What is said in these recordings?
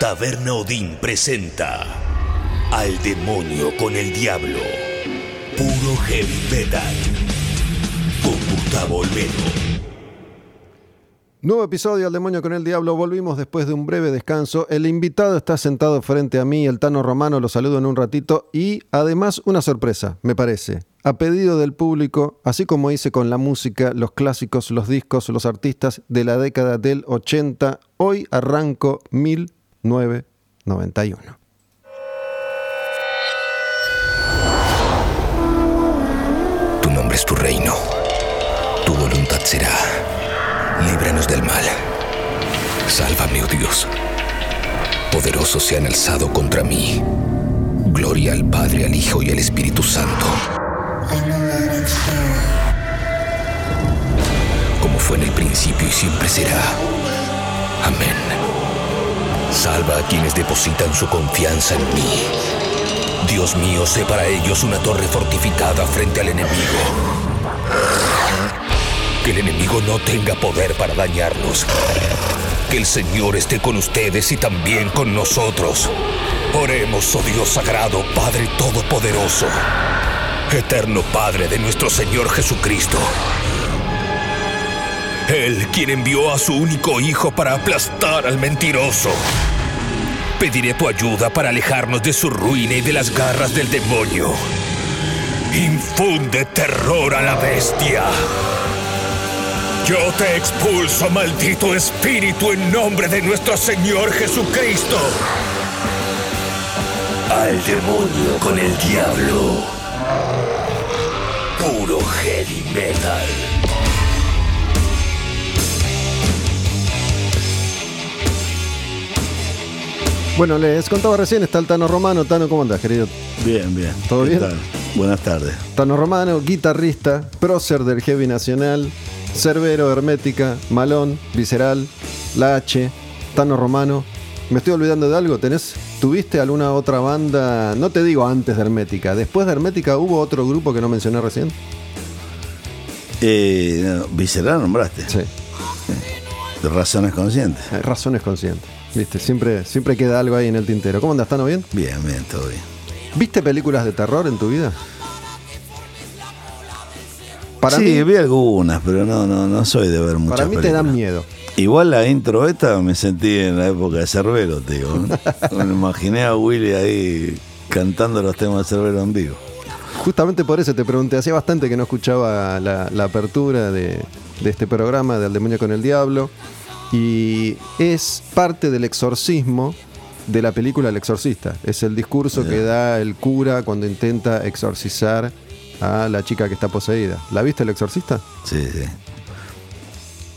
Taberna Odín presenta Al demonio con el diablo. Puro heavy metal. Con Gustavo Olmedo. Nuevo episodio al demonio con el diablo. Volvimos después de un breve descanso. El invitado está sentado frente a mí, el Tano Romano, lo saludo en un ratito. Y además una sorpresa, me parece. A pedido del público, así como hice con la música, los clásicos, los discos, los artistas de la década del 80, hoy arranco 1991. Tu nombre es tu reino. Tu voluntad será. Líbranos del mal. Sálvame, oh Dios. Poderosos se han alzado contra mí. Gloria al Padre, al Hijo y al Espíritu Santo. Como fue en el principio y siempre será. Amén. Salva a quienes depositan su confianza en mí. Dios mío, sé para ellos una torre fortificada frente al enemigo. Que el enemigo no tenga poder para dañarlos. Que el Señor esté con ustedes y también con nosotros. Oremos, oh Dios sagrado, Padre Todopoderoso. Eterno Padre de nuestro Señor Jesucristo. Él quien envió a su único Hijo para aplastar al mentiroso. Pediré tu ayuda para alejarnos de su ruina y de las garras del demonio. Infunde terror a la bestia. Yo te expulso, maldito espíritu, en nombre de nuestro Señor Jesucristo. Al demonio con el diablo. Puro heavy metal. Bueno, les contaba recién, está el Tano Romano. Tano, ¿cómo andás, querido? Bien, bien. ¿Todo ¿Qué bien? tal? Buenas tardes. Tano Romano, guitarrista, prócer del heavy nacional, Cerbero, Hermética, Malón, Visceral, La H, Tano Romano. ¿Me estoy olvidando de algo? ¿Tenés, ¿Tuviste alguna otra banda? No te digo antes de Hermética. Después de Hermética hubo otro grupo que no mencioné recién. Eh, no, Visceral nombraste. Sí. De razones conscientes. Hay razones conscientes. Viste, siempre, siempre queda algo ahí en el tintero. ¿Cómo andas, Tano? ¿Bien? Bien, bien, todo bien. ¿Viste películas de terror en tu vida? Para sí, mí, vi algunas, pero no, no, no soy de ver muchas para mí te dan miedo. Igual la intro esta me sentí en la época de Cerbero, te digo. me imaginé a Willy ahí cantando los temas de Cerbero en vivo. Justamente por eso te pregunté, hacía bastante que no escuchaba la, la apertura de, de este programa de Al Demonio con el Diablo y es parte del exorcismo de la película El Exorcista. Es el discurso que da el cura cuando intenta exorcizar a la chica que está poseída. ¿La viste El Exorcista? Sí, sí.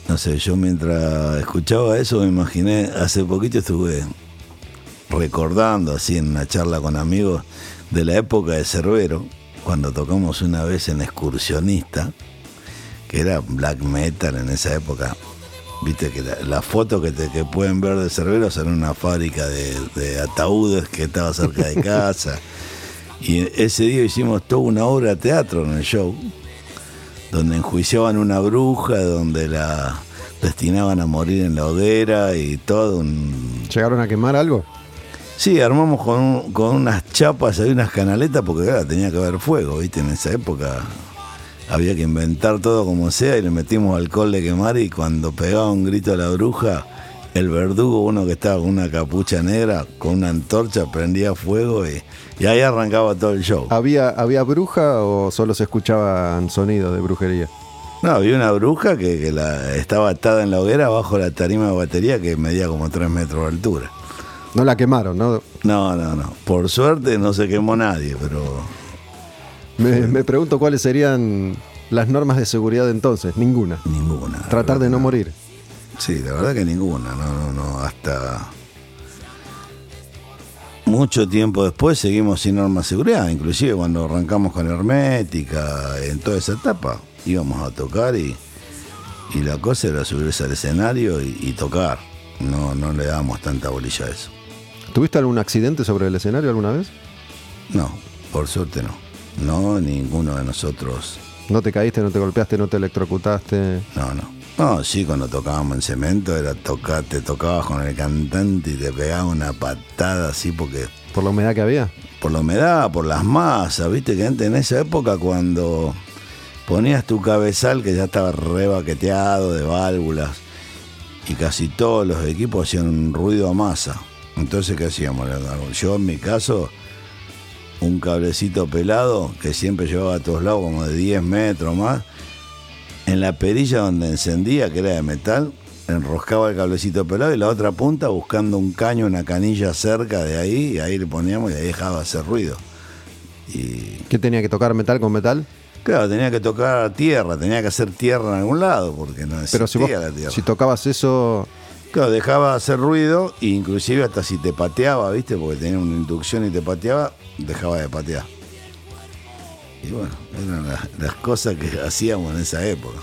No sé, yo mientras escuchaba eso me imaginé, hace poquito estuve recordando así en una charla con amigos de la época de Cerbero, cuando tocamos una vez en Excursionista, que era black metal en esa época. Viste que la, la foto que, te, que pueden ver de Cerbero son una fábrica de, de ataúdes que estaba cerca de casa. Y ese día hicimos toda una obra de teatro en el show, donde enjuiciaban una bruja, donde la destinaban a morir en la hoguera y todo un... ¿Llegaron a quemar algo? Sí, armamos con, un- con unas chapas y unas canaletas porque claro, tenía que haber fuego, ¿viste? En esa época había que inventar todo como sea y le metimos alcohol de quemar y cuando pegaba un grito a la bruja, el verdugo, uno que estaba con una capucha negra, con una antorcha, prendía fuego y, y ahí arrancaba todo el show. ¿Había, ¿Había bruja o solo se escuchaban sonidos de brujería? No, había una bruja que, que la, estaba atada en la hoguera bajo la tarima de batería que medía como 3 metros de altura. No la quemaron, ¿no? No, no, no. Por suerte no se quemó nadie, pero Me, me pregunto cuáles serían las normas de seguridad entonces. Ninguna. ninguna. Tratar de no morir. Sí, la verdad que ninguna. No, no, no. Hasta mucho tiempo después seguimos sin normas de seguridad. Inclusive cuando arrancamos con Hermética, en toda esa etapa, íbamos a tocar y, y la cosa era subirse al escenario y, y tocar. No, no le dábamos tanta bolilla a eso. ¿Tuviste algún accidente sobre el escenario alguna vez? No, por suerte no. No, ninguno de nosotros. ¿No te caíste, no te golpeaste, no te electrocutaste? No, no. No, sí, cuando tocábamos en cemento era tocar, te tocabas con el cantante y te pegaba una patada así porque ¿Por la humedad que había? por la humedad, por las masas, viste que antes en esa época cuando ponías tu cabezal que ya estaba rebaqueteado de válvulas y casi todos los equipos hacían un ruido a masa. Entonces, ¿qué hacíamos? Yo en mi caso, un cablecito pelado que siempre llevaba a todos lados como de 10 metros más, en la perilla donde encendía, que era de metal, enroscaba el cablecito pelado y la otra punta buscando un caño, una canilla cerca de ahí, y ahí le poníamos y ahí dejaba hacer ruido. Y ¿Qué tenía que tocar metal con metal? claro, tenía que tocar tierra, tenía que hacer tierra en algún lado, porque no existía Pero si vos la tierra. si tocabas eso, Claro, dejaba hacer ruido, e inclusive hasta si te pateaba, ¿viste? Porque tenía una inducción y te pateaba, dejaba de patear. Y bueno, eran las, cosas que hacíamos en esa época.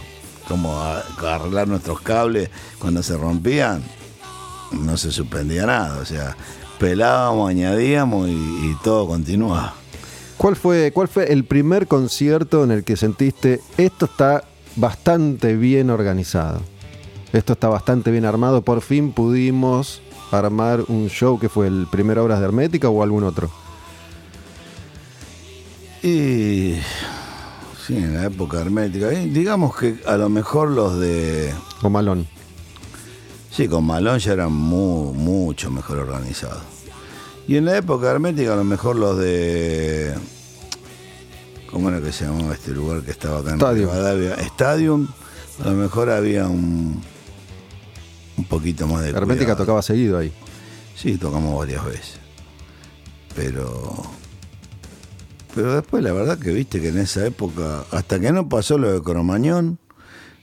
Como arreglar nuestros cables cuando se rompían, no se suspendía nada. O sea, pelábamos, añadíamos y, y todo continuaba. ¿cuál fue, ¿cuál fue el primer concierto en el que sentiste esto está bastante bien organizado? Esto está bastante bien armado. Por fin pudimos armar un show que fue el primer Obras de Hermética o algún otro. Y sí, en la época hermética. Y digamos que a lo mejor los de O Malón. Sí, con Malón ya eran mu- mucho mejor organizados. Y en la época hermética, a lo mejor los de. ¿Cómo era que se llamaba este lugar que estaba acá en Stadium. Rivadavia? Stadium, a lo mejor había un. Un poquito más de. Hermética cuidado. tocaba seguido ahí. Sí, tocamos varias veces. Pero. Pero después, la verdad que viste que en esa época, hasta que no pasó lo de Cromañón,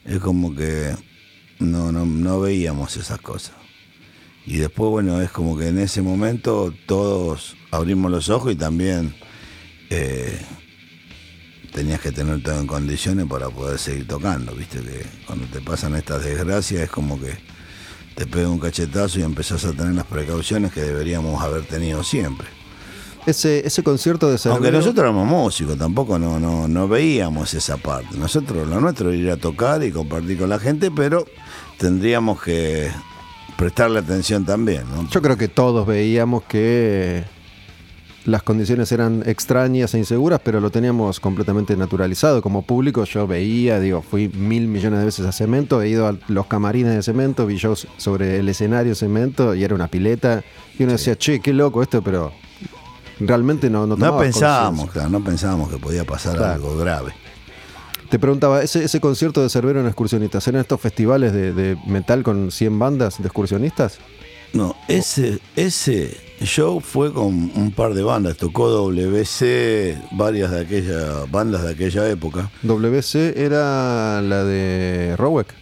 es como que no, no, no veíamos esas cosas. Y después, bueno, es como que en ese momento todos abrimos los ojos y también eh, tenías que tener todo en condiciones para poder seguir tocando, viste que cuando te pasan estas desgracias es como que te pega un cachetazo y empezás a tener las precauciones que deberíamos haber tenido siempre. Ese, ese concierto de Cerbero, Aunque nosotros éramos músicos, tampoco no, no, no veíamos esa parte. Nosotros, lo nuestro era ir a tocar y compartir con la gente, pero tendríamos que prestarle atención también, ¿no? Yo creo que todos veíamos que las condiciones eran extrañas e inseguras, pero lo teníamos completamente naturalizado. Como público yo veía, digo, fui mil millones de veces a Cemento, he ido a los camarines de Cemento, vi shows sobre el escenario Cemento y era una pileta. Y uno decía, che, qué loco esto, pero realmente no No, No pensábamos, claro, no pensábamos que podía pasar Claro. algo grave. Te preguntaba, ese, ese concierto de Cerbero en Excursionistas, ¿eran estos festivales de, de metal con 100 bandas de excursionistas? No, ese, ese show fue con un par de bandas. Tocó WC, varias de aquella, bandas de aquella época. WC era la de Rowek.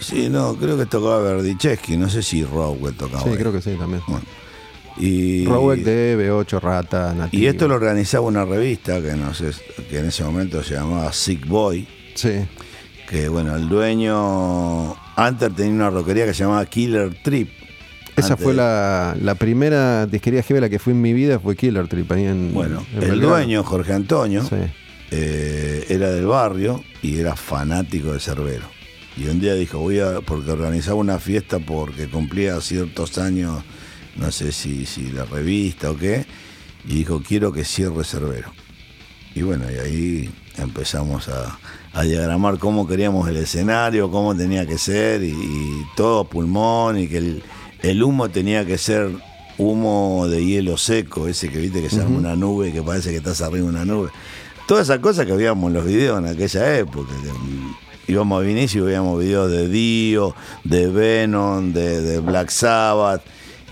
Sí, no, creo que tocaba Verdichesky, no sé si Rowell tocaba. Sí, ahí. creo que sí, también. Bueno, y, Rowek de B8, Rata, Nativo. y esto lo organizaba una revista que no sé, que en ese momento se llamaba Sick Boy, Sí, que bueno, el dueño antes tenía una roquería que se llamaba Killer Trip. Esa fue de- la, la primera disquería heavy a la que fui en mi vida, fue Killer Trip, ahí en Bueno, en el Belgrano. dueño, Jorge Antonio, Sí. eh, era del barrio y era fanático de Cerbero. Y un día dijo, voy a, porque organizaba una fiesta porque cumplía ciertos años, no sé si, si la revista o qué, y dijo, quiero que cierre Cerbero. Y bueno, y ahí empezamos a, a diagramar cómo queríamos el escenario, cómo tenía que ser, y, y todo pulmón, y que el, el humo tenía que ser humo de hielo seco, ese que viste que se arma una nube y que parece que estás arriba de una nube. Todas esas cosas que veíamos en los videos en aquella época. que, mm, íbamos a Vinicio y veíamos videos de Dio, de Venom, de, de Black Sabbath.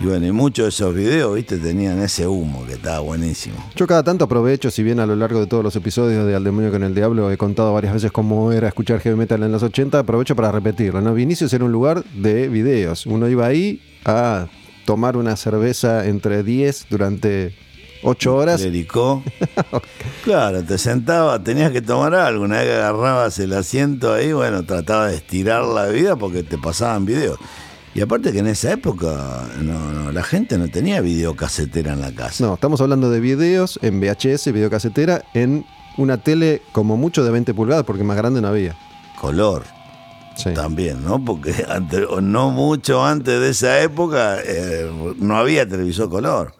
Y bueno, y muchos de esos videos, viste, tenían ese humo que estaba buenísimo. Yo cada tanto aprovecho, si bien a lo largo de todos los episodios de Al Demonio con el Diablo he contado varias veces cómo era escuchar heavy metal en los 80, aprovecho para repetirlo. ¿no? Vinicius era un lugar de videos. Uno iba ahí a tomar una cerveza entre 10 durante 8 horas. Clericó. claro, te sentaba, tenías que tomar algo. Una vez que agarrabas el asiento ahí, bueno, trataba de estirar la vida porque te pasaban videos. Y aparte que en esa época no, no, la gente no tenía videocasetera en la casa. No, estamos hablando de videos en VHS, videocasetera, en una tele como mucho de 20 pulgadas, porque más grande no había. Color. Sí. También, ¿no? Porque antes, no mucho antes de esa época eh, no había televisor color.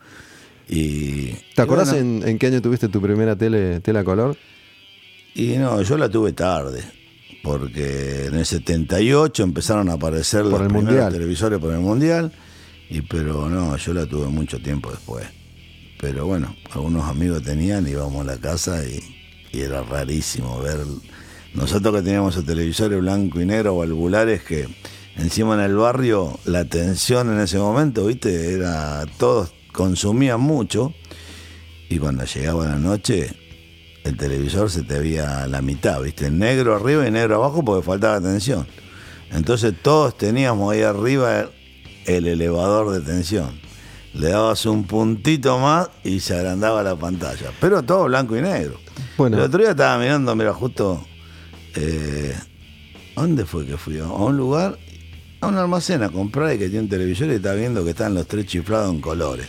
Y, ¿Te acordás en, qué año tuviste tu primera tele, tele a color? Y no, yo la tuve tarde, porque en el 78 empezaron a aparecer los primeros televisores por el Mundial, y pero no, yo la tuve mucho tiempo después. Pero bueno, algunos amigos tenían, íbamos a la casa y, era rarísimo ver. Nosotros que teníamos el televisores blanco y negro, valvulares, que encima en el barrio la tensión en ese momento, viste, era todos consumían mucho y cuando llegaba la noche el televisor se te veía la mitad, ¿viste? Negro arriba y negro abajo porque faltaba tensión. Entonces todos teníamos ahí arriba el elevador de tensión. Le dabas un puntito más y se agrandaba la pantalla. Pero todo blanco y negro. Bueno. El otro día estaba mirando, mira, justo. Eh, ¿Dónde fue que fui? A un lugar, a un almacén a comprar y que tiene un televisor y está viendo que están los tres chiflados en colores.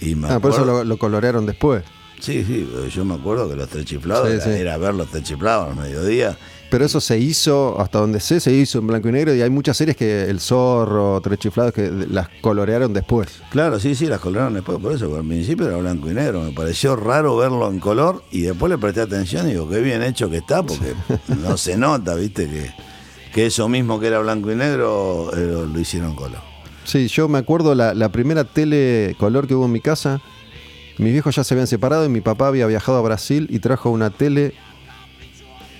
Y ah, por eso lo, colorearon después. Sí, sí, yo me acuerdo que los tres chiflados era, ver los tres chiflados al mediodía. Pero eso se hizo, hasta donde sé, se hizo en blanco y negro y hay muchas series que El Zorro, Tres Chiflados, que las colorearon después. Claro, sí, sí, las colorearon después, por eso, al principio era blanco y negro. Me pareció raro verlo en color y después le presté atención y digo, qué bien hecho que está, porque no se nota, viste, que, que eso mismo que era blanco y negro eh, lo hicieron color. Sí, yo me acuerdo la, primera tele color que hubo en mi casa. Mis viejos ya se habían separado y mi papá había viajado a Brasil y trajo una tele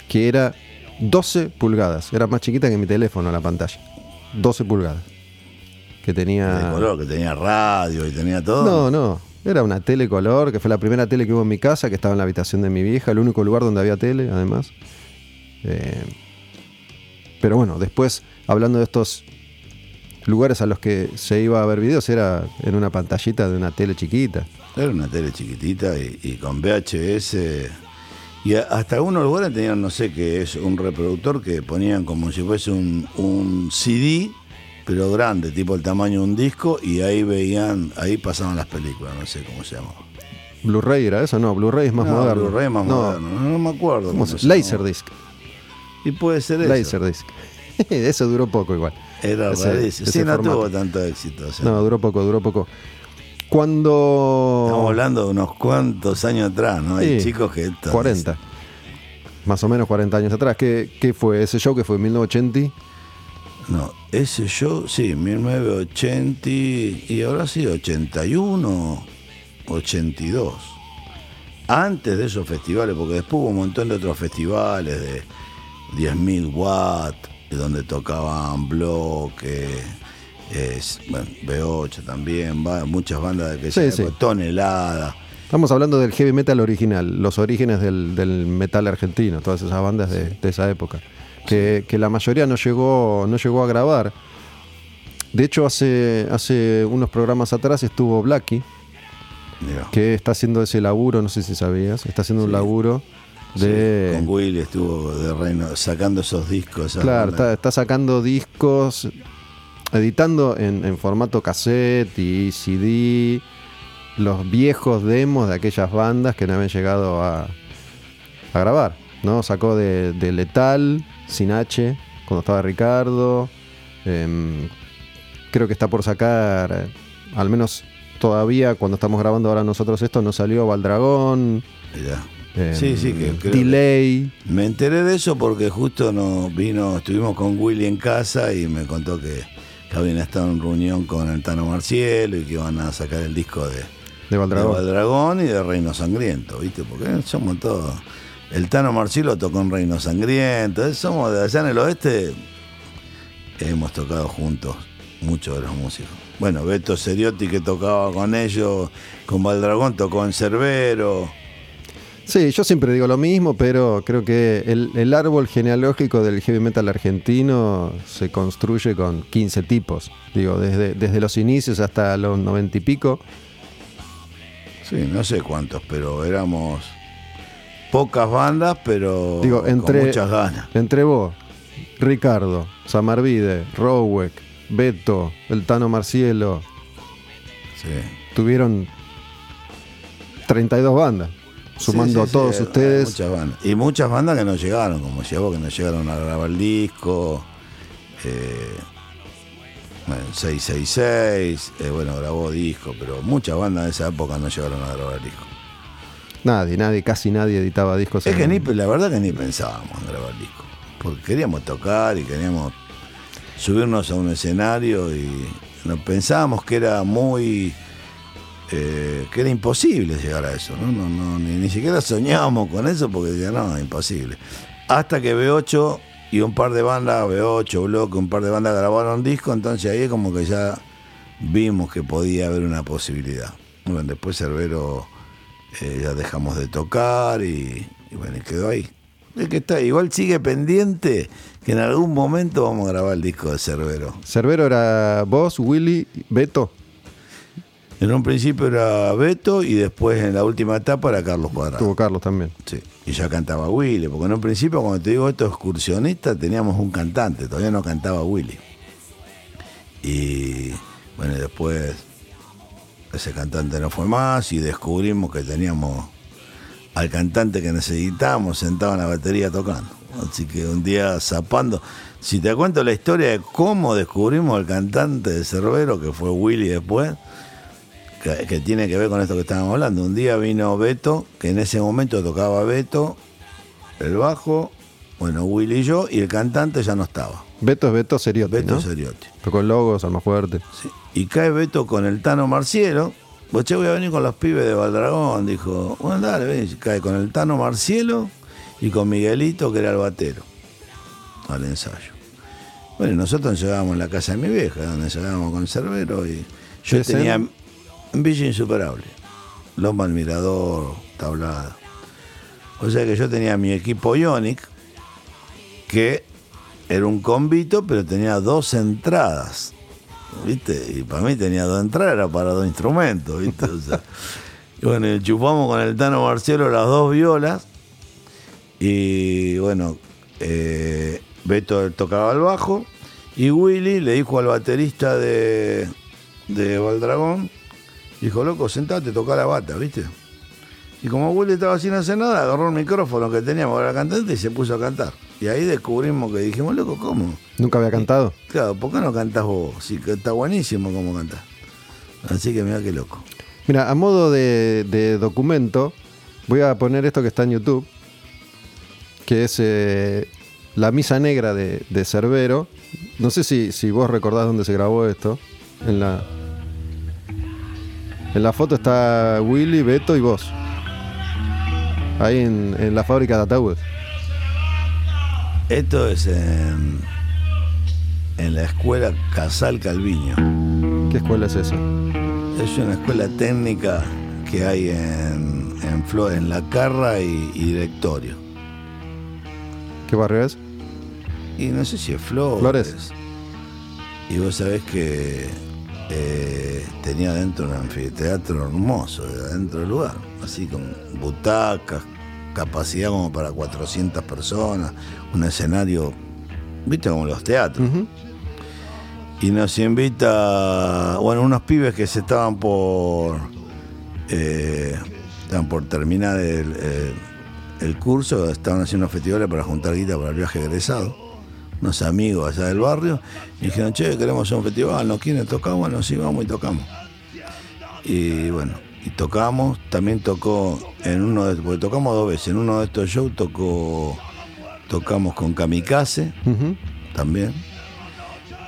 que era 12 pulgadas. Era más chiquita que mi teléfono la pantalla. 12 pulgadas. Que tenía. De color, que tenía radio y tenía todo. No, no. Era una tele color, que fue la primera tele que hubo en mi casa, que estaba en la habitación de mi vieja, el único lugar donde había tele, además. Eh, pero bueno, después, hablando de estos lugares a los que se iba a ver videos era en una pantallita de una tele chiquita. Era una tele chiquitita y, con VHS. Y hasta algunos lugares tenían, no sé qué es, un reproductor que ponían como si fuese un, CD, pero grande, tipo el tamaño de un disco, y ahí veían, ahí pasaban las películas, no sé cómo se llama. Blu-ray era eso, no, Blu-ray es más moderno. Blu-ray es más moderno, no, me acuerdo. Laserdisc. Y puede ser eso. Laserdisc. eso duró poco igual. Era rarísimo. Sí, no tuvo tanto éxito. No, duró poco, duró poco. Cuando. Estamos hablando de unos cuantos años atrás, ¿no? Hay chicos que. 40. Más o menos 40 años atrás. ¿Qué, ¿Qué, fue ese show que fue en 1980? No, ese show, sí, 1980 y ahora sí, 81, 82. Antes de esos festivales, porque después hubo un montón de otros festivales de 10.000 watts donde tocaban Bloque, bueno, B8 también, muchas bandas de que sí, tonelada. Estamos hablando del heavy metal original, los orígenes del, metal argentino, todas esas bandas de, esa época. Que, la mayoría no llegó, no llegó a grabar. De hecho, hace, hace unos programas atrás estuvo Blacky, que está haciendo ese laburo, no sé si sabías, está haciendo un laburo con Willy estuvo de reino sacando esos discos. Claro, está, sacando discos, editando en, formato cassette y CD los viejos demos de aquellas bandas que no habían llegado a, grabar. ¿no? Sacó de, Letal, Sin H, cuando estaba Ricardo. Em, creo que está por sacar, eh, al menos todavía cuando estamos grabando ahora nosotros esto, no salió Valdragón. Mirá sí, sí, que delay. me enteré de eso porque justo nos vino, estuvimos con Willy en casa y me contó que, habían estado en reunión con el Tano Marcielo y que iban a sacar el disco de, de Valdragón. y de Reino Sangriento, ¿viste? Porque somos todos. El Tano Marcielo tocó en Reino Sangriento, somos de allá en el oeste, hemos tocado juntos muchos de los músicos. Bueno, Beto Seriotti que tocaba con ellos, con Valdragón tocó en Cerbero. Sí, yo siempre digo lo mismo, pero creo que el, árbol genealógico del heavy metal argentino se construye con 15 tipos. Digo, desde, desde los inicios hasta los noventa y pico. Sí, no sé cuántos, pero éramos pocas bandas, pero digo, entre, con muchas ganas. Entre vos, Ricardo, Samarvide, Rowek, Beto, el Tano Marcielo. Sí. Tuvieron 32 bandas. Sumando Sí, a todos sí, ustedes. muchas bandas. Y muchas bandas que no llegaron, como llegó que no llegaron a grabar el disco. Eh, bueno, 666, eh, bueno, grabó disco, pero muchas bandas de esa época no llegaron a grabar disco. Nadie, nadie, casi nadie editaba discos. Es en- que ni, la verdad que ni pensábamos en grabar disco. Porque queríamos tocar y queríamos subirnos a un escenario y no, pensábamos que era muy. Eh, que era imposible llegar a eso. ¿no? No, no, ni, ni siquiera soñábamos con eso porque decía, no, imposible. Hasta que B8 y un par de bandas, B8, Bloque, un par de bandas grabaron disco, entonces ahí como que ya vimos que podía haber una posibilidad. Bueno, después Cerbero eh, ya dejamos de tocar y, y bueno, y quedó ahí. Es que está, igual sigue pendiente que en algún momento vamos a grabar el disco de Cerbero. Cerbero era vos, Willy, Beto. En un principio era Beto y después en la última etapa era Carlos Cuadrado. Tuvo Carlos también. Sí, y ya cantaba Willy, porque en un principio, cuando te digo esto excursionista, teníamos un cantante, todavía no cantaba Willy. Y bueno, después ese cantante no fue más y descubrimos que teníamos al cantante que necesitábamos sentado en la batería tocando. Así que un día zapando, si te cuento la historia de cómo descubrimos al cantante de Cerbero, que fue Willy después, que, que tiene que ver con esto que estábamos hablando. Un día vino Beto, que en ese momento tocaba Beto, el bajo, bueno, Willy y yo, y el cantante ya no estaba. Beto es Beto Seriotti, Beto ¿no? Seriotti. Tocó Logos, Alma Fuerte. Sí. Y cae Beto con el Tano Marcielo. Pues che, voy a venir con los pibes de Valdragón. Dijo, bueno, dale, ven. Cae con el Tano Marcielo y con Miguelito, que era el batero, al ensayo. Bueno, y nosotros llegábamos en la casa de mi vieja, donde llegábamos con Cerbero. Y yo ¿Qué es tenía en? En Villa Insuperable, Loma al Mirador, Tablada. O sea que yo tenía mi equipo Ionic, que era un convito, pero tenía dos entradas. ¿Viste? Y para mí tenía dos entradas, era para dos instrumentos, ¿viste? Y bueno, chupamos con el Tano Marcielo las dos violas. Y bueno, eh, Beto tocaba el bajo. Y Willy le dijo al baterista de, de Valdragón, dijo, loco, sentate, toca la bata, ¿viste? Y como Willy estaba sin hacer nada, agarró el micrófono que teníamos para cantante y se puso a cantar. Y ahí descubrimos que dijimos, loco, ¿cómo? Nunca había cantado. Claro, ¿por qué no cantás vos? Sí, que está buenísimo como cantás. Así que mira qué loco. Mira, a modo de, de documento, voy a poner esto que está en YouTube, que es eh, la misa negra de, de Cerbero. No sé si, si vos recordás dónde se grabó esto. En la, en la foto está Willy, Beto y vos. Ahí en, en la fábrica de ataúdes. Esto es en, en la escuela Casal Calviño. ¿Qué escuela es esa? Es una escuela técnica que hay en, en, Flo- en La Carra y, y Directorio. ¿Qué barrio es? Y no sé si es Flores. Flores. Y vos sabés que eh, tenía dentro un anfiteatro hermoso, dentro del lugar, así con butacas, capacidad como para 400 personas, un escenario, viste, como los teatros. Y nos invita, bueno, unos pibes que se estaban por, eh, estaban por terminar el, el- el curso, estaban haciendo unos festivales para juntar guita para el viaje egresado. Unos amigos allá del barrio, y dijeron, che, queremos hacer un festival, ¿no quieren tocar? Bueno, sí, vamos y tocamos. Y bueno, y tocamos, también tocó en uno de, porque tocamos dos veces, en uno de estos shows tocó, tocamos con Kamikaze también.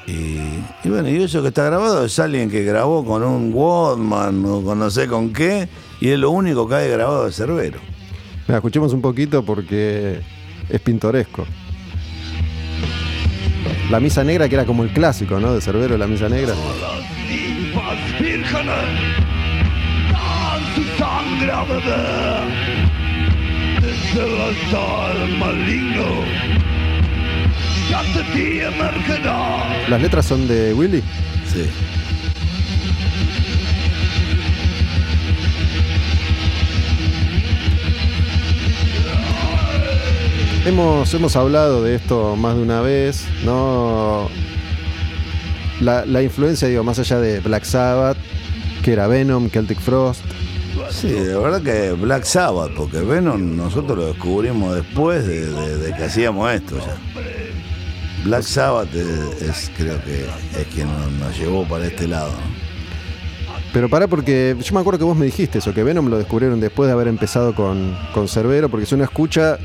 Y, y bueno, y eso que está grabado es alguien que grabó con un Walkman o con no sé con qué, y es lo único que hay grabado de Cerbero. Mira, escuchemos un poquito porque es pintoresco. La misa negra, que era como el clásico, ¿no? De Cerbero, la misa negra. Las letras son de Willy. Sí. Hemos, hemos hablado de esto más de una vez, ¿no? La, la influencia, digo, más allá de Black Sabbath, que era Venom, Celtic Frost, Sí, de verdad que Black Sabbath, porque Venom nosotros lo descubrimos después de, de- de que hacíamos esto ya. Black Sabbath es, es- creo que es quien nos, llevó para este lado. Pero pará, porque yo me acuerdo que vos me dijiste eso, que Venom lo descubrieron después de haber empezado con, con Cerbero, porque si uno escucha,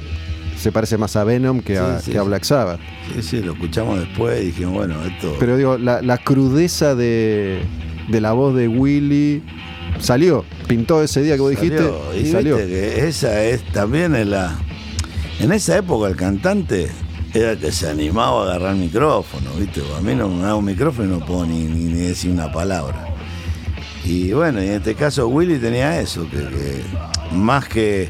se parece más a Venom que a, Sí, sí, que a sí. Black Sabbath. Sí, sí, lo escuchamos después y dijimos, bueno, esto... Pero digo, la, la crudeza de, de la voz de Willy salió, pintó ese día que vos dijiste y, y salió. que esa es también en la en esa época el cantante era el que se animaba a agarrar el micrófono, ¿viste? A mí no me da un micrófono y no puedo ni, ni- ni decir una palabra. Y bueno, en este caso Willy tenía eso, que, que más que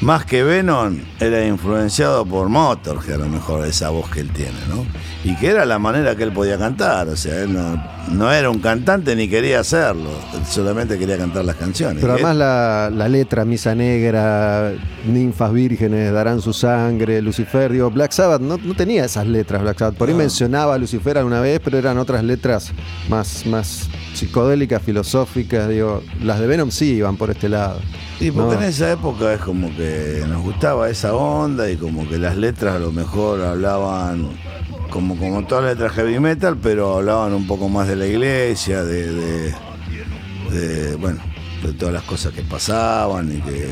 más que Venom era influenciado por Motorhead, a lo mejor esa voz que él tiene, ¿no? Y que era la manera que él podía cantar, o sea, él no, no era un cantante ni quería hacerlo, solamente quería cantar las canciones. Pero además la, la letra, Misa Negra, Ninfas Vírgenes darán su sangre, Lucifer, digo, Black Sabbath no, no tenía esas letras Black Sabbath. Por ahí No. mencionaba a Lucifer alguna vez, pero eran otras letras más, más psicodélicas, filosóficas, digo, las de Venom sí iban por este lado. Y porque No. en esa época es como que nos gustaba esa onda y como que las letras a lo mejor hablaban como, como todas las letras heavy metal, pero hablaban un poco más de la iglesia, de, de- de, bueno, de todas las cosas que pasaban y que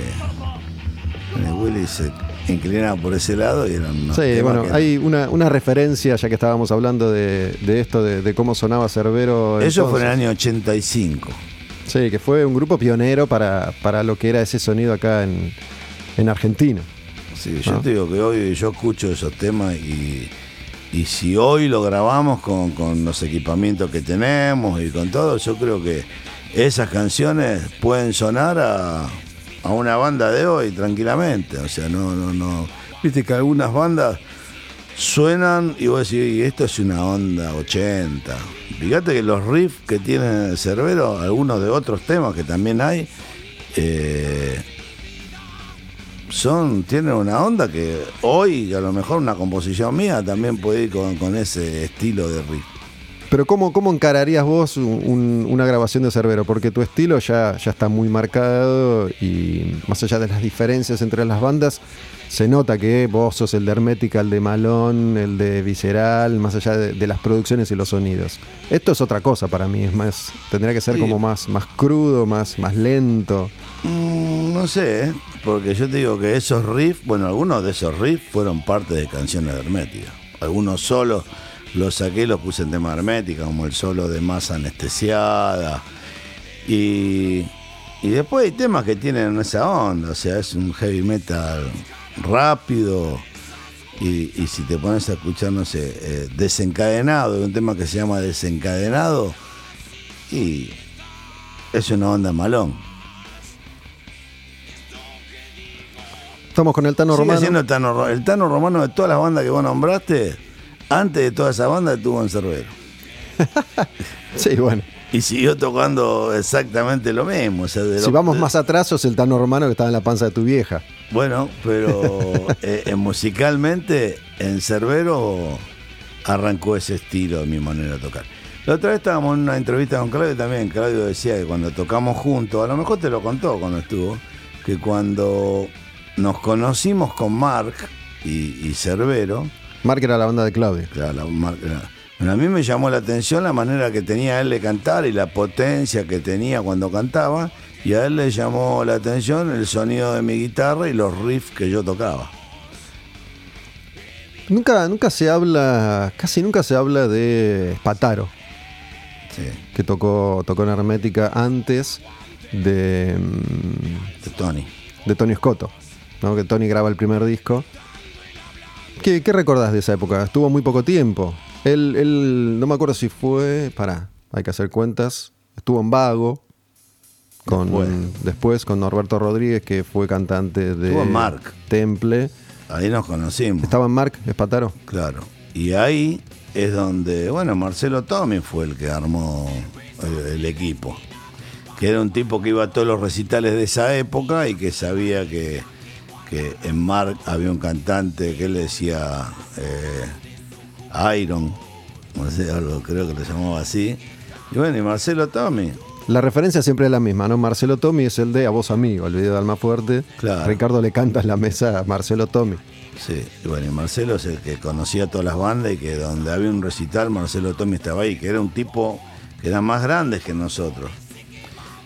Willy se por ese lado y eran unos Sí, bueno, que- hay una, una referencia, ya que estábamos hablando de, de esto, de, de cómo sonaba Cerbero. Eso fue en el año 85. Sí, que fue un grupo pionero para, para lo que era ese sonido acá en, en Argentina. Sí, yo te digo que hoy yo escucho esos temas y, y si hoy lo grabamos con, con los equipamientos que tenemos y con todo, yo creo que esas canciones pueden sonar a, a una banda de hoy tranquilamente. O sea, no, no, no. Viste que algunas bandas suenan y vos decís, "Y esto es una onda 80. Fíjate que los riffs que tiene el Cerbero, algunos de otros temas que también hay, eh, son, tienen una onda que hoy a lo mejor una composición mía también puede ir con, con ese estilo de riff. Pero ¿cómo, cómo encararías vos un- un- una grabación de Cerbero? Porque tu estilo ya, ya está muy marcado y más allá de las diferencias entre las bandas, se nota que vos sos el de Hermética, el de Malón, el de Visceral, más allá de, de las producciones y los sonidos. Esto es otra cosa para mí, es más, tendría que ser Sí. como más, más crudo, más, más lento. Mm, no sé, ¿eh? porque yo te digo que esos riffs, bueno, algunos de esos riffs fueron parte de canciones de Hermética. Algunos solos los saqué y los puse en tema Hermética, como el solo de Masa Anestesiada. Y, y después hay temas que tienen esa onda, o sea, es un heavy metal rápido. Y, y si te pones a escuchar, no sé, eh, Desencadenado, un tema que se llama Desencadenado, y es una onda malón. Estamos con el Tano Sigue Romano. siendo el Tano, el Tano Romano de todas las bandas que vos nombraste, antes de toda esa banda estuvo en Cerbero. Sí, bueno. Y siguió tocando exactamente lo mismo. o sea, de Si lo- vamos de- más atrás, sos el Tano Romano que estaba en la panza de tu vieja. Bueno, pero eh, eh, musicalmente en Cerbero arrancó ese estilo de mi manera de tocar. La otra vez estábamos en una entrevista con Claudio también Claudio decía que cuando tocamos juntos, a lo mejor te lo contó cuando estuvo, que cuando nos conocimos con Mark y, y Cerbero, Mark era la banda de Claudio. Claro, la bueno, a mí me llamó la atención la manera que tenía él de cantar y la potencia que tenía cuando cantaba. Y a él le llamó la atención el sonido de mi guitarra y los riffs que yo tocaba. Nunca, nunca se habla, casi nunca se habla de Spataro, Sí, que tocó, tocó en Hermética antes de, mm, de Tony. de Tony Scotto, ¿no? que Tony graba el primer disco. ¿Qué, qué recordás de esa época? Estuvo muy poco tiempo. Él, él, no me acuerdo si fue, pará, hay que hacer cuentas, estuvo en Vago, con, Después. después. con Norberto Rodríguez, que fue cantante de Estuvo en Mark. Temple. Ahí nos conocimos. ¿Estaba en Mark, Espataro? Claro. Y ahí es donde, bueno, Marcelo Tommy fue el que armó el, el equipo. Que era un tipo que iba a todos los recitales de esa época y que sabía que, que en Mark había un cantante que él decía eh, Iron, no sé, creo que lo llamaba así. Y bueno, y Marcelo Tommy La referencia siempre es la misma, ¿no? Marcelo Tommy es el de A Voz Amigo, el video de Alma Fuerte. Claro. Ricardo le canta en la mesa a Marcelo Tommy. Sí, y bueno, y Marcelo es el que conocía todas las bandas y que donde había un recital, Marcelo Tommy estaba ahí, que era un tipo que era más grande que nosotros.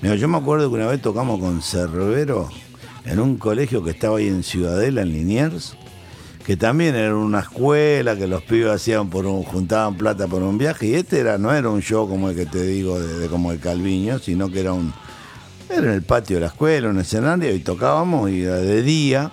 Mira, yo me acuerdo que una vez tocamos con Cervero en un colegio que estaba ahí en Ciudadela, en Liniers, que también era una escuela que los pibes hacían por un, juntaban plata por un viaje, y este era, no era un show como el que te digo, de, como el Calviño, sino que era un. Era en el patio de la escuela, un escenario, y tocábamos, y era de día,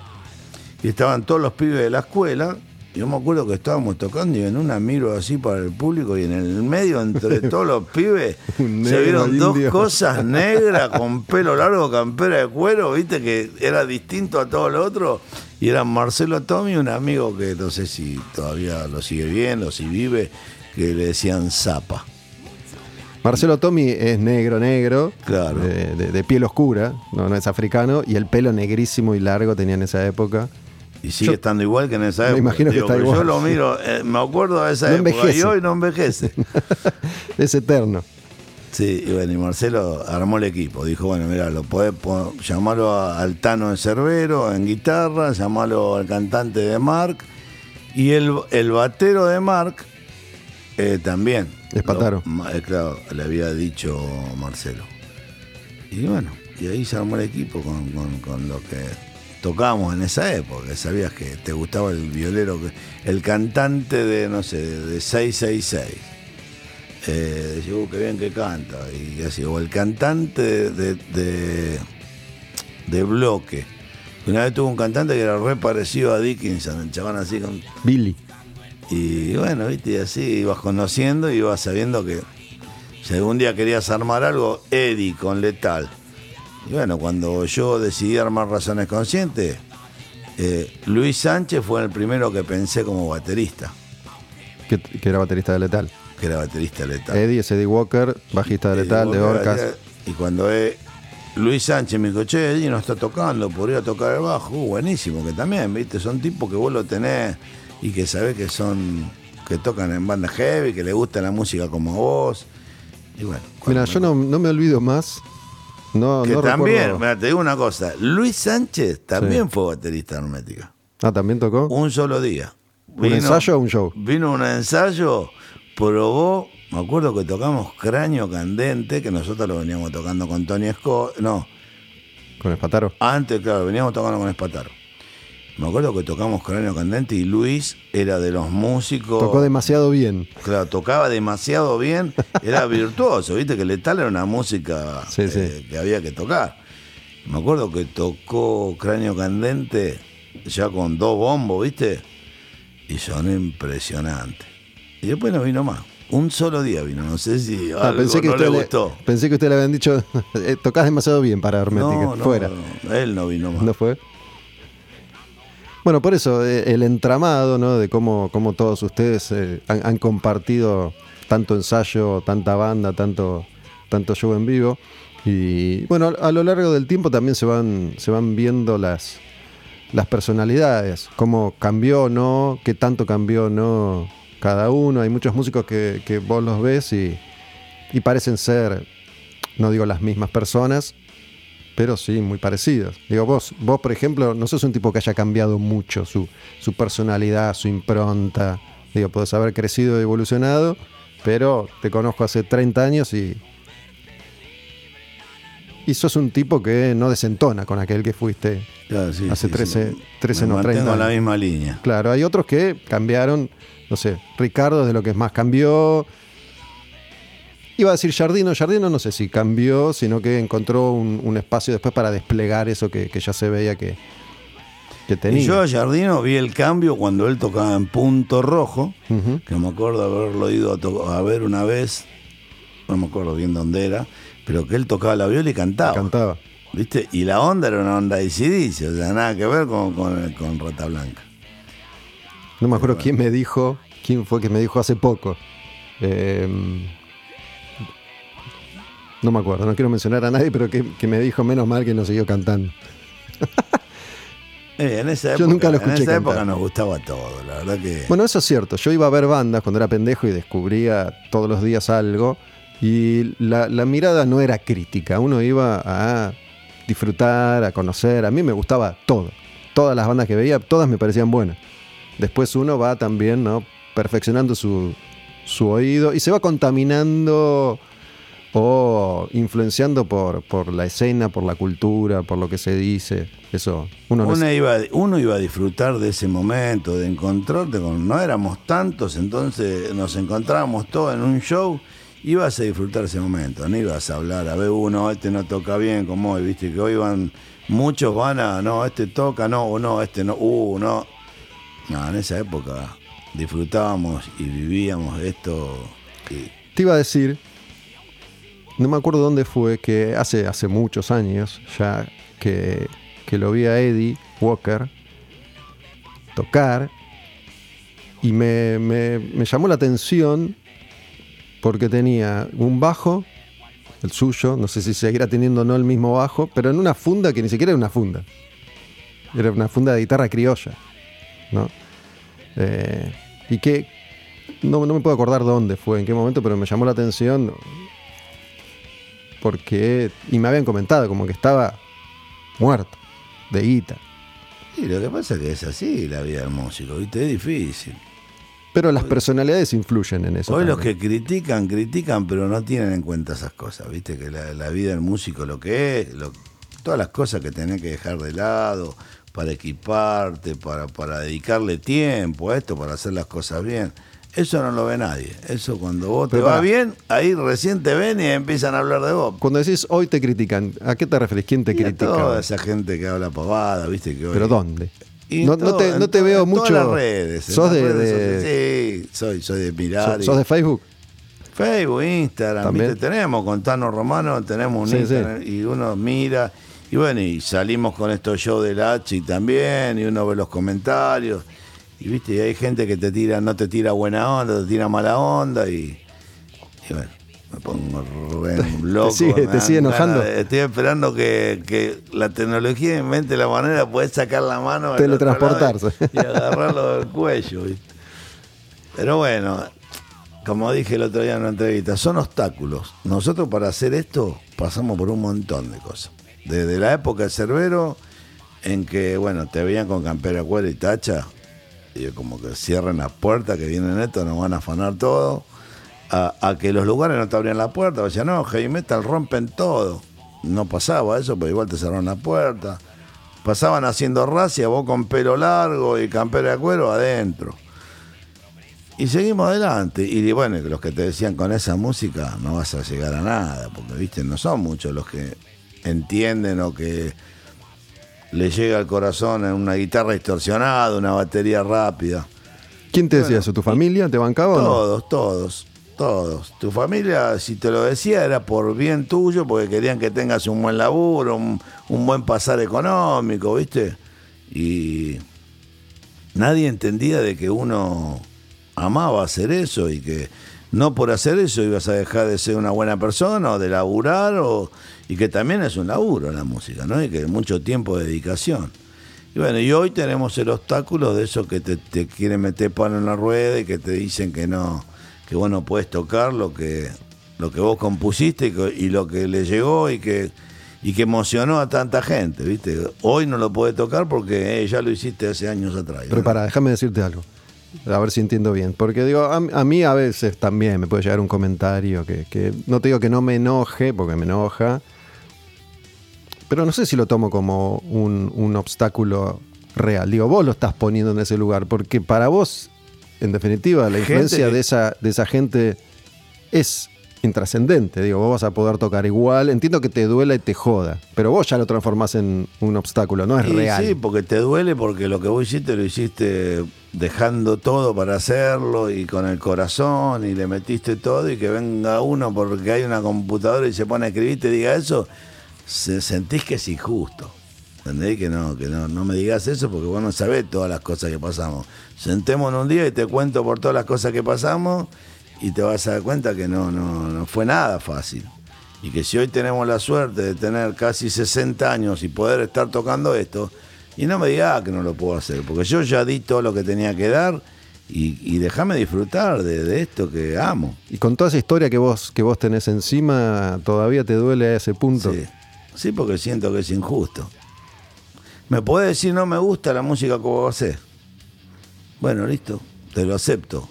y estaban todos los pibes de la escuela. Yo me acuerdo que estábamos tocando y en una miro así para el público y en el medio, entre todos los pibes, se vieron dos indio. cosas negras con pelo largo, campera de cuero, viste que era distinto a todo lo otro. Y eran Marcelo Tommy, un amigo que no sé si todavía lo sigue viendo, si vive, que le decían Zapa. Marcelo Tommy es negro, negro, Claro. de, de- de piel oscura, no, no es africano, y el pelo negrísimo y largo tenía en esa época. Y sigue Yo- estando igual que en esa me época. imagino que Digo, está igual. Yo lo miro, eh, me acuerdo de esa No época envejece. y hoy no envejece. Es eterno. Sí, y bueno, y Marcelo armó el equipo. Dijo, bueno, mira, lo podés llamarlo al Tano de Cerbero en guitarra, llamarlo al cantante de Mark. Y el, el batero de Mark eh, también. Es Pataro. Lo- eh, claro, le había dicho Marcelo. Y bueno, y ahí se armó el equipo con, con- con lo que tocábamos en esa época. Sabías que te gustaba el violero, el cantante de, no sé, de 666 eh, decía, "Uh, qué bien que canta. Y así, o el cantante de, de, de bloque. Una vez tuvo un cantante que era re parecido a Dickinson, el chabón así con. Billy. Y bueno, viste, y así ibas conociendo y ibas sabiendo que si algún día querías armar algo, Eddie con Letal. Y bueno, cuando yo decidí armar Razones Conscientes, eh, Luis Sánchez fue el primero que pensé como baterista, Que, que era baterista de Letal. que era baterista de Letal. Eddie es Eddie Walker, bajista de Letal, de Orcas. Y cuando eh, Luis Sánchez me dijo, che, Eddie no está tocando, podría tocar el bajo. Uh, buenísimo, que también, viste, son tipos que vos lo tenés y que sabés que son, que tocan en banda heavy, que le gusta la música como a vos. Y bueno. Mira, yo no, no me olvido más. No, que no también, mira, te digo una cosa, Luis Sánchez también Sí. fue baterista hermética. Ah, también tocó. Un solo día. ¿Un ensayo o un show? Vino un ensayo, probó, me acuerdo que tocamos Cráneo Candente, que nosotros lo veníamos tocando con Tony Scott, no, Con Espataro. antes, claro, veníamos tocando con Espataro. Me acuerdo que tocamos Cráneo Candente y Luis era de los músicos. Tocó demasiado bien. Claro, tocaba demasiado bien, era virtuoso, viste que Letal era una música Sí, sí. eh, que había que tocar. Me acuerdo que tocó Cráneo Candente ya con dos bombos, viste, y sonó impresionante. Y después no vino más. Un solo día vino, no sé si Ah, algo pensé, que no usted le le, gustó. pensé que usted le habían dicho, eh, tocás demasiado bien para Hermética. No, no, Fuera. no, él no vino más. ¿No fue? Bueno, por eso, eh, el entramado, ¿no? De cómo, cómo todos ustedes eh, han, compartido tanto ensayo, tanta banda, tanto, tanto show en vivo. Y bueno, a lo largo del tiempo también se van, se van viendo las, las personalidades, cómo cambió no, qué tanto cambió no cada uno. Hay muchos músicos que, que vos los ves y, y parecen ser, no digo las mismas personas, pero sí, muy parecidos. Digo, vos, vos por ejemplo, no sos un tipo que haya cambiado mucho su, su personalidad, su impronta. Digo, podés haber crecido y evolucionado, pero te conozco hace 30 años y. Y sos un tipo que no desentona con aquel que fuiste. Claro, sí, hace sí, 13 sí. 13 Me no, 30 mantengo en la años. misma línea. Claro, hay otros que cambiaron, no sé, Ricardo de lo que más cambió. Iba a decir Jardino, Jardino no sé si cambió, sino que encontró un, un espacio después para desplegar eso que, que ya se veía que, que tenía. Y yo a Jardino vi el cambio cuando él tocaba en punto rojo, Ujú. que me acuerdo haberlo ido a, ver una vez, no me acuerdo bien dónde era, pero que él tocaba la viola y cantaba. Cantaba. ¿Viste? Y la onda era una onda de CDC, o sea, nada que ver con, con, con Rata Blanca. No me acuerdo quién me dijo, quién fue que me dijo hace poco. Eh, no me acuerdo, no quiero mencionar a nadie, pero que, que me dijo menos mal que no siguió cantando. Eh, en esa Yo época, nunca lo en escuché esa época nos gustaba todo, la verdad que. Bueno, eso es cierto. Yo iba a ver bandas cuando era pendejo y descubría todos los días algo. Y la, la mirada no era crítica, uno iba a disfrutar, a conocer. A mí me gustaba todo. Todas las bandas que veía, todas me parecían buenas. Después uno va también, ¿no? Perfeccionando su, su oído y se va contaminando o influenciando por, por la escena, por la cultura, por lo que se dice. Eso, uno, iba, uno iba a disfrutar de ese momento, de encontrarte con. No éramos tantos, entonces nos encontrábamos todos en un show. Ibas a disfrutar ese momento, no ibas a hablar, a ver uno, este no toca bien, como hoy, viste que hoy van, muchos van a, no, este toca, no, o no, este no, uh, no. No, en esa época disfrutábamos y vivíamos esto. Te iba a decir, no me acuerdo dónde fue, que hace, hace muchos años ya que, que lo vi a Eddie Walker tocar y me, me- llamó la atención porque tenía un bajo, el suyo, no sé si seguirá teniendo o no el mismo bajo, pero en una funda que ni siquiera era una funda. Era una funda de guitarra criolla, ¿no? Eh, y que no, no me puedo acordar dónde fue, en qué momento, pero me llamó la atención porque, y me habían comentado como que estaba muerto, de guita. Y lo que pasa es que es así la vida del músico, viste, es difícil. Pero las personalidades influyen en eso. Hoy los que critican, critican, pero no tienen en cuenta esas cosas, ¿viste? Que la, la vida del músico lo que es, lo- todas las cosas que tenés que dejar de lado para equiparte, para, para dedicarle tiempo a esto, para hacer las cosas bien. Eso no lo ve nadie. Eso cuando vos Pero te va bien, ahí recién te ven y empiezan a hablar de vos. Cuando decís hoy te critican, ¿a qué te referís? ¿Quién te Y a critica? toda esa gente que habla pavada, ¿viste? Que hoy- ¿Pero dónde? Y No, te, no te veo en mucho. todas las redes. ¿Sos las de, redes de-. Sí, soy, soy de mirar. y- sos de Facebook? Facebook, Instagram, También. ¿viste? tenemos con Tano Romano, tenemos un Sí, Instagram y uno mira, y bueno, y salimos con estos shows del H también, y uno ve los comentarios, y viste, y hay gente que te tira, no te tira buena onda, te tira mala onda, y, y bueno, me pongo re loco. sigue- me te sigue enojando. de- Estoy esperando que, que la tecnología invente la manera de poder sacar la mano del Teletransportarse. y, agarrarlo del cuello, ¿viste? Pero bueno, como dije el otro día en una entrevista, son obstáculos. Nosotros para hacer esto pasamos por un montón de cosas. Desde la época de Cerbero, en que, bueno, te veían con campera, cuero y tacha, y como que cierren las puertas, que vienen estos, nos van a afanar todo, a, a que los lugares no te abrían la puerta, o sea, no, heavy metal rompen todo. No pasaba eso, pero igual te cerraron la puerta. Pasaban haciendo racia, vos con pelo largo y campera de cuero adentro. Y seguimos adelante. Y bueno, los que te decían con esa música no vas a llegar a nada, porque viste, no son muchos los que entienden o que le llega al corazón en una guitarra distorsionada, una batería rápida. ¿Quién te decía eso? ¿Tu familia te bancaba o no? Todos, todos, todos. Tu familia, si te lo decía, era por bien tuyo, porque querían que tengas un buen laburo, un, un buen pasar económico, ¿viste? Y nadie entendía de que uno amaba hacer eso y que no por hacer eso ibas a dejar de ser una buena persona o de laburar o, y que también es un laburo la música, ¿no? Y que mucho tiempo de dedicación. Y bueno, y hoy tenemos el obstáculo de eso que te, quieren meter palo en la rueda y que te dicen que no, que vos no puedes tocar lo que, lo que vos compusiste y, lo que le llegó y que, y que emocionó a tanta gente, ¿viste? Hoy no lo puedes tocar porque eh, ya lo hiciste hace años atrás. Pero para, déjame decirte algo. A ver si entiendo bien. Porque digo, a, a mí a veces también me puede llegar un comentario que, que no te digo que no me enoje, porque me enoja. Pero no sé si lo tomo como un, un obstáculo real. Digo, vos lo estás poniendo en ese lugar. Porque para vos, en definitiva, la influencia de esa, de esa gente es intrascendente. Digo, vos vas a poder tocar igual. Entiendo que te duela y te joda. Pero vos ya lo transformás en un obstáculo, no es Y real. Sí, porque te duele porque lo que vos hiciste lo hiciste dejando todo para hacerlo y con el corazón y le metiste todo y que venga uno porque hay una computadora y se pone a escribir y te diga eso, se, sentís que es injusto. ¿Entendés? Que no, que no, no me digas eso porque vos no sabés todas las cosas que pasamos. Sentémonos un día y te cuento por todas las cosas que pasamos y te vas a dar cuenta que no, no, no fue nada fácil. Y que si hoy tenemos la suerte de tener casi 60 años y poder estar tocando esto, y no me digas que no lo puedo hacer, porque yo ya di todo lo que tenía que dar y, y déjame disfrutar de, de esto que amo. Y con toda esa historia que vos, que vos tenés encima, todavía te duele a ese punto. Sí. sí, porque siento que es injusto. Me podés decir no me gusta la música que vos haces. Bueno, listo, te lo acepto.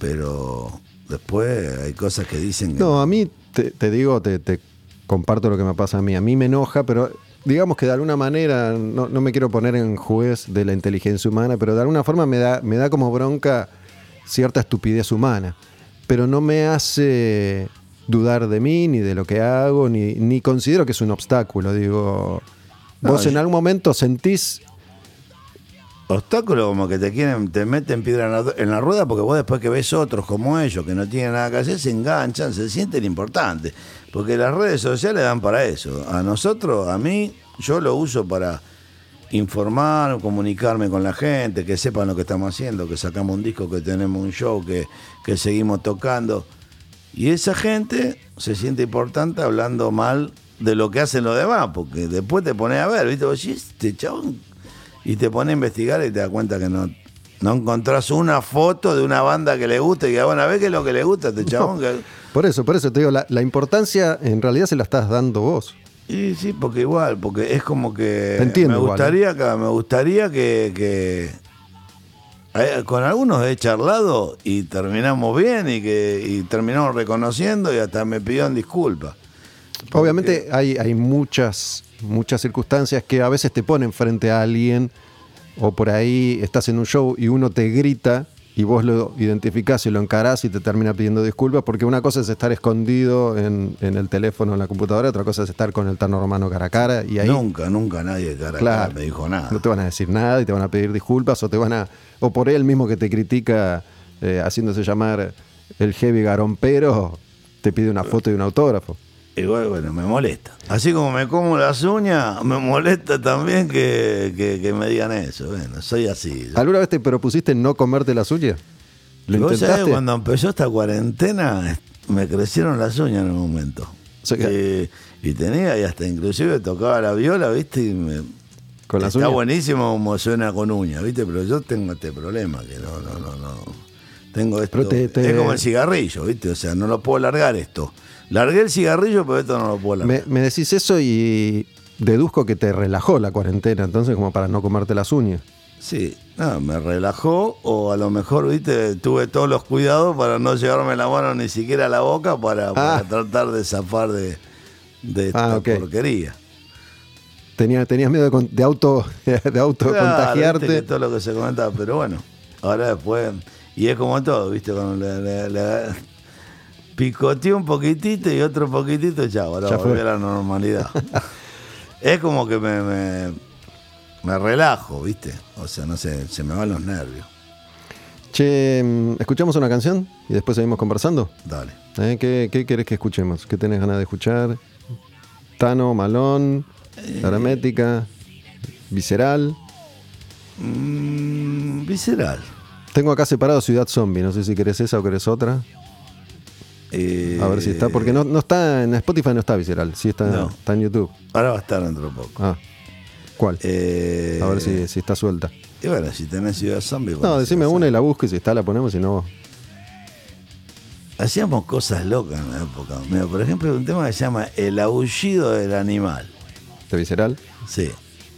Pero después hay cosas que dicen que... No, a mí, te, te digo, te, te comparto lo que me pasa a mí. A mí me enoja, pero digamos que de alguna manera, no, no me quiero poner en juez de la inteligencia humana, pero de alguna forma me da, me da como bronca cierta estupidez humana. Pero no me hace dudar de mí, ni de lo que hago, ni, ni considero que es un obstáculo. Digo, No, vos en algún momento sentís obstáculos como que te quieren, te meten piedra en la, rueda porque vos después que ves otros como ellos que no tienen nada que hacer, se enganchan, se sienten importantes. Porque las redes sociales dan para eso. A nosotros, a mí, yo lo uso para informar, comunicarme con la gente, que sepan lo que estamos haciendo, que sacamos un disco, que tenemos un show, que, que seguimos tocando. Y esa gente se siente importante hablando mal de lo que hacen los demás, porque después te pones a ver, ¿viste? Vos este chabón y te pone a investigar y te das cuenta que no, no encontrás una foto de una banda que le gusta y que bueno, a ver qué es lo que le gusta a este chabón. que- Por eso, por eso te digo, la, la importancia en realidad se la estás dando vos. Y sí, porque igual, porque es como que Te entiendo me igual, gustaría que me gustaría que, que- eh, con algunos he charlado y terminamos bien y que y terminamos reconociendo y hasta me pidieron disculpas. Obviamente hay, hay muchas, muchas circunstancias que a veces te ponen frente a alguien o por ahí estás en un show y uno te grita y vos lo identificás y lo encarás y te termina pidiendo disculpas porque una cosa es estar escondido en, en el teléfono, en la computadora, otra cosa es estar con el Tano Romano cara a cara y ahí Nunca, nunca nadie de cara a Claro. cara me dijo nada. no te van a decir nada y te van a pedir disculpas o te van a o por él mismo que te critica eh, haciéndose llamar el heavy garompero te pide una foto y un autógrafo. Igual, bueno, me molesta. Así como me como las uñas, me molesta también que, que- que me digan eso. Bueno, soy así. ¿Alguna vez te propusiste no comerte las uñas? ¿Lo ¿Vos sabés, intentaste? cuando empezó esta cuarentena, me crecieron las uñas en un momento. O sea que- y, y tenía, y hasta inclusive tocaba la viola, ¿viste? Y me, ¿Con las está uñas? buenísimo como suena con uñas, ¿viste? Pero yo tengo este problema, que no, no, no, no. Tengo esto. Pero te- te- Es como el cigarrillo, ¿viste? O sea, no lo puedo largar esto. Largué el cigarrillo, pero esto no lo puedo largar. Me, me decís eso y deduzco que te relajó la cuarentena, entonces como para no comerte las uñas. Sí, no, me relajó o a lo mejor, viste, tuve todos los cuidados para no llevarme la mano ni siquiera a la boca para, para Ah. tratar de zafar de, de esta Ah, ok. porquería. Tenía, tenías miedo de, de auto de auto Claro, contagiarte. que todo lo que se comentaba, pero bueno, ahora después, y es como todo, viste, cuando le, le- le- picoteé un poquitito y otro poquitito, ya, ahora Ya volví a la normalidad. es como que me, me, me relajo, viste, o sea, no sé, se me van los nervios. Che, mm, ¿escuchamos una canción y después seguimos conversando? Dale. ¿Eh? ¿Qué, qué querés que escuchemos? ¿Qué tenés ganas de escuchar? Tano, Malón, Eh. Hermética, Visceral. Mm, visceral. Tengo acá separado Ciudad Zombie, no sé si querés esa o querés otra. Eh, A ver si está, porque no, no está en Spotify, no está Visceral, sí está, No. está en YouTube. Ahora va a estar dentro de poco. Ah, ¿cuál? Eh, A ver si, si está suelta. Y bueno, si tenés Ciudad Zombie. No, decime una y la busco y si está la ponemos y no. Hacíamos cosas locas en la época. Mira, por ejemplo, un tema que se llama El aullido del animal. ¿De Visceral? Sí.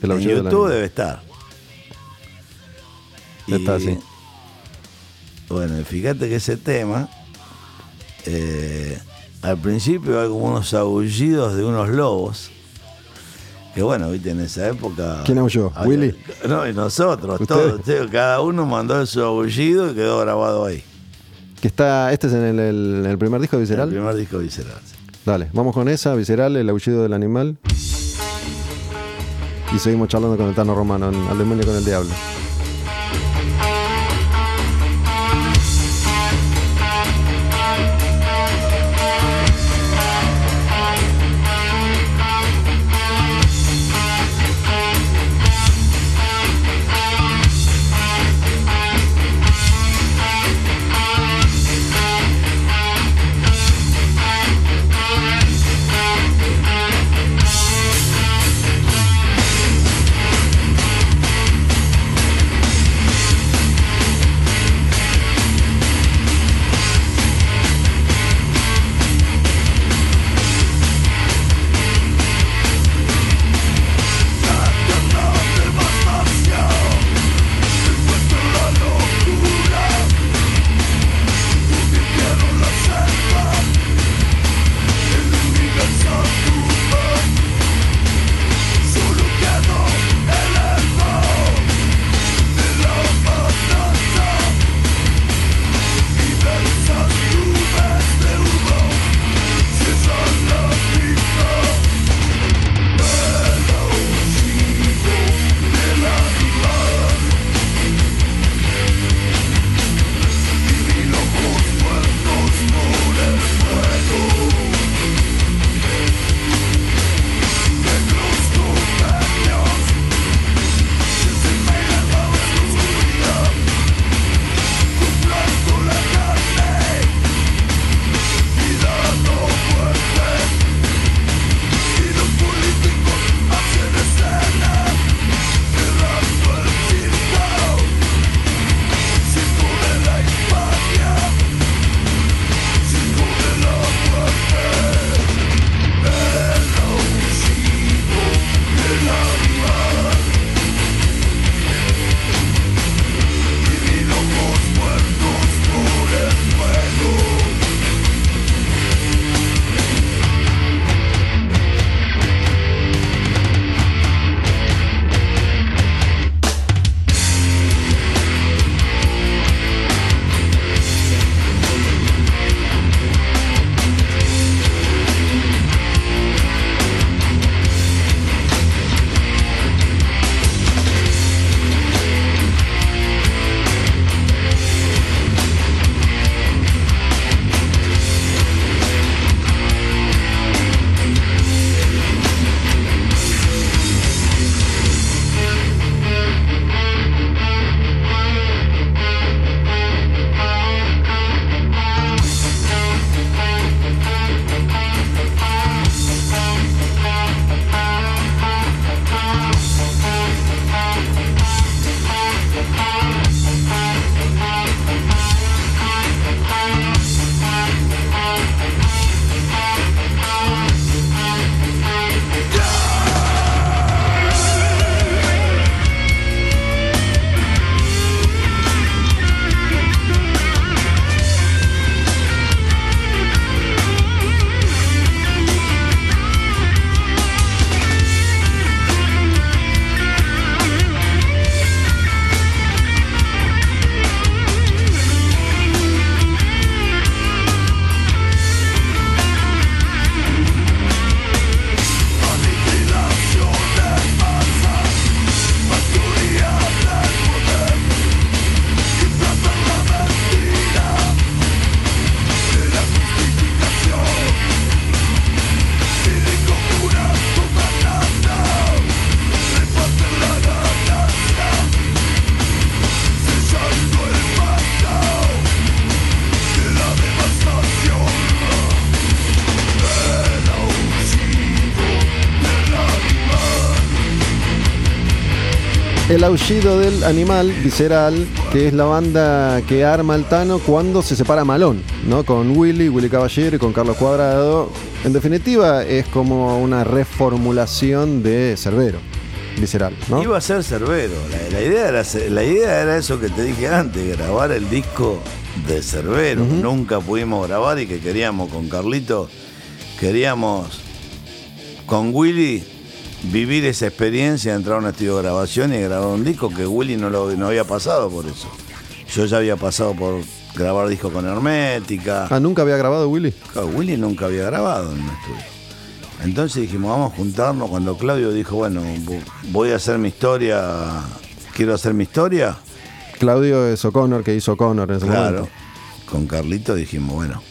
El en YouTube debe estar. Está, sí. Bueno, fíjate que ese tema, eh, al principio hay como unos aullidos de unos lobos. Que bueno, viste, en esa época. ¿Quién aulló? había- ¿Willy? No, y nosotros, ¿Ustedes? todos. Cada uno mandó su aullido y quedó grabado ahí. Que está, este es en el, el- el primer disco Visceral. El primer disco visceral. sí. Dale, vamos con esa, Visceral, el aullido del animal. Y seguimos charlando con el Tano Romano, en Al demonio con el diablo. El aullido del animal visceral, que es la banda que arma el Tano cuando se separa Malón, ¿no? Con Willy, Willy Caballero y con Carlos Cuadrado. En definitiva, es como una reformulación de Cerbero, visceral, ¿no? Iba a ser Cerbero. La, idea era, la idea era eso que te dije antes, grabar el disco de Cerbero. Nunca pudimos grabar y que queríamos con Carlito, queríamos con Willy vivir esa experiencia, entrar a un estudio de grabación y grabar un disco que Willy no, lo, no había pasado por eso. Yo ya había pasado por grabar disco con Hermética. Ah, ¿nunca había grabado Willy? Willy nunca había grabado en un estudio. Entonces dijimos, vamos a juntarnos. Cuando Claudio dijo, bueno, voy a hacer mi historia, quiero hacer mi historia. Claudio es O'Connor, que hizo O'Connor en ese claro, Con Carlito dijimos, bueno,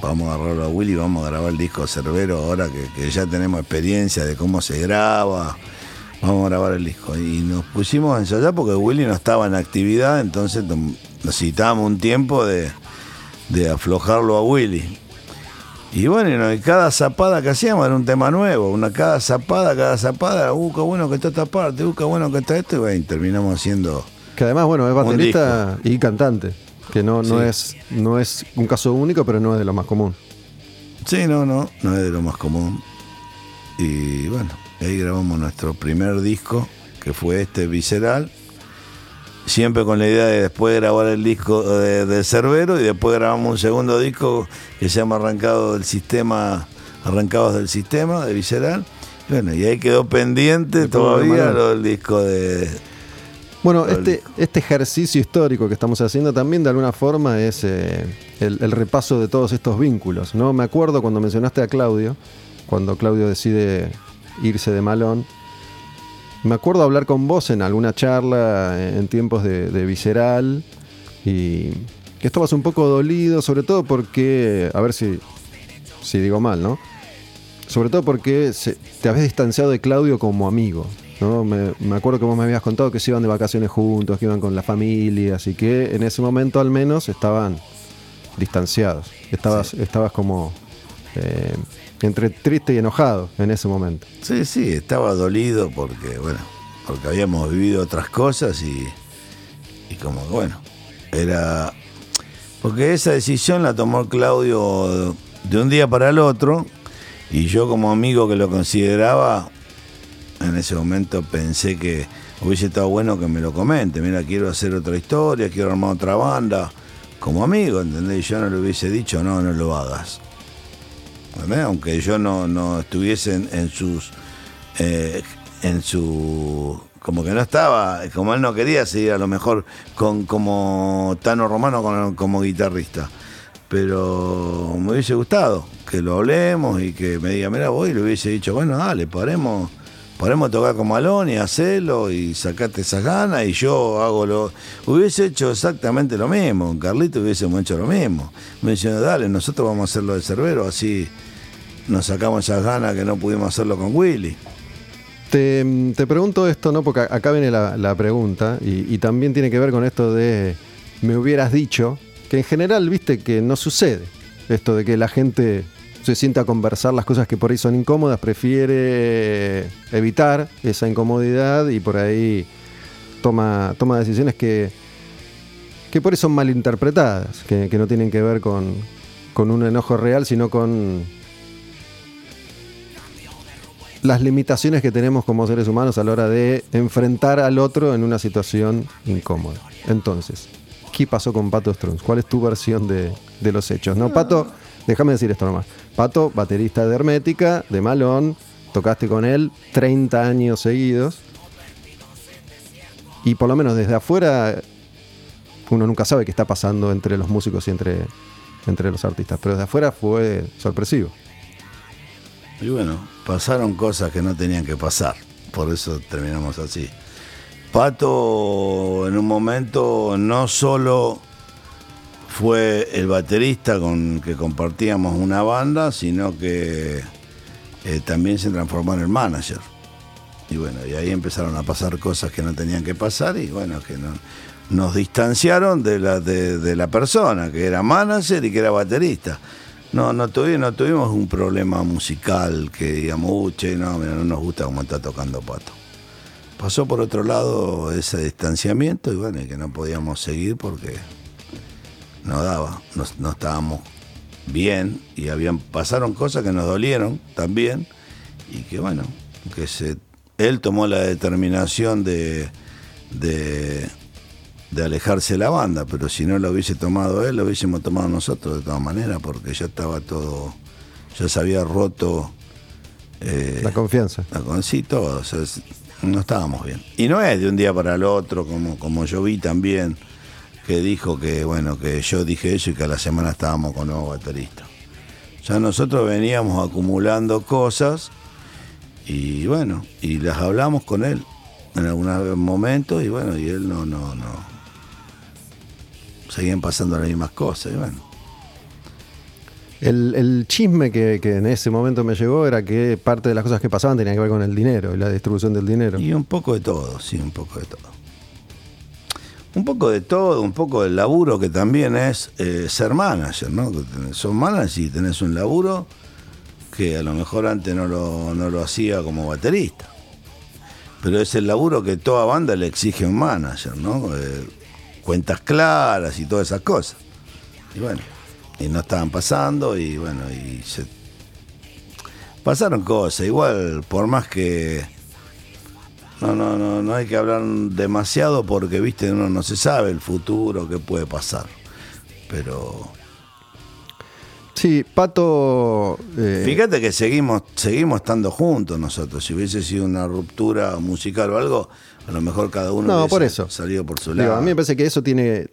vamos a agarrarlo a Willy, vamos a grabar el disco Cerbero ahora que, ya tenemos experiencia de cómo se graba. Vamos a grabar el disco. Y nos pusimos a ensayar porque Willy no estaba en actividad, entonces necesitábamos un tiempo de, aflojarlo a Willy. Y bueno, y cada zapada que hacíamos era un tema nuevo, una cada zapada, cada zapada, uh, qué bueno que está esta parte, uh, qué bueno que está esto, y bueno, terminamos haciendo. Que además, bueno, es baterista y cantante que no, no, es, no es un caso único, pero no es de lo más común. Sí, no, no, no es de lo más común. Y bueno, ahí grabamos nuestro primer disco, que fue este Visceral. Siempre con la idea de después grabar el disco de, Cerbero y después grabamos un segundo disco que se llama Arrancado del Sistema, Arrancados del Sistema, de Visceral. Bueno, y ahí quedó pendiente todavía lo del disco de, bueno, este, este ejercicio histórico que estamos haciendo también de alguna forma es eh, el, repaso de todos estos vínculos. ¿no? Me acuerdo cuando mencionaste a Claudio, cuando Claudio decide irse de Malón. Me acuerdo hablar con vos en alguna charla en tiempos de, Visceral y que estabas un poco dolido, sobre todo porque, a ver si, si digo mal, ¿no? Sobre todo porque te habías distanciado de Claudio como amigo. ¿No? Me, acuerdo que vos me habías contado que se iban de vacaciones juntos, que iban con la familia, así que en ese momento al menos estaban distanciados. Estabas, estabas como eh, entre triste y enojado en ese momento. Sí, sí, estaba dolido porque, bueno, porque habíamos vivido otras cosas y, y como, bueno, era... Porque esa decisión la tomó Claudio de un día para el otro y yo como amigo que lo consideraba, en ese momento pensé que hubiese estado bueno que me lo comente. Mira, quiero hacer otra historia, quiero armar otra banda. Como amigo, ¿entendés? Yo no le hubiese dicho, no, no lo hagas. Aunque yo no, no estuviese en, sus. Eh, en su. Como que no estaba, como él no quería seguir a lo mejor con como Tano Romano como guitarrista. Pero me hubiese gustado que lo hablemos y que me diga, mira, voy y le hubiese dicho, bueno, dale, paremos Podemos tocar con Malón y hacerlo y sacarte esas ganas y yo hago lo... Hubiese hecho exactamente lo mismo, Carlito hubiésemos hecho lo mismo. Me dale, nosotros vamos a hacerlo de Cerbero, así nos sacamos esas ganas que no pudimos hacerlo con Willy. Te, pregunto esto, ¿no? Porque acá viene la, pregunta y, también tiene que ver con esto de me hubieras dicho, que en general, viste, que no sucede. Esto de que la gente se sienta a conversar las cosas que por ahí son incómodas, prefiere evitar esa incomodidad y por ahí toma, toma decisiones que, que por ahí son malinterpretadas, que, que no tienen que ver con, con un enojo real, sino con las limitaciones que tenemos como seres humanos a la hora de enfrentar al otro en una situación incómoda. Entonces, ¿qué pasó con Pato Strunz? ¿Cuál es tu versión de, de los hechos? No, Pato, déjame decir esto nomás. Pato, baterista de Hermética, de Malón, tocaste con él 30 años seguidos. Y por lo menos desde afuera, uno nunca sabe qué está pasando entre los músicos y entre, entre los artistas, pero desde afuera fue sorpresivo. Y bueno, pasaron cosas que no tenían que pasar, por eso terminamos así. Pato en un momento no solo fue el baterista con que compartíamos una banda, sino que eh, también se transformó en el manager. Y bueno, y ahí empezaron a pasar cosas que no tenían que pasar y bueno, que nos distanciaron de la, de, la persona, que era manager y que era baterista. No, no, tuvimos, no tuvimos un problema musical que digamos, uche, no, no nos gusta cómo está tocando Pato. pasó por otro lado ese distanciamiento y bueno, que no podíamos seguir porque no daba, no, no estábamos bien y habían pasaron cosas que nos dolieron también y que bueno, que se él tomó la determinación de, de, de alejarse de la banda, pero si no lo hubiese tomado él, lo hubiésemos tomado nosotros de todas maneras, porque ya estaba todo, ya se había roto eh, La confianza. la con sí, todo, o sea, no estábamos bien. Y no es de un día para el otro, como, como yo vi también, que dijo que, bueno, que yo dije eso y que a la semana estábamos con nuevo baterista. Ya nosotros veníamos acumulando cosas y bueno, y las hablamos con él en algún momento y bueno, y él no, no, no. Seguían pasando las mismas cosas y bueno. El, el chisme que, que en ese momento me llegó era que parte de las cosas que pasaban tenía que ver con el dinero y la distribución del dinero. Y un poco de todo, sí, un poco de todo. Un poco de todo, un poco del laburo que también es eh, ser manager, ¿no? Sos manager y tenés un laburo que a lo mejor antes no lo, no lo hacía como baterista. Pero es el laburo que toda banda le exige a un manager, ¿no? Eh, cuentas claras y todas esas cosas. Y bueno, y no estaban pasando y bueno, y se... Pasaron cosas, igual por más que no, no, no, no hay que hablar demasiado porque, viste, uno no se sabe el futuro, qué puede pasar. Pero Sí, Pato. eh, fíjate que seguimos, seguimos estando juntos nosotros. Si hubiese sido una ruptura musical o algo, a lo mejor cada uno No, por eso. salido por su digo, lado. a mí me parece que eso tiene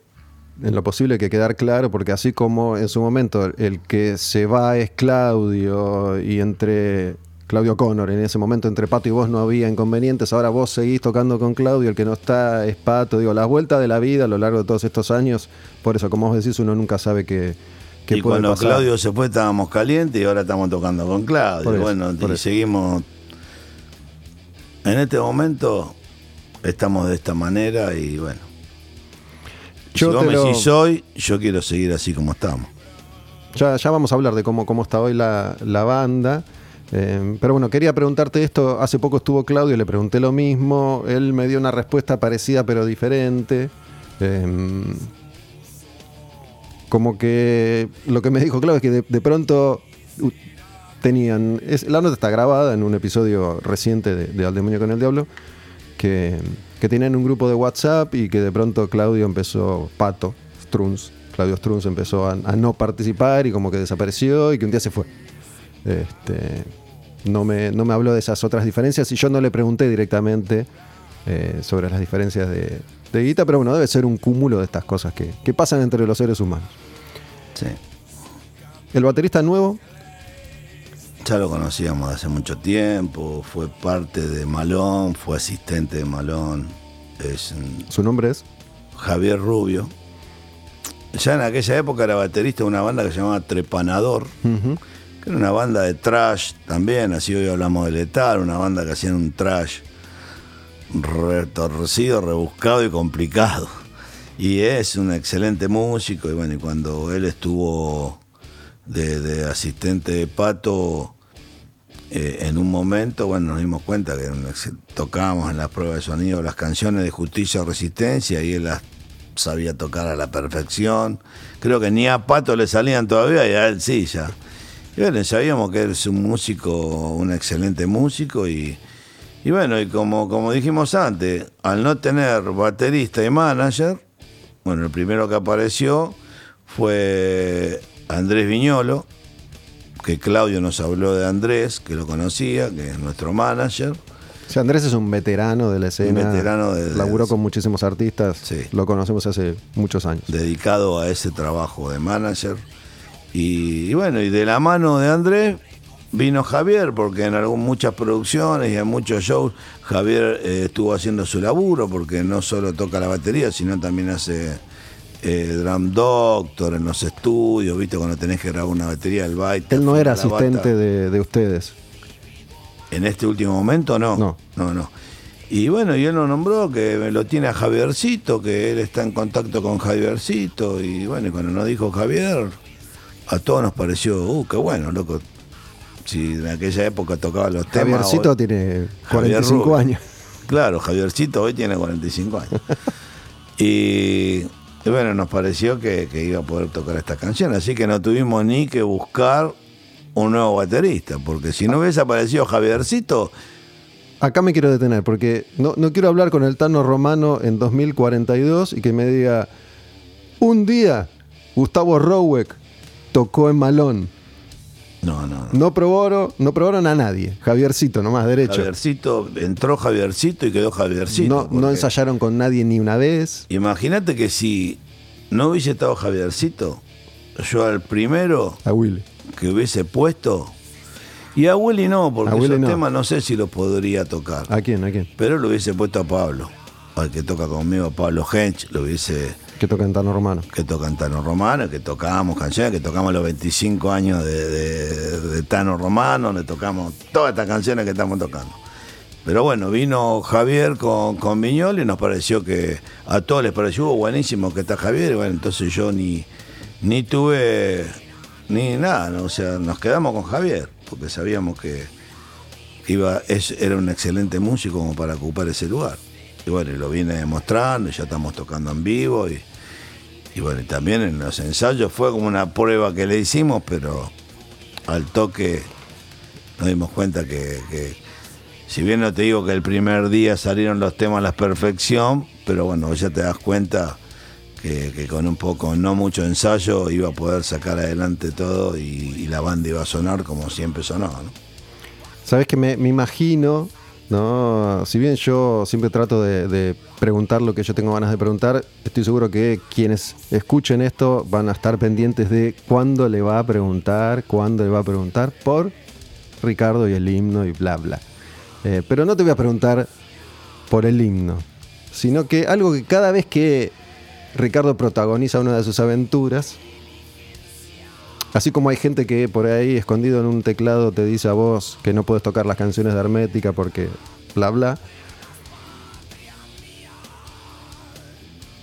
en lo posible que quedar claro, porque así como en su momento el que se va es Claudio y entre Claudio Connor, en ese momento entre Pato y vos no había inconvenientes, ahora vos seguís tocando con Claudio, el que no está es Pato, digo, las vueltas de la vida a lo largo de todos estos años, por eso, como vos decís, uno nunca sabe qué, qué y puede cuando pasar. Claudio se fue estábamos calientes y ahora estamos tocando con Claudio. Eso, bueno, y seguimos. En este momento estamos de esta manera y bueno. Yo si vos me lo- decís hoy, yo quiero seguir así como estamos. Ya, ya vamos a hablar de cómo, cómo está hoy la, la banda. Eh, pero bueno, quería preguntarte esto. Hace poco estuvo Claudio, le pregunté lo mismo. Él me dio una respuesta parecida pero diferente. Eh, como que lo que me dijo Claudio es que de, de pronto tenían. la nota está grabada en un episodio reciente de, Al Demonio con el Diablo. Que, que tenían un grupo de WhatsApp y que de pronto Claudio empezó, Pato, Struns, Claudio Struns empezó a no participar y como que desapareció y que un día se fue. Este, no, me, no me habló de esas otras diferencias y yo no le pregunté directamente eh, sobre las diferencias de, de guita, pero bueno, debe ser un cúmulo de estas cosas que, que pasan entre los seres humanos. Sí. El baterista nuevo, Ya lo conocíamos hace mucho tiempo, fue parte de Malón, fue asistente de Malón, es su nombre es. Javier Rubio. Ya en aquella época era baterista de una banda que se llamaba Trepanador. Era una banda de trash también, así hoy hablamos de Letal, una banda que hacían un trash retorcido, rebuscado y complicado. Y es un excelente músico, y bueno, y cuando él estuvo de, asistente de Pato, eh, en un momento, bueno, nos dimos cuenta que tocábamos en las pruebas de sonido las canciones de Justicia o Resistencia y él las sabía tocar a la perfección. Creo que ni a Pato le salían todavía y a él sí ya. Y bueno, sabíamos que él es un músico, un excelente músico y, y bueno, y como, como dijimos antes, al no tener baterista y manager, bueno, el primero que apareció fue Andrés Viñolo, que Claudio nos habló de Andrés, que lo conocía, que es nuestro manager. O sea, Andrés es un veterano de la escena. veterano de- de- laburó con muchísimos artistas. Sí. Lo conocemos hace muchos años. dedicado a ese trabajo de manager. Y, y bueno, y de la mano de Andrés vino Javier, porque en algún, muchas producciones y en muchos shows Javier eh, estuvo haciendo su laburo, porque no solo toca la batería, sino también hace eh, drum doctor en los estudios, viste, cuando tenés que grabar una batería, el baita. Él no era asistente de, de ustedes. En este último momento no. No. No, no. Y bueno, y él lo nombró, que lo tiene a Javiercito, que él está en contacto con Javiercito. Y bueno, y cuando nos dijo Javier, a todos nos pareció, uh, qué bueno, loco. Si en aquella época tocaba los temas. Javiercito tiene Javier 45 Rubio. años. Claro, Javiercito hoy tiene 45 años. y, y bueno, nos pareció que, que iba a poder tocar esta canción, así que no tuvimos ni que buscar un nuevo baterista, porque si no hubiese aparecido Javiercito, Acá me quiero detener porque no, no quiero hablar con el Tano Romano en 2042 y que me diga, un día Gustavo Roweck tocó en Malón. no, no, no. No probaron, no probaron a nadie. Javiercito nomás, derecho. Javiercito, entró Javiercito y quedó Javiercito. no, no ensayaron con nadie ni una vez. Imagínate que si no hubiese estado Javiercito, yo al primero A Willy. que hubiese puesto, y a Willy no, porque A Willy esos no. temas no sé si los podría tocar, ¿A quién? ¿A quién? pero lo hubiese puesto a Pablo, al que toca conmigo, Pablo Hench, lo hubiese Que toca en Tano Romano. que tocan Tano Romano, que tocábamos canciones, que tocamos los 25 años de, Tano Romano, le tocamos todas estas canciones que estamos tocando. Pero bueno, vino Javier con, con Viñol y nos pareció que a todos les pareció "Uh, buenísimo que está Javier, y bueno, entonces yo ni, ni tuve ni nada, ¿no? o sea, nos quedamos con Javier, porque sabíamos que iba, es, era un excelente músico como para ocupar ese lugar. Y bueno, lo viene demostrando, ya estamos tocando en vivo y, y bueno, también en los ensayos fue como una prueba que le hicimos, pero al toque nos dimos cuenta que, si bien no te digo que el primer día salieron los temas a la perfección, pero bueno, ya te das cuenta que, con un poco, no mucho ensayo, iba a poder sacar adelante todo y, la banda iba a sonar como siempre sonó. ¿no? Sabes que me imagino, ¿no? Si bien yo siempre trato de, preguntar lo que yo tengo ganas de preguntar, estoy seguro que quienes escuchen esto van a estar pendientes de cuándo le va a preguntar, cuándo le va a preguntar por Ricardo y el himno y bla bla. Eh, pero no te voy a preguntar por el himno, sino que algo que cada vez que Ricardo protagoniza una de sus aventuras, Así como hay gente que por ahí escondido en un teclado te dice a vos que no puedes tocar las canciones de Hermética porque bla bla.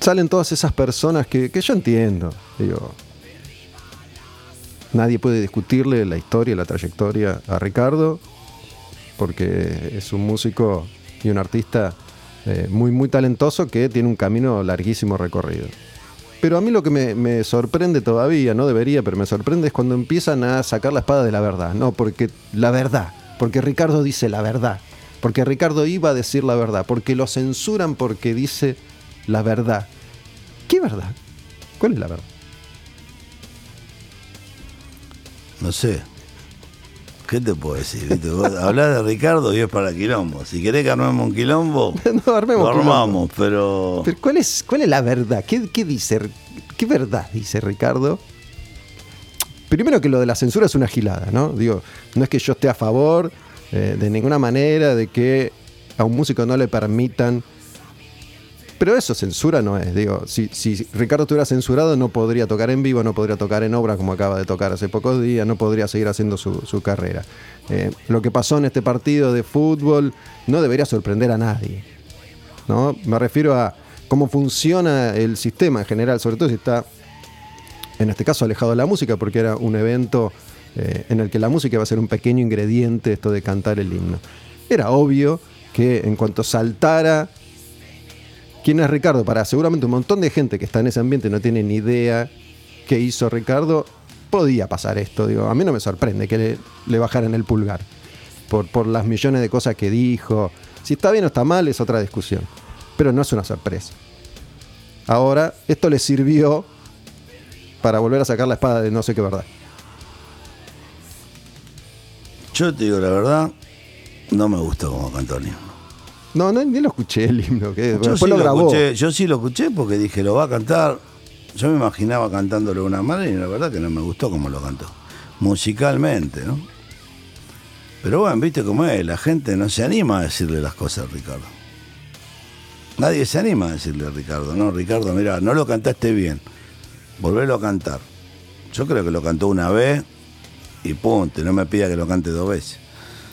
Salen todas esas personas que, yo entiendo. Digo, nadie puede discutirle la historia, la trayectoria a Ricardo porque es un músico y un artista eh, muy muy talentoso que tiene un camino larguísimo recorrido. Pero a mí lo que me, sorprende todavía, no debería, pero me sorprende es cuando empiezan a sacar la espada de la verdad. No, porque la verdad, porque Ricardo dice la verdad, porque Ricardo iba a decir la verdad, porque lo censuran porque dice la verdad. ¿Qué verdad? ¿Cuál es la verdad? No sé. ¿Qué te puedo decir? Hablás de Ricardo y es para quilombo. Si querés que armemos un quilombo, no, armemos. lo quilombo. armamos, pero... Pero ¿cuál es, ¿Cuál es la verdad? ¿Qué, qué dice? ¿Qué verdad dice Ricardo? Primero que lo de la censura es una gilada, ¿no? Digo, no es que yo esté a favor eh, de ninguna manera de que a un músico no le permitan. Pero eso censura no es. Digo, si, si Ricardo estuviera censurado, no podría tocar en vivo, no podría tocar en obra como acaba de tocar hace pocos días, no podría seguir haciendo su, su carrera. Eh, lo que pasó en este partido de fútbol no debería sorprender a nadie. ¿no? Me refiero a cómo funciona el sistema en general, sobre todo si está, en este caso, alejado de la música, porque era un evento eh, en el que la música iba a ser un pequeño ingrediente, esto de cantar el himno. Era obvio que en cuanto saltara quién es Ricardo, para seguramente un montón de gente que está en ese ambiente no tiene ni idea qué hizo Ricardo, podía pasar esto. Digo, a mí no me sorprende que le, bajaran el pulgar por, por las millones de cosas que dijo. Si está bien o está mal es otra discusión, pero no es una sorpresa. Ahora, esto le sirvió para volver a sacar la espada de no sé qué verdad. Yo te digo la verdad, no me gustó como himno. No, no, ni lo escuché el himno, que Yo después sí lo grabó. escuché, yo sí lo escuché porque dije, lo va a cantar. Yo me imaginaba cantándolo de una manera y la verdad que no me gustó como lo cantó. Musicalmente, ¿no? Pero bueno, viste cómo es, la gente no se anima a decirle las cosas a Ricardo. Nadie se anima a decirle a Ricardo, no, Ricardo, mira, no lo cantaste bien, volverlo a cantar. Yo creo que lo cantó una vez y punto, no me pida que lo cante dos veces.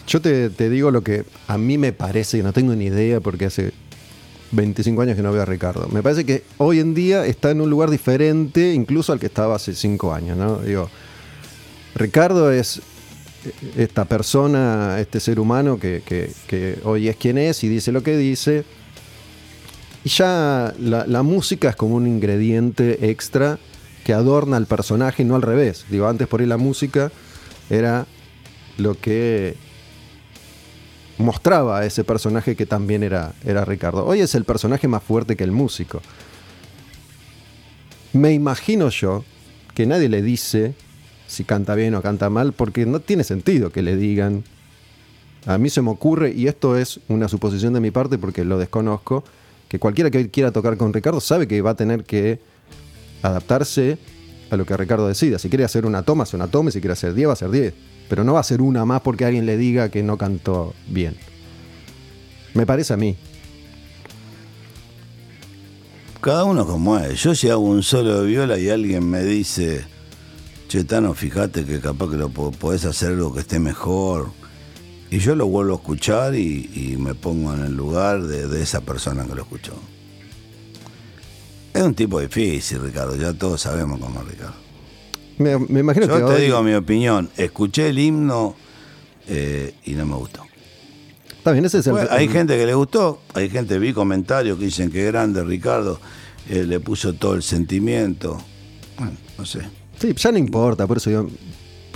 Yo te, te digo lo que a mí me parece, que no tengo ni idea porque hace 25 años que no veo a Ricardo. Me parece que hoy en día está en un lugar diferente incluso al que estaba hace 5 años, ¿no? Digo, Ricardo es esta persona, este ser humano que, que- hoy es quien es y dice lo que dice. Y ya la, música es como un ingrediente extra que adorna al personaje y no al revés. Digo, antes por ahí la música era lo que mostraba a ese personaje que también era, era Ricardo. Hoy es el personaje más fuerte que el músico. Me imagino yo que nadie le dice si canta bien o canta mal, porque no tiene sentido que le digan. A mí se me ocurre, y esto es una suposición de mi parte porque lo desconozco, que cualquiera que quiera tocar con Ricardo sabe que va a tener que adaptarse a lo que Ricardo decida. Si quiere hacer una toma, hace una toma, si quiere hacer 10, va a hacer 10. Pero no va a hacer una más porque alguien le diga que no cantó bien. Me parece a mí. Cada uno como es. Yo si hago un solo de viola y alguien me dice, Chetano, fíjate que capaz que lo po- podés hacer algo que esté mejor. Y yo lo vuelvo a escuchar y, y me pongo en el lugar de, de esa persona que lo escuchó. Es un tipo difícil, Ricardo. Ya todos sabemos cómo es Ricardo. Me, me imagino Yo que te hoy- digo mi opinión. Escuché el himno eh, y no me gustó. Está bien, ese es el. Bueno, hay gente que le gustó, hay gente, vi comentarios que dicen que grande Ricardo, eh, le puso todo el sentimiento. Bueno, no sé. Sí, ya no importa, por eso yo.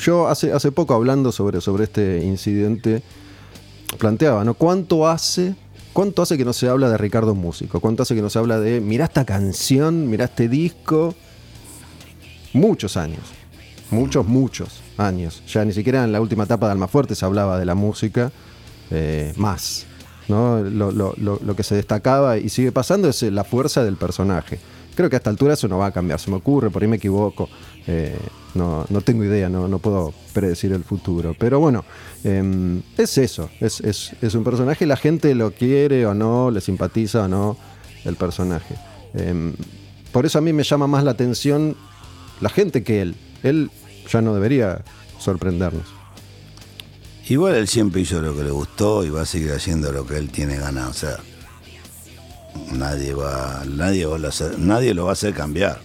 Yo hace, hace poco hablando sobre, sobre este incidente, planteaba, ¿no? ¿Cuánto hace, ¿Cuánto hace que no se habla de Ricardo Músico? ¿Cuánto hace que no se habla de, mirá esta canción, mirá este disco? Muchos años. Muchos, muchos años. Ya ni siquiera en la última etapa de Almafuerte se hablaba de la música eh, más. ¿no? Lo, que se destacaba y sigue pasando es eh, la fuerza del personaje. Creo que a esta altura eso no va a cambiar, se me ocurre, por ahí me equivoco. eh, no, no tengo idea, no, no puedo predecir el futuro. Pero bueno, em, es eso, es, es- es un personaje, la gente lo quiere o no, le simpatiza o no el personaje. Em, por eso a mí me llama más la atención la gente que él. Él ya no debería sorprendernos. Igual él siempre hizo lo que le gustó y va a seguir haciendo lo que él tiene ganas. O sea, nadie va, nadie va a hacer, nadie lo va a hacer cambiar.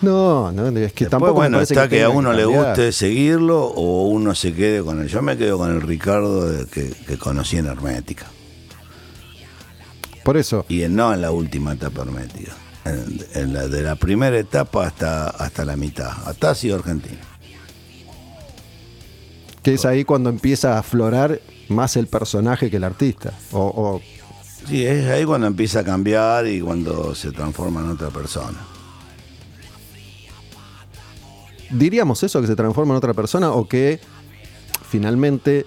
No, no, es que Después, tampoco bueno, está que, a uno le guste seguirlo o uno se quede con él. Yo me quedo con el Ricardo que, que conocí en Hermética. Por eso, Y no en la última etapa hermética. En, la, de la primera etapa hasta, hasta la mitad. Hasta ha sido Argentina. que es ahí cuando empieza a aflorar más el personaje que el artista. O, o- Sí, es ahí cuando empieza a cambiar y cuando se transforma en otra persona. diríamos eso, que se transforma en otra persona, o que finalmente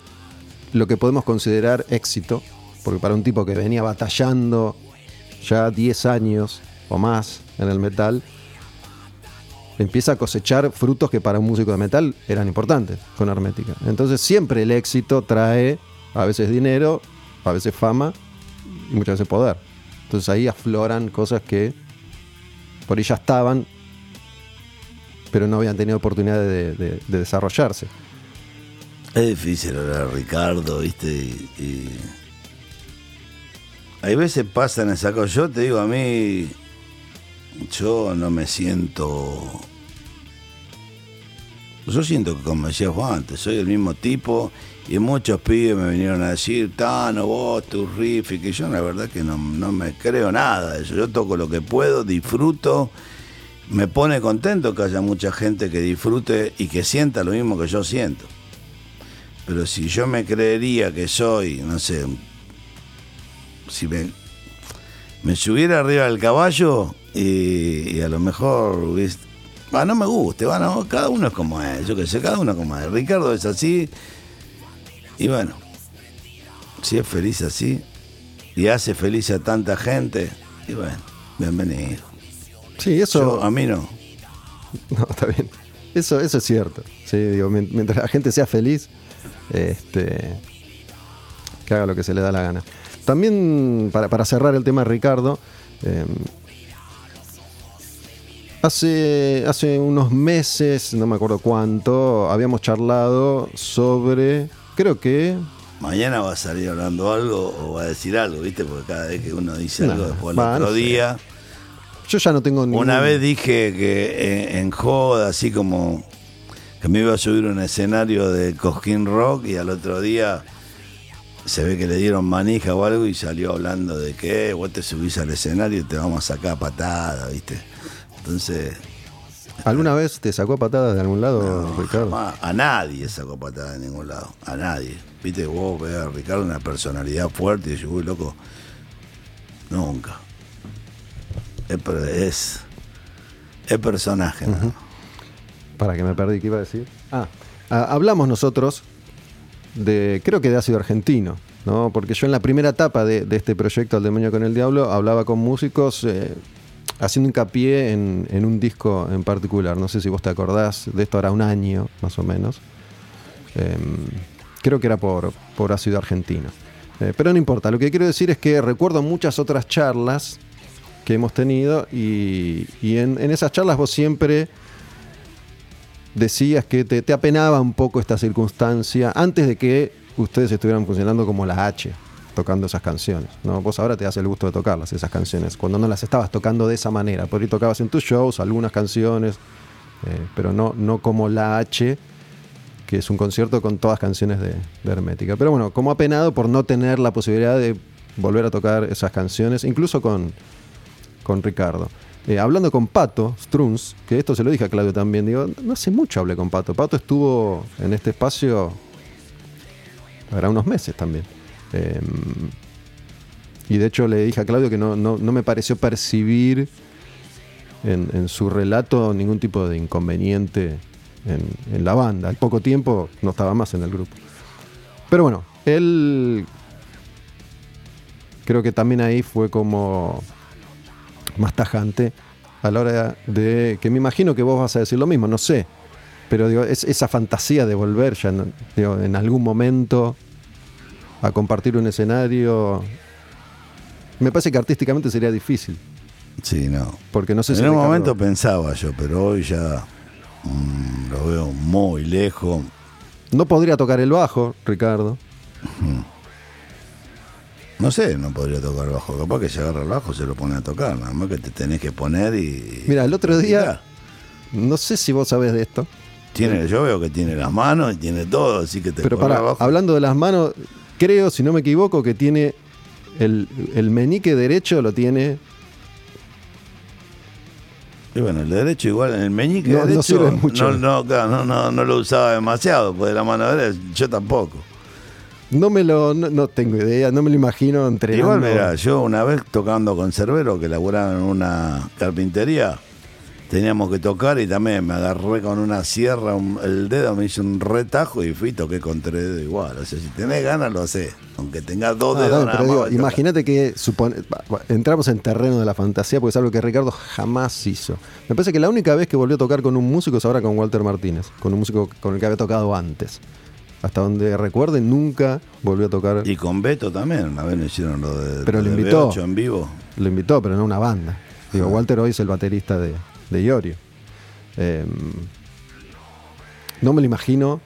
lo que podemos considerar éxito, porque para un tipo que venía batallando ya 10 años o más en el metal, empieza a cosechar frutos que para un músico de metal eran importantes con Hermética. Entonces siempre el éxito trae a veces dinero, a veces fama y muchas veces poder. Entonces ahí afloran cosas que por ahí ya estaban, pero no habían tenido oportunidad de, de- de desarrollarse. Es difícil hablar Ricardo, ¿viste? Y, Hay veces pasan esa cosa. Yo te digo, a mí. Yo no me siento. Yo siento que, como decías vos antes, soy el mismo tipo. Y muchos pibes me vinieron a decir, Tano, vos, tu riff. Y que yo, la verdad, que no, no me creo nada eso. Yo toco lo que puedo, disfruto. Me pone contento que haya mucha gente que disfrute y que sienta lo mismo que yo siento. Pero si yo me creería que soy, no sé, si me, me subiera arriba del caballo y, y a lo mejor hubiese- ah, no me guste, bueno, cada uno es como es, yo qué sé, cada uno es como es. Ricardo es así y bueno, si es feliz así y hace feliz a tanta gente, y bueno, bienvenido. Sí, eso. Yo, a mí no. No, está bien. Eso, eso es cierto. Sí, digo, mientras la gente sea feliz, este, que haga lo que se le da la gana. También, para, para cerrar el tema de Ricardo, eh, hace, hace unos meses, no me acuerdo cuánto, habíamos charlado sobre, creo que... Mañana va a salir hablando algo o va a decir algo, ¿viste? Porque cada vez que uno dice No, algo, después el va, otro no sé. día. Yo ya no tengo ningún... Una vez dije que en, en joda, así como que me iba a subir un escenario de Cosquín Rock y al otro día se ve que le dieron manija o algo y salió hablando de que vos te subís al escenario y te vamos a sacar patada, ¿viste? Entonces. ¿Alguna vez te sacó patada de algún lado, Ricardo? a nadie sacó patada de ningún lado, a nadie. Viste, vos ves a Ricardo una personalidad fuerte y yo, uy, loco, nunca. Es, es, personaje. Para que me perdí, ¿qué iba a decir? Ah, hablamos nosotros de, creo que de ácido argentino, ¿no? Porque yo en la primera etapa de, este proyecto Al Demonio con el Diablo hablaba con músicos eh, haciendo hincapié en, en, un disco en particular. No sé si vos te acordás de esto, ahora un año más o menos. Em, creo que era por, por ácido argentino. Eh, pero no importa, lo que quiero decir es que recuerdo muchas otras charlas que hemos tenido y, en, esas charlas vos siempre decías que te, apenaba un poco esta circunstancia antes de que ustedes estuvieran funcionando como la H, tocando esas canciones. ¿no? Vos ahora te das el gusto de tocarlas, esas canciones, cuando no las estabas tocando de esa manera. Por ahí tocabas en tus shows algunas canciones, eh, pero no, no como la H, que es un concierto con todas canciones de, Hermética. Pero bueno, como apenado por no tener la posibilidad de volver a tocar esas canciones, incluso con, con Ricardo. Eh, hablando con Pato Struns, que esto se lo dije a Claudio también, digo, no hace mucho hablé con Pato. Pato estuvo en este espacio para unos meses también. Em, y de hecho le dije a Claudio que no, me pareció percibir en, su relato ningún tipo de inconveniente en, la banda. Al poco tiempo no estaba más en el grupo. Pero bueno, él creo que también ahí fue como más tajante a la hora de que me imagino que vos vas a decir lo mismo, no sé, pero digo, es esa fantasía de volver ya en algún momento a compartir un escenario, me parece que artísticamente sería difícil. Sí, no. Porque no sé en un momento pensaba yo, pero hoy ya Mm, lo veo muy lejos. No podría tocar el bajo, Ricardo. No sé, no podría tocar el bajo. Capaz que se agarra el bajo, se lo pone a tocar. Nada más que te tenés que poner y. Mira, el otro día. No sé si vos sabés de esto. Tiene, yo veo que tiene las manos y tiene todo, así que te Pero para, hablando de las manos, creo, si no me equivoco, que tiene el, el menique derecho lo tiene y bueno, el derecho igual, el meñique no, derecho no, no, no, no, no, lo usaba demasiado, pues de la mano derecha yo tampoco. No me lo, no, tengo idea, no me lo imagino entrenando. Igual, mira, yo una vez tocando con Cerbero, que laburaba en una carpintería, teníamos que tocar y también me agarré con una sierra, el dedo me hizo un retajo y fui y toqué con tres dedos igual. O sea, si tenés ganas lo sé, aunque tengas dos ah, dedos. imagínate que supone, entramos en terreno de la fantasía porque es algo que Ricardo jamás hizo. Me parece que la única vez que volvió a tocar con un músico es ahora con Walter Martínez, con un músico con el que había tocado antes. Hasta donde recuerde, nunca volvió a tocar. Y con Beto también, una vez lo hicieron lo de, pero lo, invitó, en vivo. Lo invitó, pero no una banda. Digo, ah. Walter hoy es el baterista de, de Iorio. Em, no me lo imagino.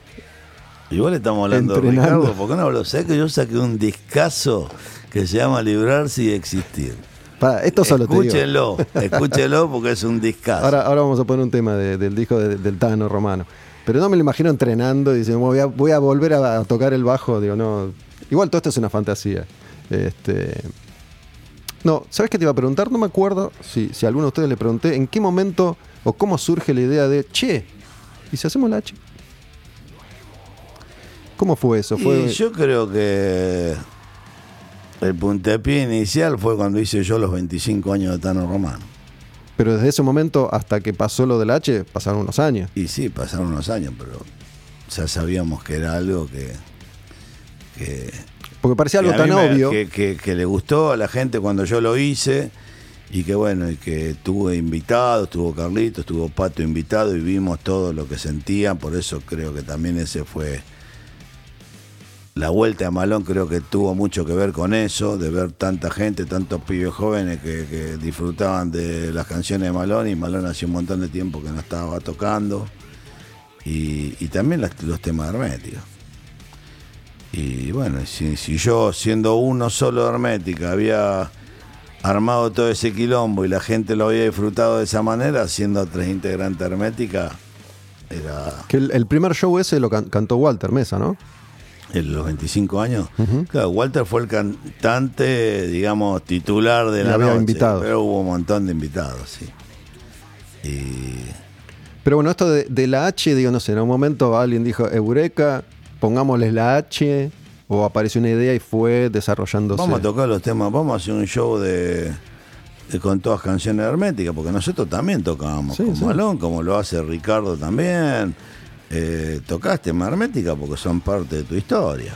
Igual estamos hablando de Ricardo, ¿por qué no hablo? sé que yo saqué un discazo que se llama Librarse y Existir? Para, esto solo escúchenlo, escúchenlo porque es un discazo. Ahora, ahora vamos a poner un tema del disco del Tano Romano. Pero no me lo imagino entrenando y diciendo, voy a, voy a volver a, tocar el bajo. Digo, no. Igual todo esto es una fantasía. Este, no, ¿sabes qué te iba a preguntar? No me acuerdo si, si a alguno de ustedes le pregunté en qué momento o cómo surge la idea de, che, ¿y si hacemos la H? ¿Cómo fue eso? ¿Fue... yo creo que el puntapié inicial fue cuando hice yo los 25 años de Tano Romano. Pero desde ese momento hasta que pasó lo del H, pasaron unos años. Y sí, pasaron unos años, pero ya sabíamos que era algo que, que porque parecía algo tan obvio. Que, le gustó a la gente cuando yo lo hice y que bueno, y que tuve invitados, tuvo Carlitos, tuvo Pato invitado y vimos todo lo que sentían, por eso creo que también ese fue la vuelta a Malón creo que tuvo mucho que ver con eso, de ver tanta gente, tantos pibes jóvenes que, disfrutaban de las canciones de Malón y Malón hacía un montón de tiempo que no estaba tocando y, también los temas herméticos. Y bueno, si, yo siendo uno solo de Hermética había armado todo ese quilombo y la gente lo había disfrutado de esa manera, siendo tres integrantes Hermética, Era Que el, el primer show ese lo can- cantó Walter Mesa, ¿no? en los 25 años. Claro, Walter fue el cantante, digamos, titular de Y la había noche, invitados. pero hubo un montón de invitados, sí. Y Pero bueno, esto de, de la H, digo, no sé, en un momento alguien dijo, Eureka, pongámosle la H, o apareció una idea y fue desarrollándose. vamos a tocar los temas, vamos a hacer un show de, de- con todas canciones herméticas, porque nosotros también tocábamos Sí, con sí. Malón, como lo hace Ricardo también. Eh, tocás tema hermética porque son parte de tu historia.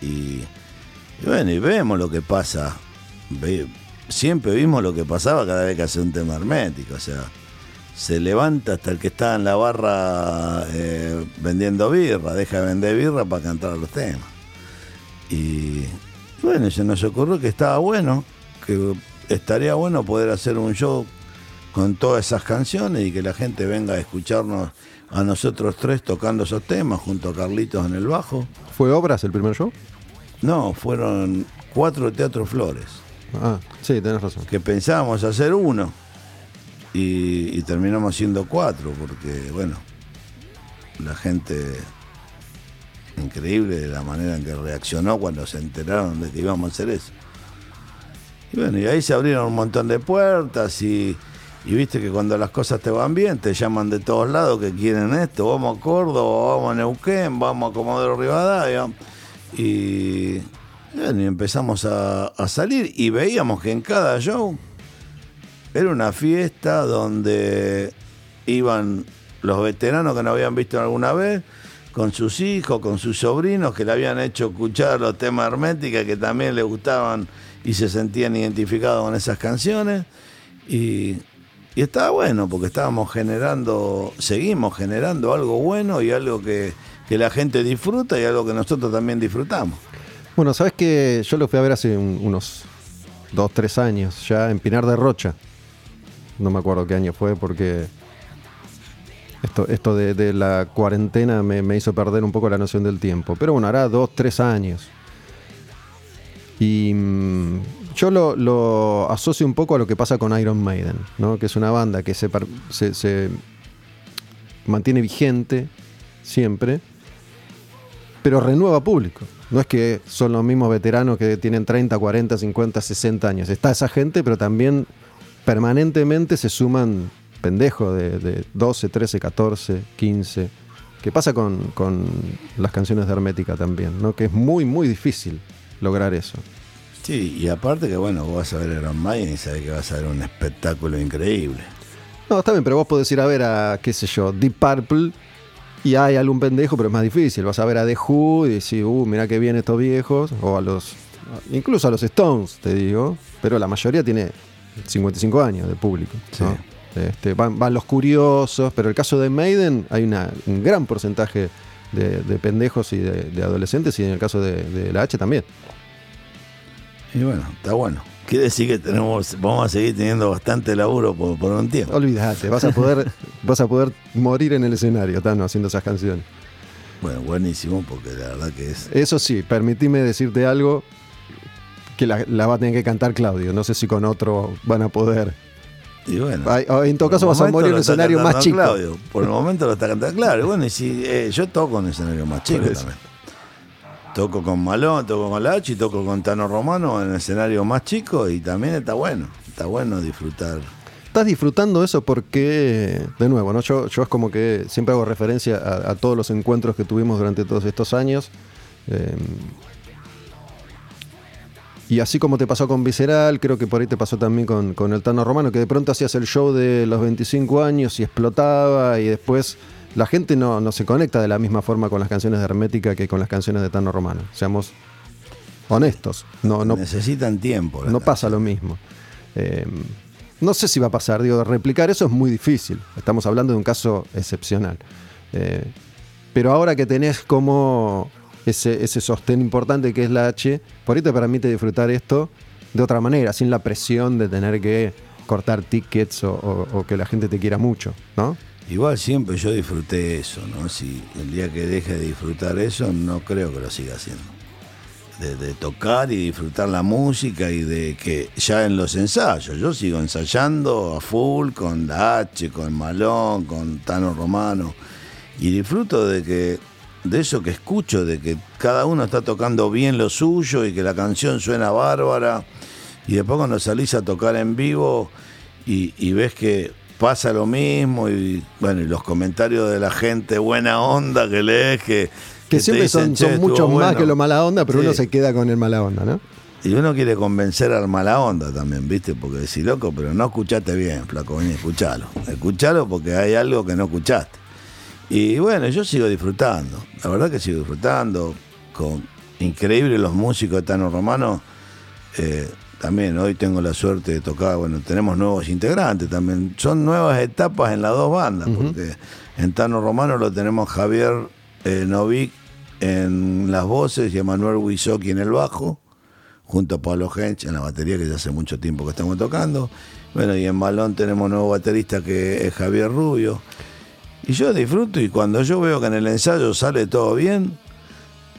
Y, y bueno, y vemos lo que pasa. Siempre vimos lo que pasaba cada vez que hace un tema hermético. O sea, se levanta hasta el que está en la barra eh, vendiendo birra, deja de vender birra para cantar los temas. Y bueno, se nos ocurrió que estaba bueno, que estaría bueno poder hacer un show con todas esas canciones y que la gente venga a escucharnos a nosotros tres tocando esos temas junto a Carlitos en el bajo. ¿Fue Obras el primer show? No, fueron cuatro Teatro Flores, Ah, sí, tenés razón. que pensábamos hacer uno y, terminamos haciendo cuatro, porque bueno, la gente increíble de la manera en que reaccionó cuando se enteraron de que íbamos a hacer eso. Y bueno, y ahí se abrieron un montón de puertas y, viste que cuando las cosas te van bien, te llaman de todos lados que quieren esto, vamos a Córdoba, vamos a Neuquén, vamos a Comodoro Rivadavia. Y, bueno, y empezamos a salir y veíamos que en cada show era una fiesta donde iban los veteranos que no habían visto alguna vez, con sus hijos, con sus sobrinos que le habían hecho escuchar los temas herméticos que también les gustaban y se sentían identificados con esas canciones. Y, y estaba bueno porque estábamos generando, seguimos generando algo bueno y algo que, que la gente disfruta y algo que nosotros también disfrutamos. Bueno, sabes que yo lo fui a ver hace un- unos dos, tres años, ya en Pinar de Rocha. No me acuerdo qué año fue porque esto, esto de, la cuarentena me, hizo perder un poco la noción del tiempo. Pero bueno, hará dos, tres años. Y mm, yo lo, asocio un poco a lo que pasa con Iron Maiden, ¿no? que es una banda que se, se- se mantiene vigente siempre, pero renueva público. No es que son los mismos veteranos que tienen 30, 40, 50, 60 años. Está esa gente, pero también permanentemente se suman pendejos de, de 12, 13, 14, 15. ¿Qué pasa con, con las canciones de Hermética también? ¿no? Que es muy, muy difícil lograr eso. Sí, y aparte que bueno, vos vas a ver Iron Maiden y sabés que vas a ver un espectáculo increíble. No, está bien, pero vos podés ir a ver a, qué sé yo, Deep Purple y hay algún pendejo, pero es más difícil. Vas a ver a The Who y decís, uh, mirá qué bien estos viejos. O a los. Incluso a los Stones, te digo. Pero la mayoría tiene 55 años de público. ¿no? Este, van, van los curiosos, pero el caso de Maiden hay una- un gran porcentaje de, de pendejos y de, de adolescentes, y en el caso de, de la H también. Y bueno, está bueno. Quiere decir que tenemos, vamos a seguir teniendo bastante laburo por, por un tiempo. Olvídate, vas a poder, vas a poder morir en el escenario, Tano, haciendo esas canciones. Bueno, buenísimo, porque la verdad que es. Eso sí, permitime decirte algo que la, la va a tener que cantar Claudio. No sé si con otro van a poder. Y bueno. Ay, en todo caso vas a morir en un escenario más chico. Claudio. Por el momento lo está cantando claro. Y bueno, y si eh, yo toco en escenario más chico también. Toco con Malón, toco con Lachi, toco con Tano Romano en el escenario más chico y también está bueno. Está bueno disfrutar. Estás disfrutando eso porque, de nuevo, ¿no? yo, yo es como que siempre hago referencia a, a todos los encuentros que tuvimos durante todos estos años. Eh, y así como te pasó con Visceral, creo que por ahí te pasó también con, con el Tano Romano, que de pronto hacías el show de los 25 años y explotaba y después la gente no, no se conecta de la misma forma con las canciones de Hermética que con las canciones de Tano Romano. Seamos honestos, no, no, Necesitan tiempo. no pasa lo mismo. Eh, no sé si va a pasar, digo, replicar eso es muy difícil. Estamos hablando de un caso excepcional. Eh, pero ahora que tenés como ese, ese sostén importante que es la H, por ahí te permite disfrutar esto de otra manera, sin la presión de tener que cortar tickets o, que la gente te quiera mucho, ¿no? Igual siempre yo disfruté eso, ¿no? Si el día que deje de disfrutar eso, no creo que lo siga haciendo. De, de tocar y disfrutar la música y de que ya en los ensayos, yo sigo ensayando a full con la H, con Malón, con Tano Romano. y disfruto de que de eso que escucho, de que cada uno está tocando bien lo suyo y que la canción suena bárbara. Y después cuando salís a tocar en vivo y, y ves que pasa lo mismo y bueno, y los comentarios de la gente buena onda que lees que... Que, siempre dicen, son, "Che, son estuvo mucho más bueno". que lo mala onda, pero Sí. uno se queda con el mala onda, ¿no? Y uno quiere convencer al mala onda también, ¿viste? Porque decís, loco, pero no escuchaste bien, flaco, vení, escuchalo. Escuchalo porque hay algo que no escuchaste. Y bueno, yo sigo disfrutando, la verdad que sigo disfrutando. Con increíble los músicos de Tano Romano. eh, también hoy tengo la suerte de tocar, bueno, tenemos nuevos integrantes también. Son nuevas etapas en las dos bandas, porque en Tano Romano lo tenemos Javier eh, Novik en las voces y Emanuel Wisocki en el bajo junto a Pablo Hench en la batería, que ya hace mucho tiempo que estamos tocando. Bueno, y en Malón tenemos nuevo baterista que es Javier Rubio. Y yo disfruto y cuando yo veo que en el ensayo sale todo bien,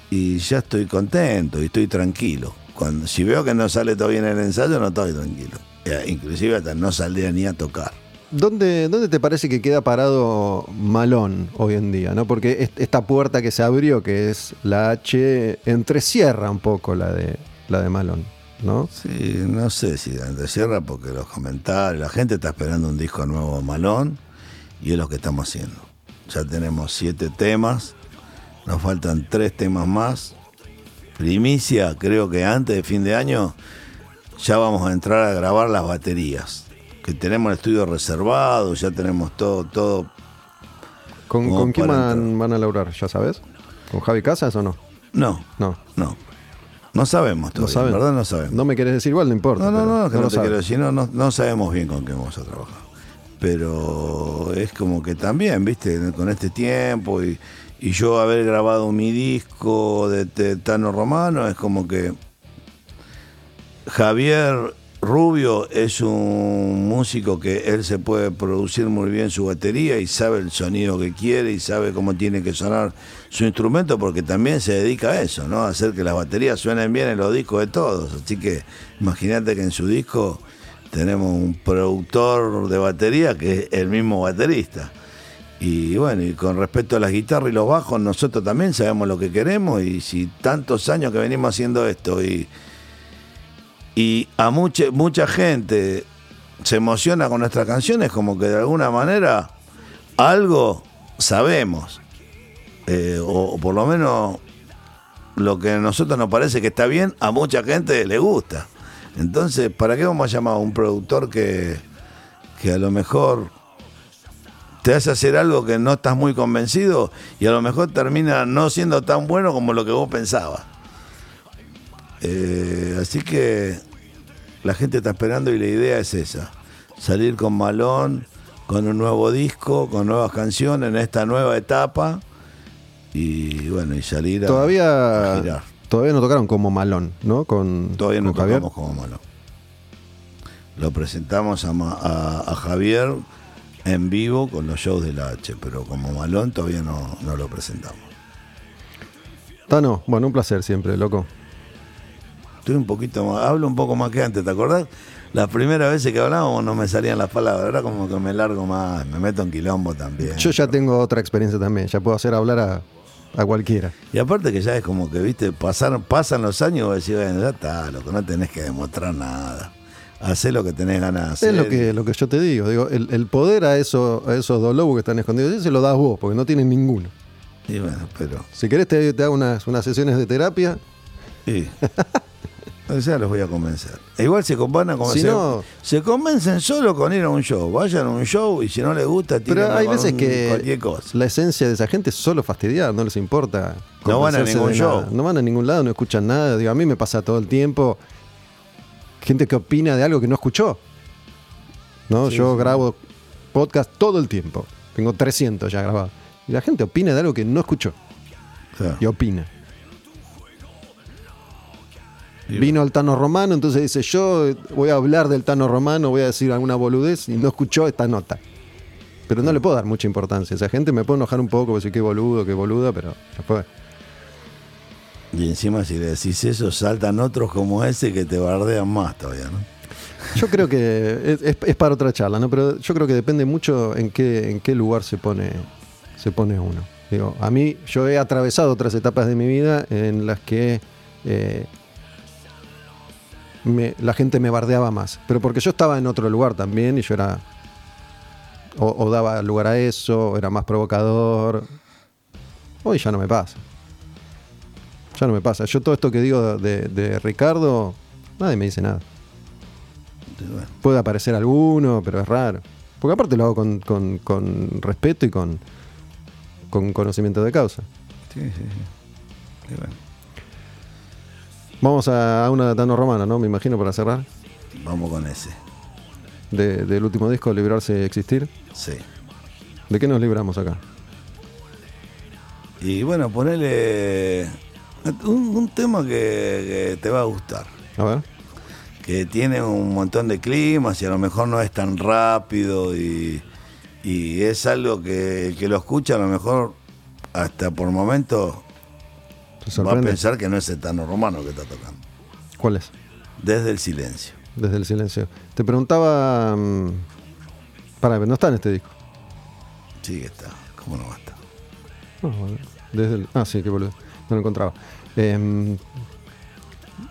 y ya estoy contento y estoy tranquilo. Cuando, si veo que no sale todo bien en el ensayo, no estoy tranquilo. Eh, inclusive hasta no saldría ni a tocar. ¿Dónde, ¿Dónde te parece que queda parado Malón hoy en día? ¿no? Porque est- esta puerta que se abrió, que es la H, entrecierra un poco la de, la de Malón, ¿no? Sí, no sé si de cierra porque los comentarios, la gente está esperando un disco nuevo Malón y es lo que estamos haciendo. Ya tenemos siete temas, nos faltan tres temas más. Primicia, creo que antes de fin de año ya vamos a entrar a grabar las baterías. Que tenemos el estudio reservado, ya tenemos todo, todo. ¿Con, con quién van, a laburar? ¿Ya sabes? ¿Con Javi Casas o no? No, No. no. No sabemos No todavía, saben. ¿verdad? No sabemos. No me querés decir igual, no importa. No, no, no, que no, te sabes. quiero decir, no, no, no sabemos bien con qué vamos a trabajar. Pero es como que también, viste, con este tiempo y, yo haber grabado mi disco de, de Tano Romano, es como que Javier Rubio es un músico que él se puede producir muy bien su batería y sabe el sonido que quiere y sabe cómo tiene que sonar su instrumento porque también se dedica a eso, ¿no? Hacer que las baterías suenen bien en los discos de todos. Así que imagínate que en su disco tenemos un productor de batería que es el mismo baterista. Y bueno, y con respecto a las guitarras y los bajos, nosotros también sabemos lo que queremos y si tantos años que venimos haciendo esto y, y a mucha, mucha gente se emociona con nuestras canciones, como que de alguna manera algo sabemos, Eh, o, o por lo menos lo que a nosotros nos parece que está bien, a mucha gente le gusta. Entonces, ¿para qué vamos a llamar a un productor que, que a lo mejor te hace hacer algo que no estás muy convencido y a lo mejor termina no siendo tan bueno como lo que vos pensabas? Eh, así que la gente está esperando y la idea es esa, salir con Malón, con un nuevo disco, con nuevas canciones en esta nueva etapa y bueno, y salir a, a Todavía, girar. Todavía no tocaron como Malón, ¿no? Con, Todavía no con Javier. tocamos como Malón. Lo presentamos a, Ma- a- a Javier en vivo con los shows de la H, pero como Malón todavía no, no lo presentamos. Tano, bueno, un placer siempre, loco. Estoy un poquito más, hablo un poco más que antes, ¿te acordás? Las primeras veces que hablábamos no me salían las palabras, ahora como que me largo más, me meto en quilombo también. Yo ya tengo otra experiencia también, ya puedo hacer hablar a, a cualquiera. Y aparte que ya es como que, viste, pasaron, pasan los años y vos decís, bueno, ya está, loco, no tenés que demostrar nada. Hacé lo que tenés ganas de hacer. Es lo que, lo que yo te digo, digo, el, el poder a, eso, a esos dos lobos que están escondidos, se lo das vos, porque no tienen ninguno. Y bueno, pero... Si querés te, te hago unas, unas sesiones de terapia, Sí. Los voy a convencer. E Igual se van a Si convencer. no- Se convencen solo con ir a un show. Vayan a un show y si no les gusta, pero tírenla hay veces un- que cualquier cosa. la esencia de esa gente es solo fastidiar, no les importa. No van a ningún show. nada. No van a ningún lado, no escuchan nada. Digo, a mí me pasa todo el tiempo gente que opina de algo que no escuchó. ¿no? Sí, Yo sí. grabo podcast todo el tiempo. Tengo 300 ya grabados. Y la gente opina de algo que no escuchó. Y opina. Vino el Tano Romano, entonces dice, yo voy a hablar del Tano Romano, voy a decir alguna boludez y no escuchó esta nota. Pero no le puedo dar mucha importancia. Esa gente me puede enojar un poco, decir qué boludo, qué boluda, pero después... Y encima si le decís eso, saltan otros como ese que te bardean más todavía, ¿no? Yo creo que es, es- es para otra charla, ¿no? Pero yo creo que depende mucho en qué, en qué lugar se pone, se pone uno. Digo, a mí, yo he atravesado otras etapas de mi vida en las que eh, la gente me bardeaba más. Pero porque yo estaba en otro lugar también y yo era. O, daba lugar a eso, era más provocador. Hoy ya no me pasa. Ya no me pasa. Yo todo esto que digo de, Ricardo, nadie me dice nada. Puede aparecer alguno, pero es raro. Porque aparte lo hago con, con- respeto y con, con conocimiento de causa. Sí, sí, sí. Y Vamos a, una de Tano Romano, ¿no? Me imagino para cerrar. vamos con ese. de- del último disco, Librarse y Existir. Sí. ¿De qué nos libramos acá? Y bueno, ponele un, un tema que, que te va a gustar. A ver. Que tiene un montón de climas y a lo mejor no es tan rápido y, y es algo que el que lo escucha a lo mejor hasta por momentos ¿Te va a pensar que no es etano romano que está tocando. ¿Cuál es? Desde el silencio. Desde el silencio. Te preguntaba. mm, Para, no está en este disco. Sí que está. ¿Cómo no va a estar? No, desde el- ah, sí, qué boludo. No lo encontraba. Em,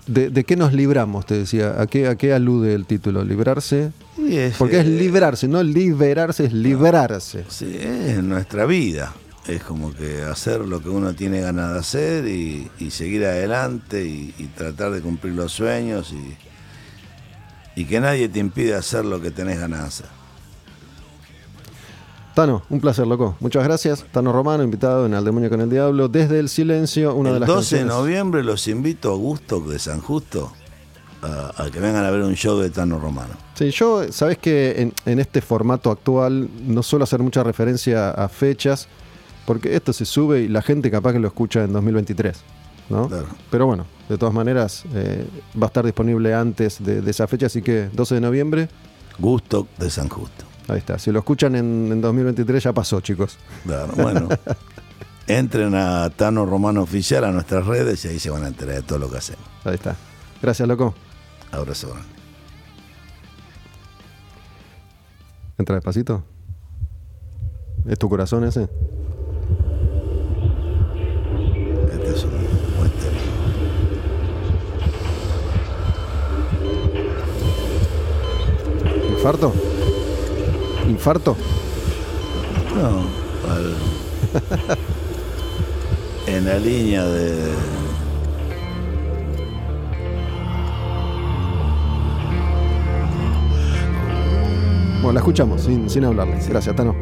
de, de qué nos libramos? Te decía. ¿A qué, ¿A qué alude el título? ¿Librarse? Es, Porque es eh, librarse, no liberarse, es librarse. Sí, es nuestra vida. Es como que hacer lo que uno tiene ganas de hacer y, y seguir adelante y, y tratar de cumplir los sueños y, y que nadie te impide hacer lo que tenés ganas de hacer. Tano, un placer, loco. Muchas gracias. Tano Romano, invitado en Al Demonio con el Diablo. Desde el silencio, una de las 12 de noviembre los invito a Gusto de San Justo a, a que vengan a ver un show de Tano Romano. Sí, yo, sabes que en, en este formato actual no suelo hacer mucha referencia a fechas, porque esto se sube y la gente capaz que lo escucha en 2023, ¿no? Claro. Pero bueno, de todas maneras, eh, va a estar disponible antes de, de esa fecha, así que 12 de noviembre, Gusto de San Justo. ahí está. Si lo escuchan en, en 2023 ya pasó, chicos. Claro, bueno. Entren a Tano Romano Oficial a nuestras redes y ahí se van a enterar de todo lo que hacemos. Ahí está. Gracias, loco. Abrazo grande. Entra despacito. ¿Es tu corazón ese? ¿Infarto? ¿Infarto? No, al- en la línea de. Bueno, la escuchamos sin, sin hablarle. Gracias, Tano.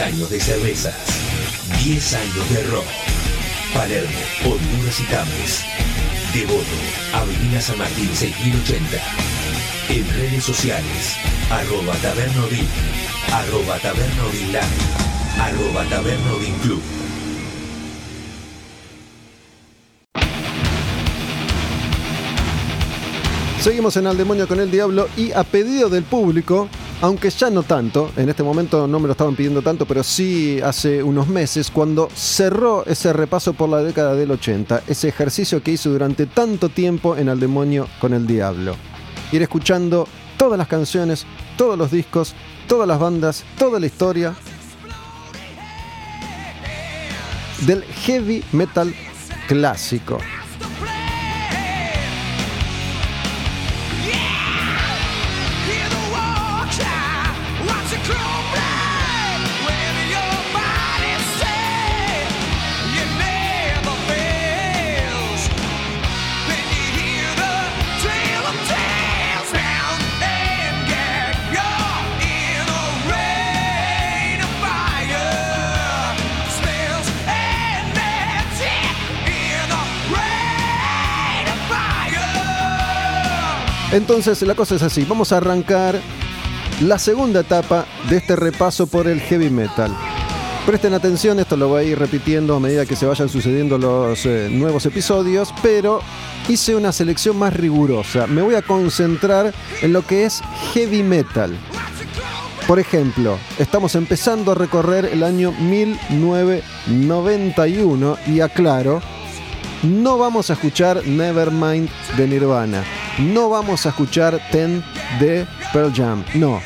10 años de cervezas, 10 años de rock. Palermo, Honduras y Tames. Devoto, Avenida San Martín 6080. En redes sociales, arroba tabernodin, arroba tabernodin arroba tabernodin club. Seguimos en Al Demonio con el Diablo y a pedido del público, aunque ya no tanto, en este momento no me lo estaban pidiendo tanto, pero sí hace unos meses, cuando cerró ese repaso por la década del 80, ese ejercicio que hizo durante tanto tiempo en Al Demonio con el Diablo. Ir escuchando todas las canciones, todos los discos, todas las bandas, toda la historia del heavy metal clásico. Entonces la cosa es así, vamos a arrancar la segunda etapa de este repaso por el heavy metal. Presten atención, esto lo voy a ir repitiendo a medida que se vayan sucediendo los eh, nuevos episodios, pero hice una selección más rigurosa. Me voy a concentrar en lo que es heavy metal. Por ejemplo, estamos empezando a recorrer el año 1991 y aclaro, no vamos a escuchar Nevermind de Nirvana no vamos a escuchar Ten de Pearl Jam. No.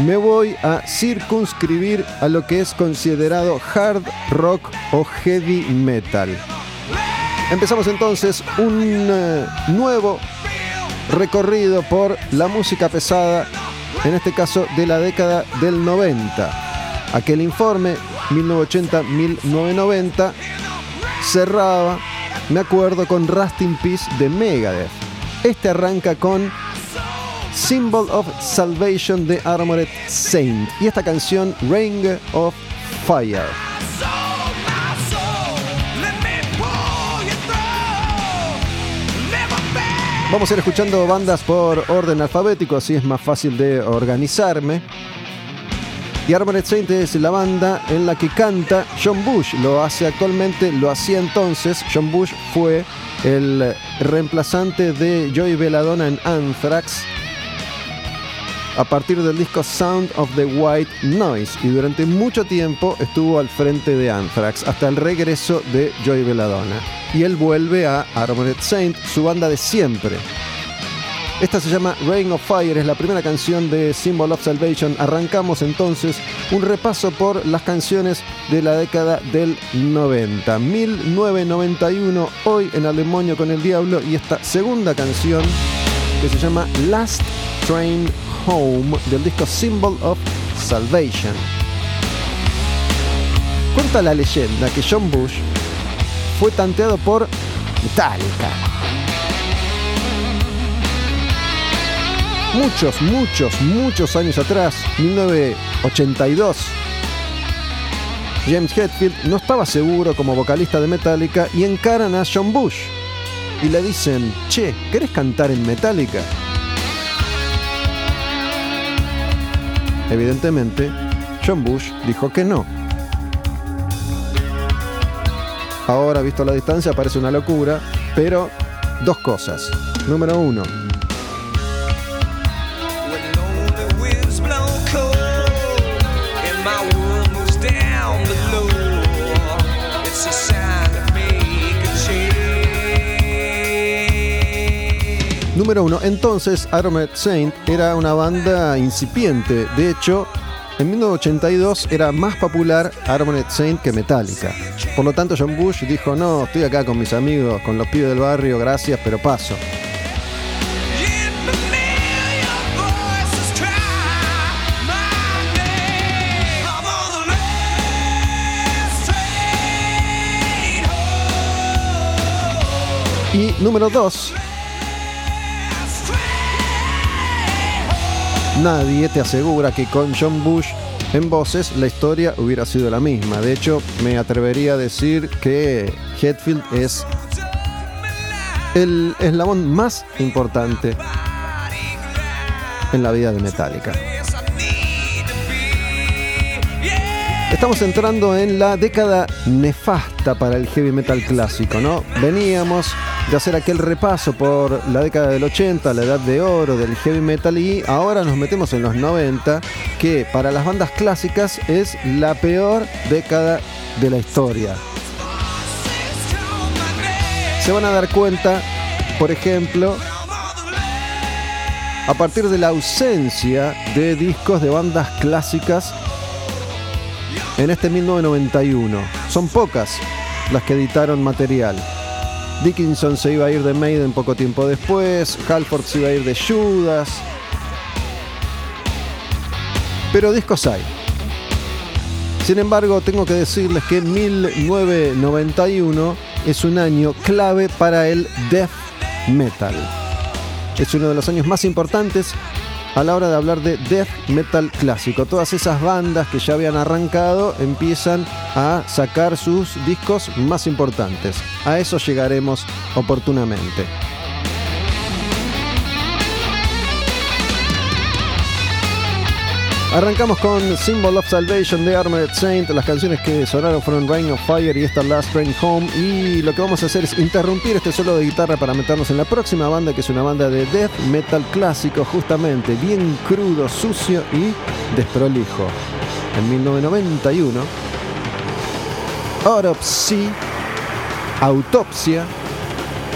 Me voy a circunscribir a lo que es considerado hard rock o heavy metal. Empezamos entonces un eh, nuevo recorrido por la música pesada, en este caso de la década del 90. Aquel informe, 1980-1990, cerraba, me acuerdo, con Rusting Peace de Megadeth. Este arranca con Symbol of Salvation de Armored Saint y esta canción Ring of Fire. Vamos a ir escuchando bandas por orden alfabético, así es más fácil de organizarme. Y Armored Saint es la banda en la que canta John Bush. Lo hace actualmente, lo hacía entonces. John Bush fue el reemplazante de Joey Belladonna en Anthrax a partir del disco Sound of the White Noise y durante mucho tiempo estuvo al frente de Anthrax hasta el regreso de Joey Belladonna. Y él vuelve a Armored Saint, su banda de siempre. Esta se llama Rain of Fire, es la primera canción de Symbol of Salvation. Arrancamos entonces un repaso por las canciones de la década del 90. 1991, hoy en Al Demonio con el Diablo, y esta segunda canción que se llama Last Train Home del disco Symbol of Salvation. Cuenta la leyenda que John Bush fue tanteado por Metallica muchos, muchos, muchos años atrás, 1982, James Hetfield no estaba seguro como vocalista de Metallica y encaran a John Bush y le dicen, che, ¿querés cantar en Metallica? Evidentemente, John Bush dijo que no. Ahora, visto la distancia, parece una locura, pero dos cosas. Número uno, Número uno, entonces Armored Saint era una banda incipiente. De hecho, en 1982 era más popular Armored Saint que Metallica. Por lo tanto, John Bush dijo, no, estoy acá con mis amigos, con los pibes del barrio, gracias, pero paso. Y número dos, nadie te asegura que con John Bush en voces la historia hubiera sido la misma. De hecho, me atrevería a decir que Hetfield es el eslabón más importante en la vida de Metallica. Estamos entrando en la década nefasta para el heavy metal clásico, ¿no? Veníamos de hacer aquel repaso por la década del 80, la edad de oro del heavy metal y ahora nos metemos en los 90, que para las bandas clásicas es la peor década de la historia. Se van a dar cuenta, por ejemplo, a partir de la ausencia de discos de bandas clásicas en este 1991. Son pocas las que editaron material. Dickinson se iba a ir de Maiden poco tiempo después, Halford se iba a ir de Judas. Pero discos hay. Sin embargo, tengo que decirles que 1991 es un año clave para el death metal. Es uno de los años más importantes a la hora de hablar de death metal clásico. Todas esas bandas que ya habían arrancado empiezan a sacar sus discos más importantes. A eso llegaremos oportunamente. Arrancamos con Symbol of Salvation de Armored Saint. Las canciones que sonaron fueron Rain of Fire y esta Last Train Home. Y lo que vamos a hacer es interrumpir este solo de guitarra para meternos en la próxima banda, que es una banda de death metal clásico, justamente bien crudo, sucio y desprolijo. En 1991, Autopsy, Autopsia,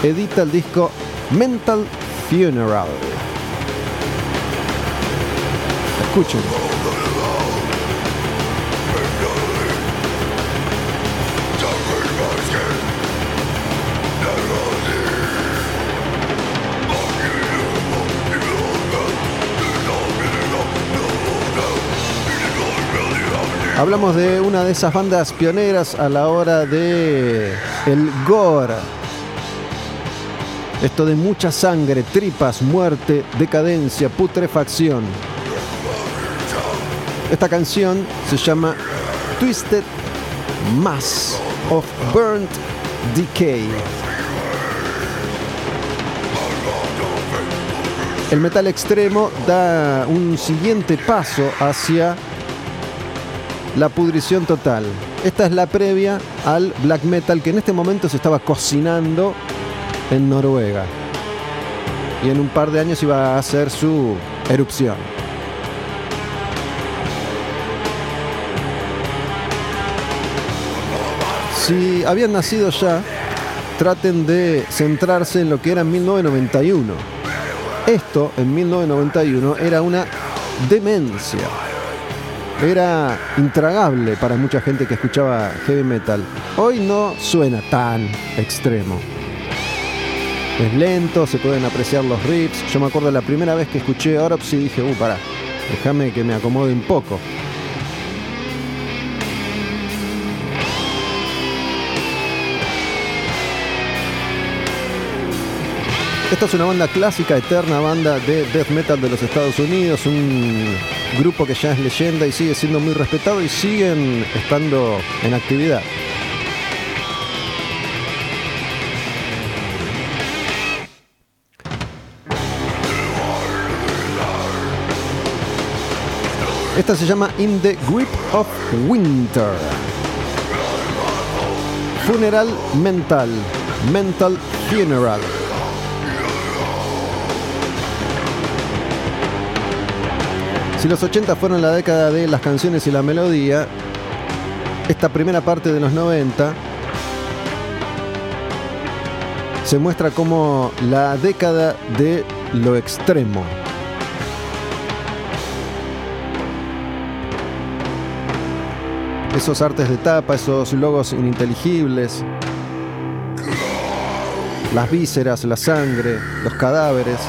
edita el disco Mental Funeral. Escuchen. Hablamos de una de esas bandas pioneras a la hora de el gore. Esto de mucha sangre, tripas, muerte, decadencia, putrefacción. Esta canción se llama Twisted Mass of Burnt Decay. El metal extremo da un siguiente paso hacia la pudrición total. Esta es la previa al black metal que en este momento se estaba cocinando en Noruega. Y en un par de años iba a hacer su erupción. Si habían nacido ya, traten de centrarse en lo que era en 1991. Esto en 1991 era una demencia era intragable para mucha gente que escuchaba heavy metal. Hoy no suena tan extremo. Es lento, se pueden apreciar los riffs. Yo me acuerdo la primera vez que escuché Autopsy y dije, uh, pará, déjame que me acomode un poco. Esta es una banda clásica, eterna banda de death metal de los Estados Unidos, un grupo que ya es leyenda y sigue siendo muy respetado y siguen estando en actividad. Esta se llama In the Grip of Winter. Funeral Mental. Mental Funeral. Si los 80 fueron la década de las canciones y la melodía, esta primera parte de los 90 se muestra como la década de lo extremo. Esos artes de tapa, esos logos ininteligibles, las vísceras, la sangre, los cadáveres,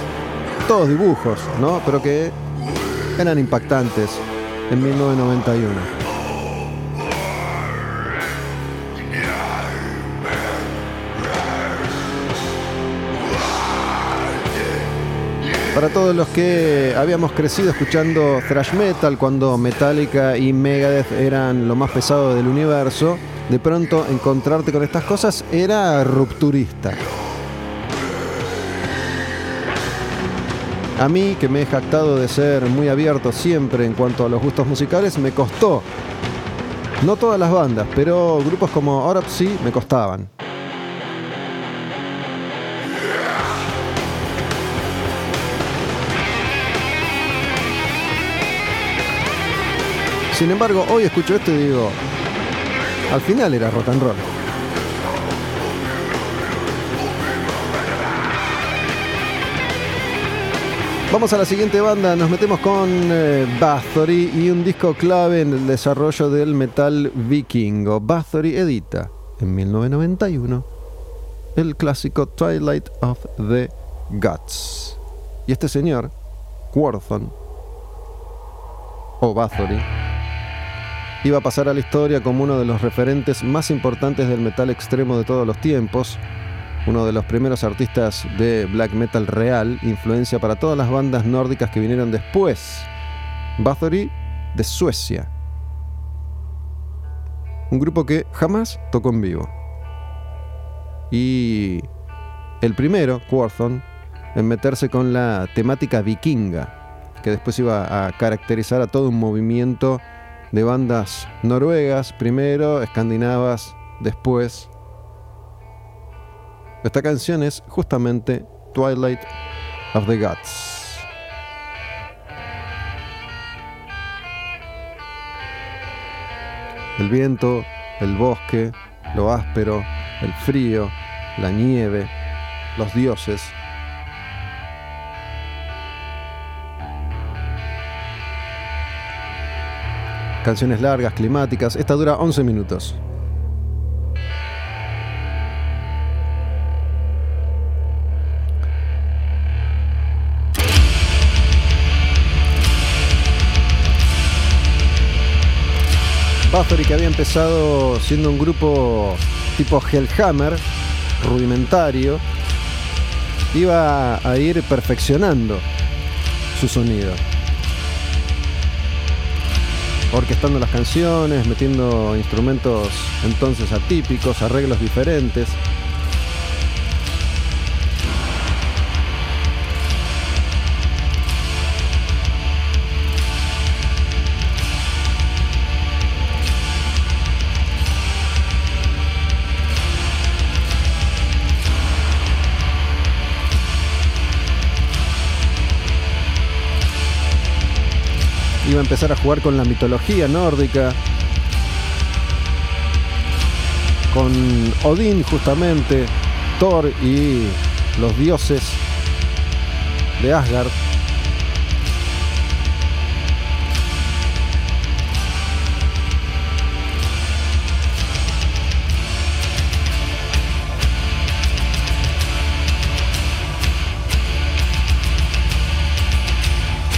todos dibujos, ¿no? Pero que eran impactantes en 1991. Para todos los que habíamos crecido escuchando thrash metal cuando Metallica y Megadeth eran lo más pesado del universo, de pronto encontrarte con estas cosas era rupturista. A mí, que me he jactado de ser muy abierto siempre en cuanto a los gustos musicales, me costó. No todas las bandas, pero grupos como Autopsy me costaban. Sin embargo, hoy escucho esto y digo, al final era rock and roll. Vamos a la siguiente banda, nos metemos con eh, Bathory y un disco clave en el desarrollo del metal vikingo. Bathory edita en 1991 el clásico Twilight of the Gods. Y este señor, Worthon, o Bathory, iba a pasar a la historia como uno de los referentes más importantes del metal extremo de todos los tiempos, uno de los primeros artistas de black metal real, influencia para todas las bandas nórdicas que vinieron después. Bathory de Suecia. Un grupo que jamás tocó en vivo. Y el primero, Quorthon, en meterse con la temática vikinga, que después iba a caracterizar a todo un movimiento de bandas noruegas primero, escandinavas después. Esta canción es justamente Twilight of the Gods. El viento, el bosque, lo áspero, el frío, la nieve, los dioses, canciones largas, climáticas. Esta dura 11 minutos. Bathory que había empezado siendo un grupo tipo Hellhammer, rudimentario, iba a ir perfeccionando su sonido orquestando las canciones, metiendo instrumentos entonces atípicos, arreglos diferentes. A empezar a jugar con la mitología nórdica, con Odín justamente, Thor y los dioses de Asgard.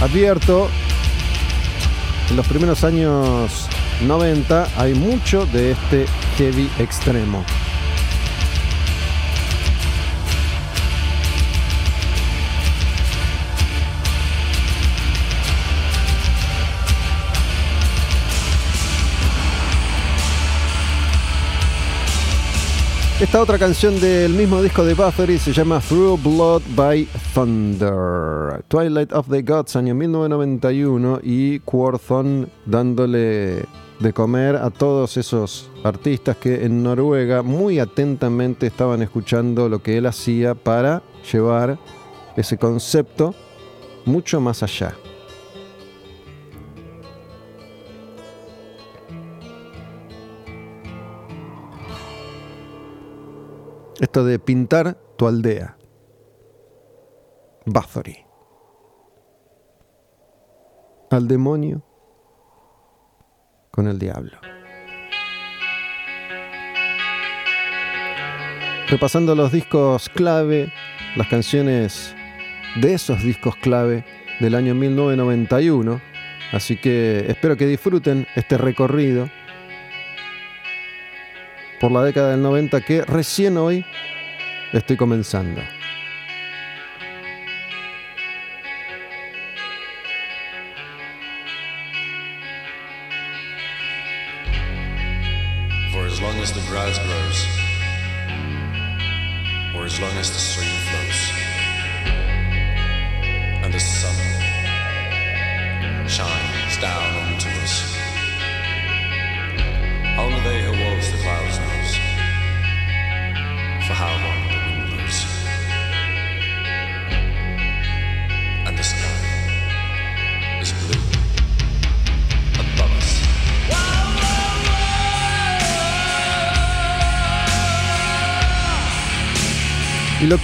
Advierto en los primeros años 90 hay mucho de este heavy extremo. Esta otra canción del mismo disco de Bathory se llama Through Blood by Thunder. Twilight of the Gods, año 1991, y Quorthon dándole de comer a todos esos artistas que en Noruega muy atentamente estaban escuchando lo que él hacía para llevar ese concepto mucho más allá. Esto de pintar tu aldea. Bathory. Al demonio con el diablo. Repasando los discos clave, las canciones de esos discos clave del año 1991. Así que espero que disfruten este recorrido por la década del 90 que recién hoy estoy comenzando.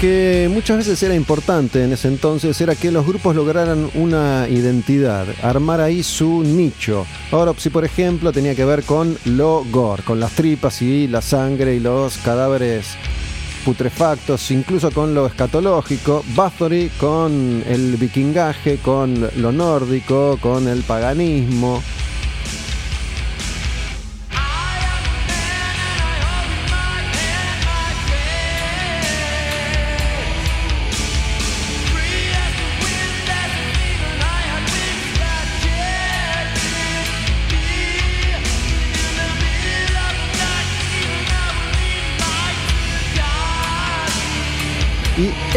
Que muchas veces era importante en ese entonces era que los grupos lograran una identidad, armar ahí su nicho. Ahora, si por ejemplo tenía que ver con lo gore, con las tripas y la sangre y los cadáveres putrefactos, incluso con lo escatológico, Bathory con el vikingaje, con lo nórdico, con el paganismo.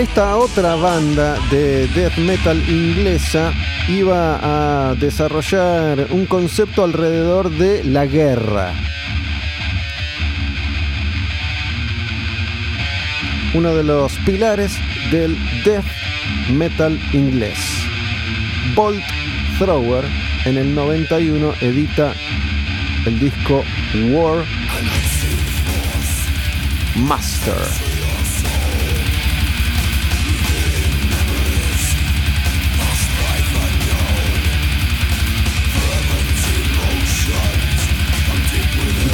Esta otra banda de death metal inglesa iba a desarrollar un concepto alrededor de la guerra. Uno de los pilares del death metal inglés. Bolt Thrower en el 91 edita el disco War Master.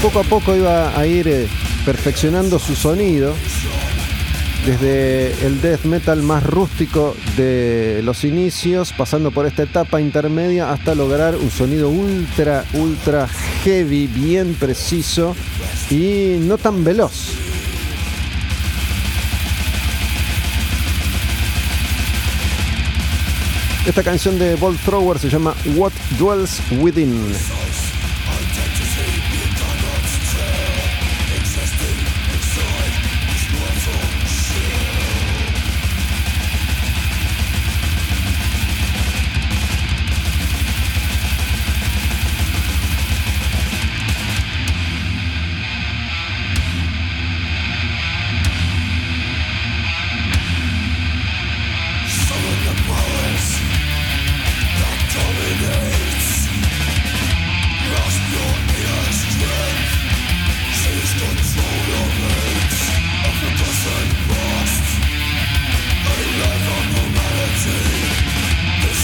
Poco a poco iba a ir eh, perfeccionando su sonido. Desde el death metal más rústico de los inicios, pasando por esta etapa intermedia hasta lograr un sonido ultra, ultra heavy, bien preciso y no tan veloz. Esta canción de Bolt Thrower se llama What Dwells Within.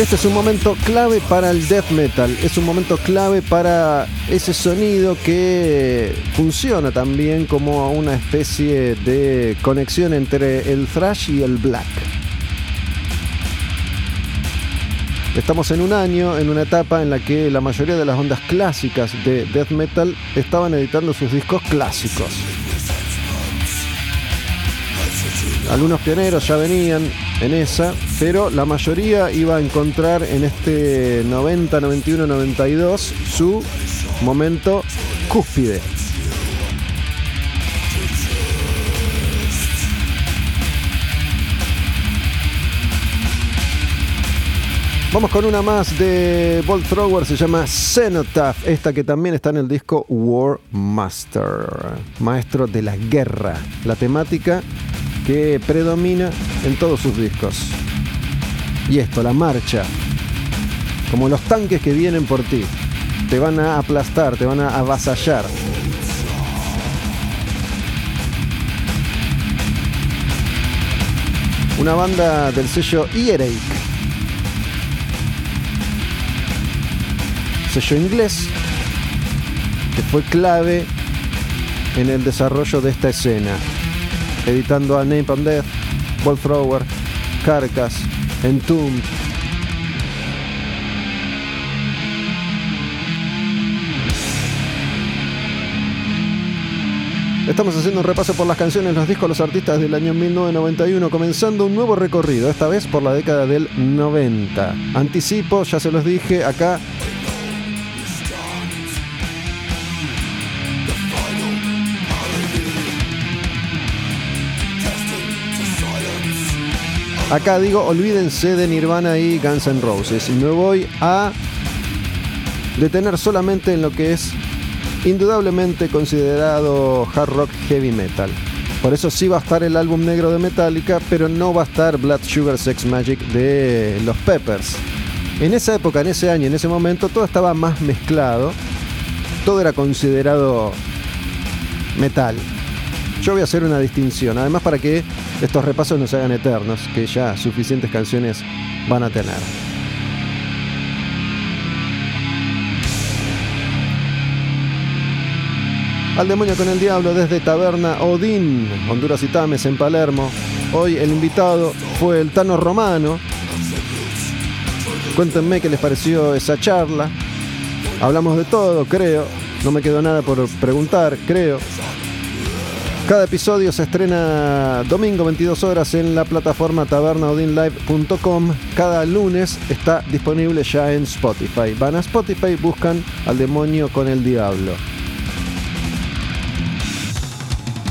Este es un momento clave para el death metal, es un momento clave para ese sonido que funciona también como una especie de conexión entre el thrash y el black. Estamos en un año, en una etapa en la que la mayoría de las ondas clásicas de death metal estaban editando sus discos clásicos. Algunos pioneros ya venían en esa, pero la mayoría iba a encontrar en este 90, 91, 92 su momento cúspide. Vamos con una más de Bolt Thrower, se llama Cenotaph, esta que también está en el disco War Master, maestro de la guerra, la temática que predomina en todos sus discos. Y esto, la marcha, como los tanques que vienen por ti, te van a aplastar, te van a avasallar. Una banda del sello Earache, sello inglés, que fue clave en el desarrollo de esta escena editando a Name Death, Ball Thrower, Carcass, Entombed. Estamos haciendo un repaso por las canciones, los discos, los artistas del año 1991, comenzando un nuevo recorrido, esta vez por la década del 90. Anticipo, ya se los dije, acá Acá digo, olvídense de Nirvana y Guns N' Roses. Y me voy a detener solamente en lo que es indudablemente considerado hard rock heavy metal. Por eso sí va a estar el álbum negro de Metallica, pero no va a estar Blood Sugar Sex Magic de los Peppers. En esa época, en ese año, en ese momento, todo estaba más mezclado. Todo era considerado metal. Yo voy a hacer una distinción, además para que estos repasos no se hagan eternos, que ya suficientes canciones van a tener. Al demonio con el diablo desde Taberna Odín, Honduras y Tames en Palermo. Hoy el invitado fue el Tano Romano. Cuéntenme qué les pareció esa charla. Hablamos de todo, creo. No me quedó nada por preguntar, creo. Cada episodio se estrena domingo 22 horas en la plataforma tabernaodinlive.com. Cada lunes está disponible ya en Spotify. Van a Spotify, buscan al demonio con el diablo.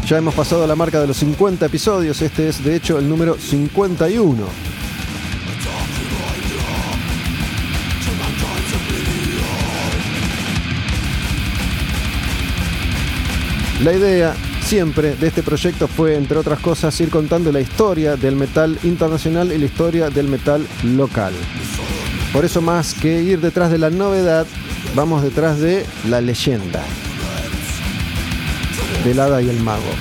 Ya hemos pasado la marca de los 50 episodios, este es de hecho el número 51. La idea siempre de este proyecto fue, entre otras cosas, ir contando la historia del metal internacional y la historia del metal local. Por eso más que ir detrás de la novedad, vamos detrás de la leyenda. Del hada y el mago.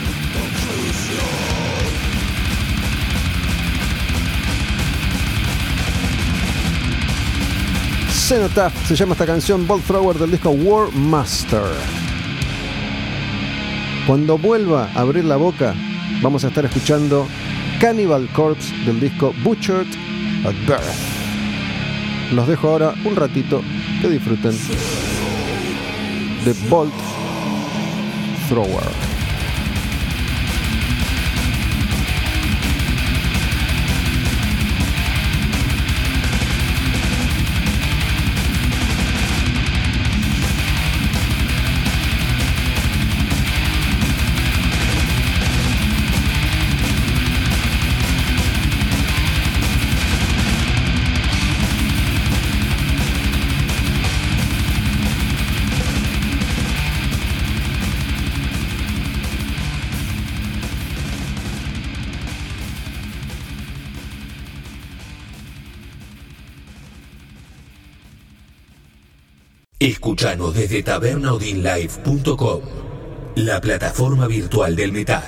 Cenotaph se llama esta canción Bolt Thrower del disco War Master. Cuando vuelva a abrir la boca, vamos a estar escuchando Cannibal Corpse del disco Butchered at Birth. Los dejo ahora un ratito que disfruten de Bolt Thrower. Desde tabernaudinlive.com, la plataforma virtual del metal.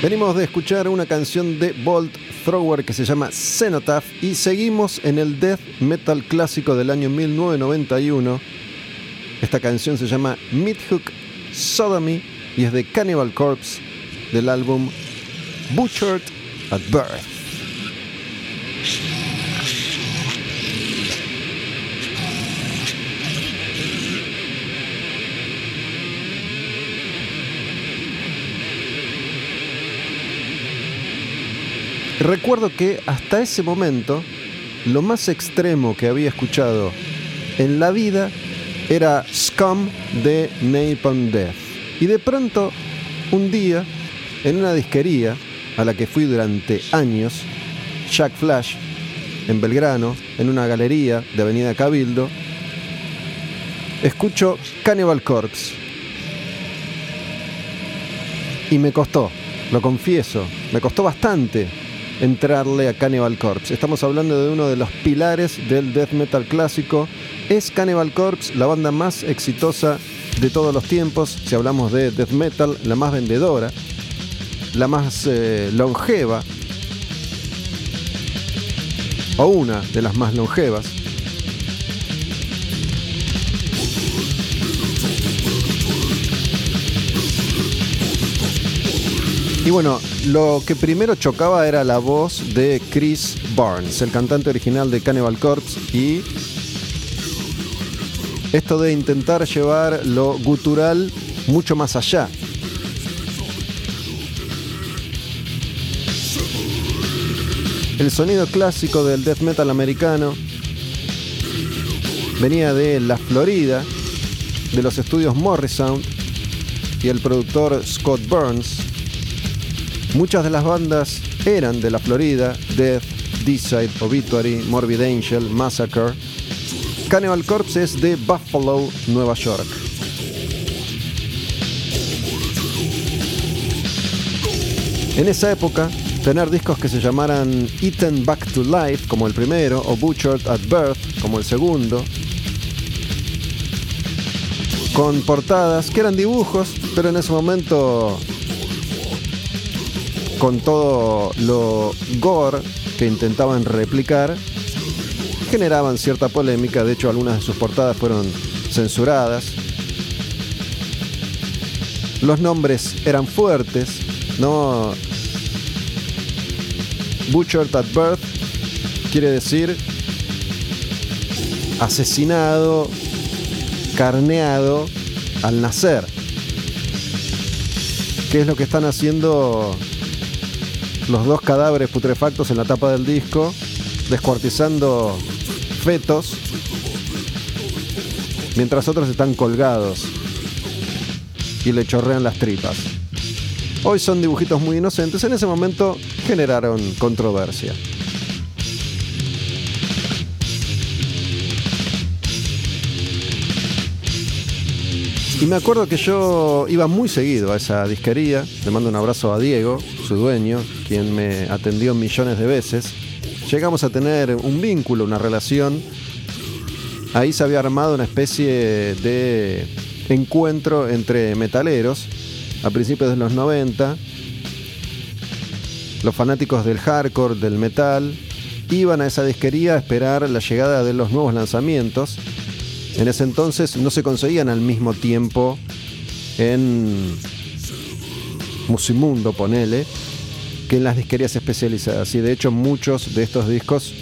Venimos de escuchar una canción de Bolt Thrower que se llama Cenotaph y seguimos en el death metal clásico del año 1991. Esta canción se llama Midhook Sodomy y es de Cannibal Corpse del álbum Butchered at Birth. Recuerdo que hasta ese momento lo más extremo que había escuchado en la vida era Scum de Napalm Death. Y de pronto, un día, en una disquería a la que fui durante años, Jack Flash, en Belgrano, en una galería de Avenida Cabildo, escucho Cannibal Corpse. Y me costó, lo confieso, me costó bastante entrarle a Cannibal Corpse. Estamos hablando de uno de los pilares del death metal clásico ¿Es Cannibal Corpse la banda más exitosa de todos los tiempos? Si hablamos de death metal, la más vendedora, la más eh, longeva, o una de las más longevas. Y bueno, lo que primero chocaba era la voz de Chris Barnes, el cantante original de Cannibal Corpse y esto de intentar llevar lo gutural mucho más allá. El sonido clásico del death metal americano venía de la Florida, de los estudios Morrison y el productor Scott Burns. Muchas de las bandas eran de la Florida, Death, D-Side, Obituary, Morbid Angel, Massacre. Cannibal Corpse es de Buffalo, Nueva York. En esa época, tener discos que se llamaran Eaten Back to Life, como el primero, o Butchered at Birth, como el segundo, con portadas que eran dibujos, pero en ese momento con todo lo gore que intentaban replicar, generaban cierta polémica, de hecho algunas de sus portadas fueron censuradas. Los nombres eran fuertes, ¿no? Butchered at Birth quiere decir asesinado, carneado al nacer. ¿Qué es lo que están haciendo los dos cadáveres putrefactos en la tapa del disco, descuartizando fetos, mientras otros están colgados y le chorrean las tripas? Hoy son dibujitos muy inocentes, en ese momento generaron controversia. Y me acuerdo que yo iba muy seguido a esa disquería. Le mando un abrazo a Diego, su dueño, quien me atendió millones de veces. Llegamos a tener un vínculo, una relación. Ahí se había armado una especie de encuentro entre metaleros a principios de los 90. Los fanáticos del hardcore, del metal, iban a esa disquería a esperar la llegada de los nuevos lanzamientos en ese entonces no se conseguían al mismo tiempo en Musimundo, ponele, que en las disquerías especializadas. Y de hecho muchos de estos discos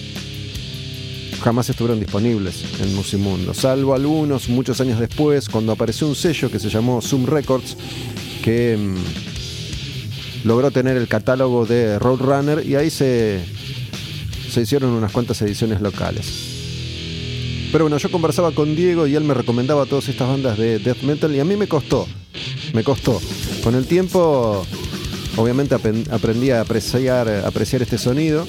jamás estuvieron disponibles en Musimundo, salvo algunos muchos años después, cuando apareció un sello que se llamó Zoom Records, que mm, logró tener el catálogo de Roadrunner y ahí se, se hicieron unas cuantas ediciones locales. Pero bueno, yo conversaba con Diego y él me recomendaba todas estas bandas de death metal y a mí me costó, me costó. Con el tiempo, obviamente aprendí a apreciar, apreciar este sonido.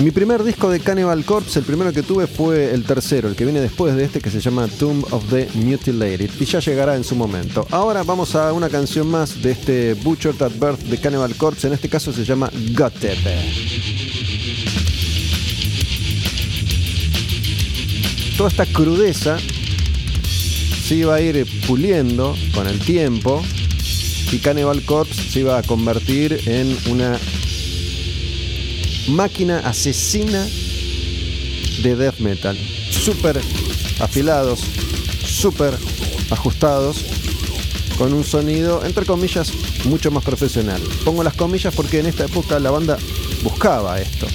Mi primer disco de Cannibal Corpse, el primero que tuve fue el tercero, el que viene después de este que se llama Tomb of the Mutilated y ya llegará en su momento. Ahora vamos a una canción más de este Butchered at Birth de Cannibal Corpse, en este caso se llama Gutted. Toda esta crudeza se iba a ir puliendo con el tiempo y Cannibal Corpse se iba a convertir en una máquina asesina de death metal. Súper afilados, súper ajustados, con un sonido, entre comillas, mucho más profesional. Pongo las comillas porque en esta época la banda buscaba esto.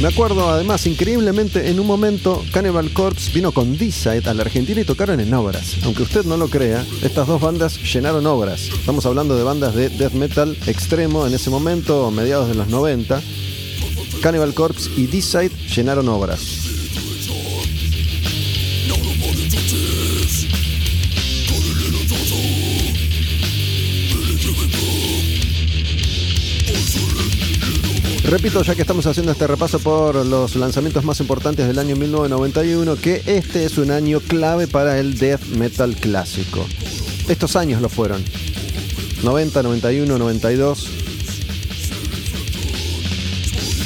Me acuerdo además, increíblemente, en un momento Cannibal Corpse vino con D-Side a la Argentina y tocaron en obras. Aunque usted no lo crea, estas dos bandas llenaron obras. Estamos hablando de bandas de death metal extremo en ese momento, mediados de los 90. Cannibal Corpse y D-Side llenaron obras. Repito, ya que estamos haciendo este repaso por los lanzamientos más importantes del año 1991, que este es un año clave para el death metal clásico. Estos años lo fueron. 90, 91, 92.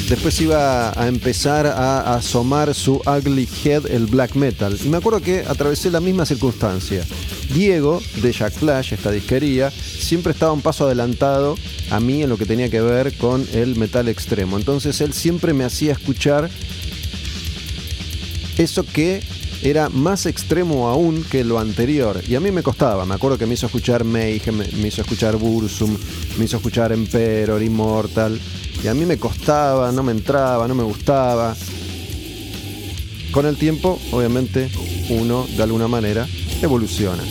Después iba a empezar a asomar su ugly head el black metal. Y me acuerdo que atravesé la misma circunstancia. Diego, de Jack Flash, esta disquería, siempre estaba un paso adelantado a mí en lo que tenía que ver con el metal extremo. Entonces él siempre me hacía escuchar eso que era más extremo aún que lo anterior. Y a mí me costaba. Me acuerdo que me hizo escuchar Mayhem, me hizo escuchar Bursum, me hizo escuchar Emperor, Immortal. Y a mí me costaba, no me entraba, no me gustaba. Con el tiempo, obviamente, uno de alguna manera evoluciona.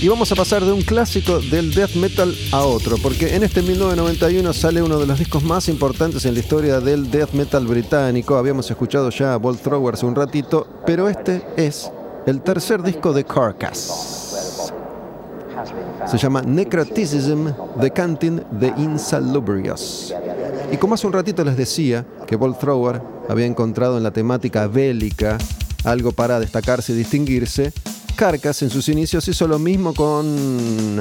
Y vamos a pasar de un clásico del death metal a otro, porque en este 1991 sale uno de los discos más importantes en la historia del death metal británico. Habíamos escuchado ya a Bolt Thrower hace un ratito, pero este es el tercer disco de Carcass. Se llama Necroticism, The Canting the Insalubrious. Y como hace un ratito les decía que Bolt Thrower había encontrado en la temática bélica algo para destacarse y distinguirse, Carcass en sus inicios hizo lo mismo con eh,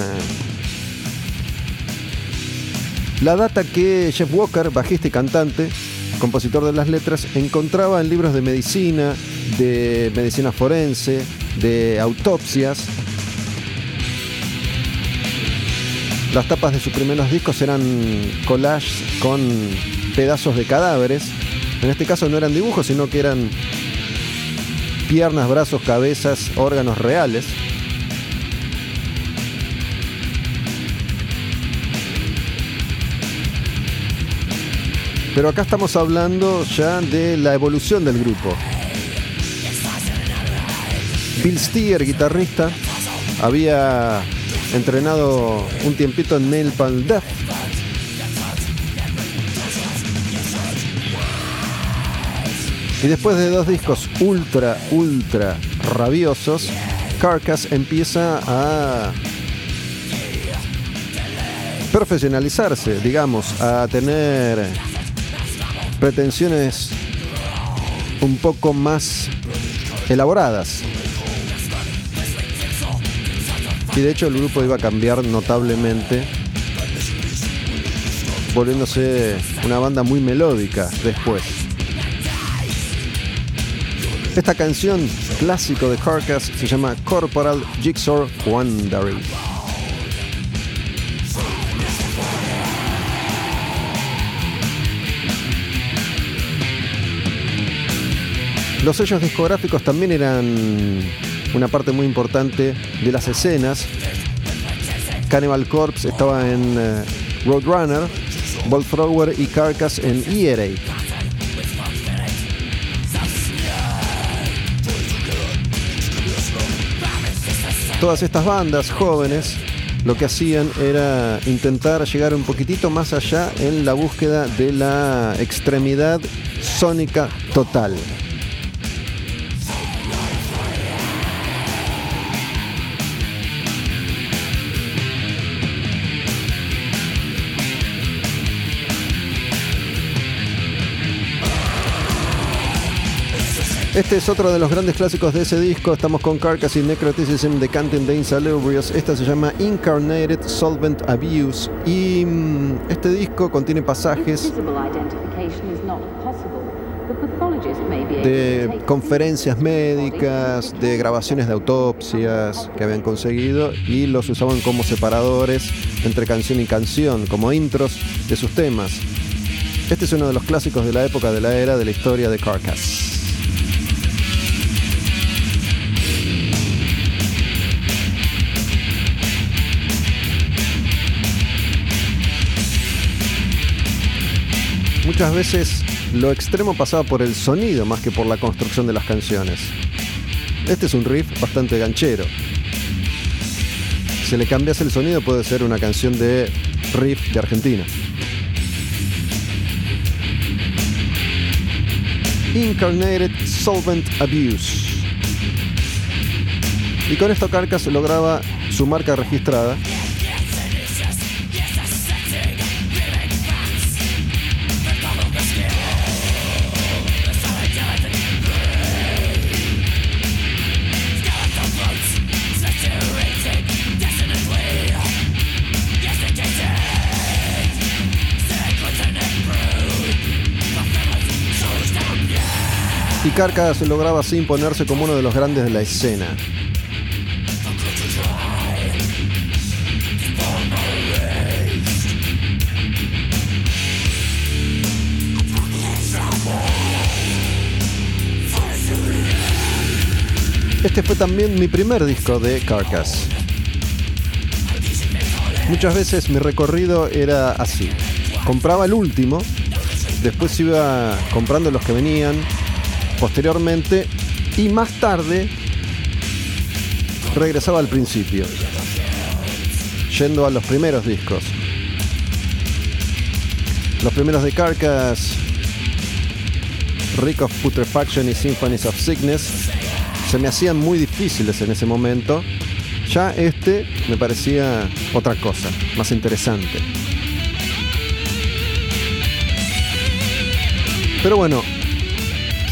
la data que Jeff Walker, bajista y cantante, compositor de las letras, encontraba en libros de medicina, de medicina forense, de autopsias. Las tapas de sus primeros discos eran collages con pedazos de cadáveres. En este caso no eran dibujos, sino que eran piernas, brazos, cabezas, órganos reales. Pero acá estamos hablando ya de la evolución del grupo. Bill Steer, guitarrista, había entrenado un tiempito en Nail Death. Y después de dos discos ultra, ultra rabiosos, Carcass empieza a profesionalizarse, digamos, a tener pretensiones un poco más elaboradas. Y de hecho el grupo iba a cambiar notablemente, volviéndose una banda muy melódica después. Esta canción clásico de Carcass se llama Corporal Jigsaw Wandering. Los sellos discográficos también eran una parte muy importante de las escenas. Cannibal Corpse estaba en eh, Roadrunner, Bolt Thrower y Carcass en ERA. Todas estas bandas jóvenes lo que hacían era intentar llegar un poquitito más allá en la búsqueda de la extremidad sónica total. Este es otro de los grandes clásicos de ese disco. Estamos con Carcass y Necroticism de Canting the Insalubrious. Esta se llama Incarnated Solvent Abuse. Y mm, este disco contiene pasajes de conferencias médicas, de grabaciones de autopsias que habían conseguido y los usaban como separadores entre canción y canción, como intros de sus temas. Este es uno de los clásicos de la época de la era de la historia de Carcass. Muchas veces lo extremo pasaba por el sonido más que por la construcción de las canciones. Este es un riff bastante ganchero. Si le cambias el sonido puede ser una canción de riff de Argentina. Incarnated Solvent Abuse. Y con esto Carcass lograba su marca registrada y Carcass lograba así imponerse como uno de los grandes de la escena. Este fue también mi primer disco de Carcass. Muchas veces mi recorrido era así. Compraba el último, después iba comprando los que venían posteriormente y más tarde regresaba al principio, yendo a los primeros discos. Los primeros de Carcass, Rick of Putrefaction y Symphonies of Sickness, se me hacían muy difíciles en ese momento. Ya este me parecía otra cosa, más interesante. Pero bueno,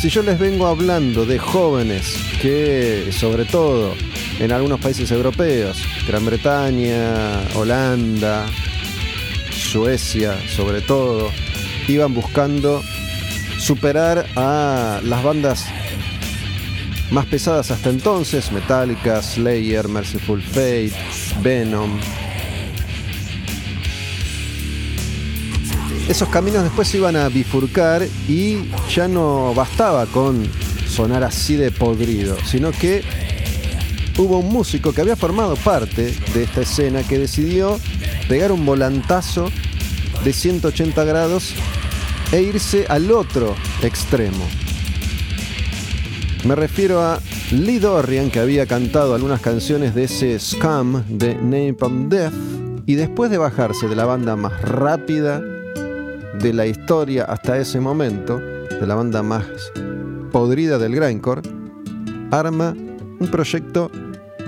si yo les vengo hablando de jóvenes que, sobre todo en algunos países europeos, Gran Bretaña, Holanda, Suecia sobre todo, iban buscando superar a las bandas más pesadas hasta entonces, Metallica, Slayer, Merciful Fate, Venom. Esos caminos después se iban a bifurcar y ya no bastaba con sonar así de podrido, sino que hubo un músico que había formado parte de esta escena que decidió pegar un volantazo de 180 grados e irse al otro extremo. Me refiero a Lee Dorian, que había cantado algunas canciones de ese Scum de Napalm Death, y después de bajarse de la banda más rápida de la historia hasta ese momento, de la banda más podrida del grindcore, arma un proyecto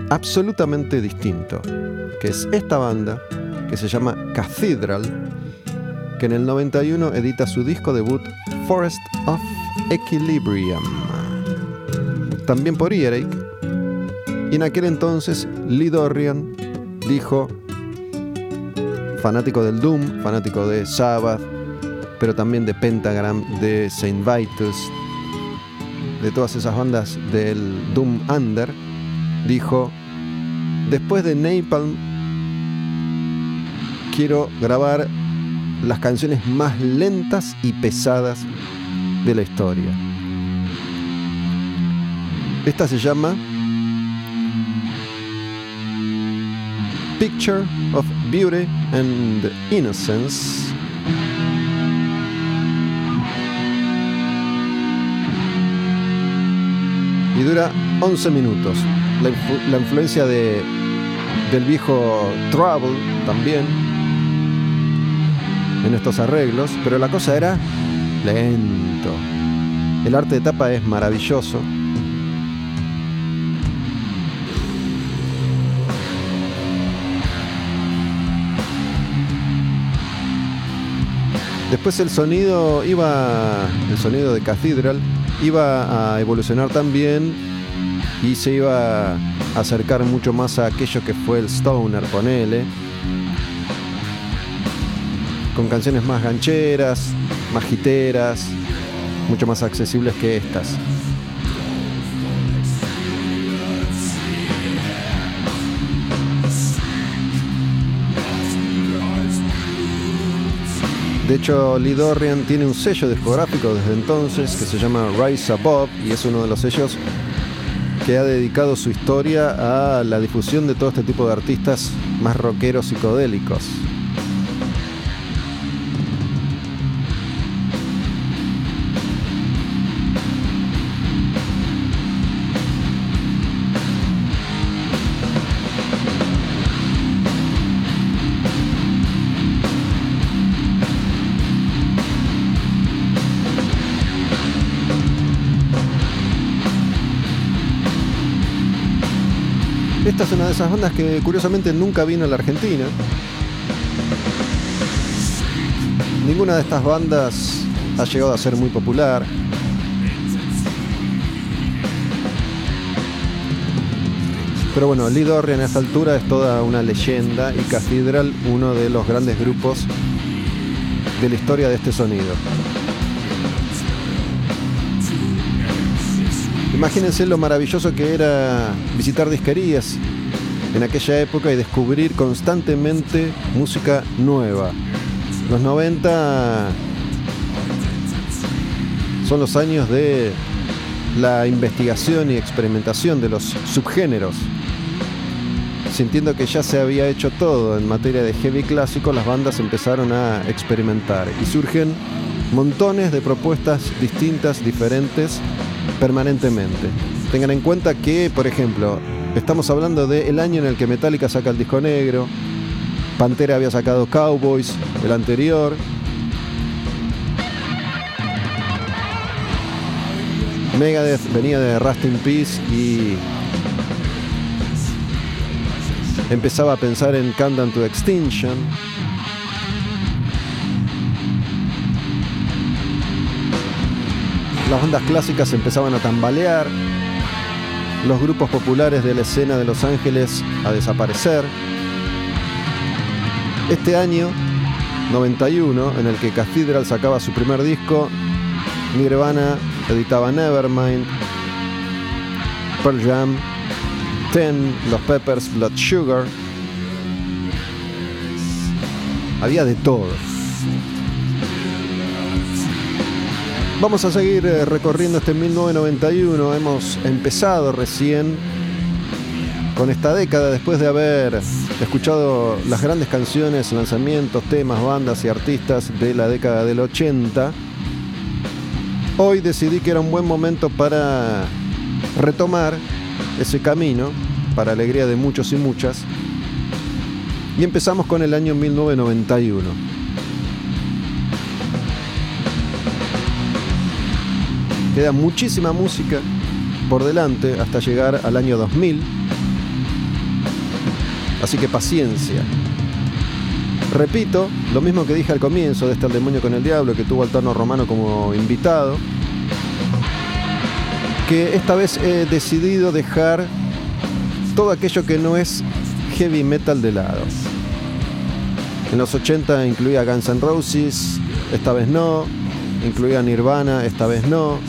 absolutamente distinto, que es esta banda que se llama Cathedral, que en el 91 edita su disco debut Forest of Equilibrium, también por Earache, y en aquel entonces Lee Dorian dijo, fanático del Doom, fanático de Sabbath, pero también de Pentagram, de Saint Vitus, de todas esas bandas del Doom Under, dijo, después de Napalm, quiero grabar las canciones más lentas y pesadas de la historia. Esta se llama Picture of Beauty and Innocence. Y dura 11 minutos. La, la influencia de, del viejo Trouble también en estos arreglos, pero la cosa era lento. El arte de tapa es maravilloso. Después el sonido iba, el sonido de Cathedral iba a evolucionar también y se iba a acercar mucho más a aquello que fue el Stoner, ponele, con canciones más gancheras, más jiteras, mucho más accesibles que estas. De hecho, Lee Dorian tiene un sello discográfico desde entonces que se llama Rise Above y es uno de los sellos que ha dedicado su historia a la difusión de todo este tipo de artistas más rockeros psicodélicos. Esta es una de esas bandas que curiosamente nunca vino a la Argentina. Ninguna de estas bandas ha llegado a ser muy popular. Pero bueno, Lee Dorian a esta altura es toda una leyenda y Cathedral uno de los grandes grupos de la historia de este sonido. Imagínense lo maravilloso que era visitar disquerías en aquella época y descubrir constantemente música nueva. Los 90 son los años de la investigación y experimentación de los subgéneros. sintiendo que ya se había hecho todo en materia de heavy clásico, las bandas empezaron a experimentar y surgen montones de propuestas distintas, diferentes, permanentemente. Tengan en cuenta que, por ejemplo, estamos hablando del año en el que Metallica saca el disco negro, Pantera había sacado Cowboys, el anterior, Megadeth venía de Rust in Peace y empezaba a pensar en Countdown to Extinction. Las bandas clásicas empezaban a tambalear, los grupos populares de la escena de Los Ángeles a desaparecer. Este año, 91, en el que Cathedral sacaba su primer disco, Nirvana editaba Nevermind, Pearl Jam, Ten, Los Peppers, Blood Sugar. Había de todo. Vamos a seguir eh, recorriendo este 1991. Hemos empezado recién con esta década después de haber escuchado las grandes canciones, lanzamientos, temas, bandas y artistas de la década del 80. Hoy decidí que era un buen momento para retomar ese camino, para alegría de muchos y muchas. Y empezamos con el año 1991. Queda muchísima música por delante hasta llegar al año 2000. Así que paciencia. Repito, lo mismo que dije al comienzo de este El Demonio con el Diablo, que tuvo al Tano Romano como invitado, que esta vez he decidido dejar todo aquello que no es heavy metal de lado. En los 80 incluía Guns N' Roses, esta vez no. Incluía Nirvana, esta vez no.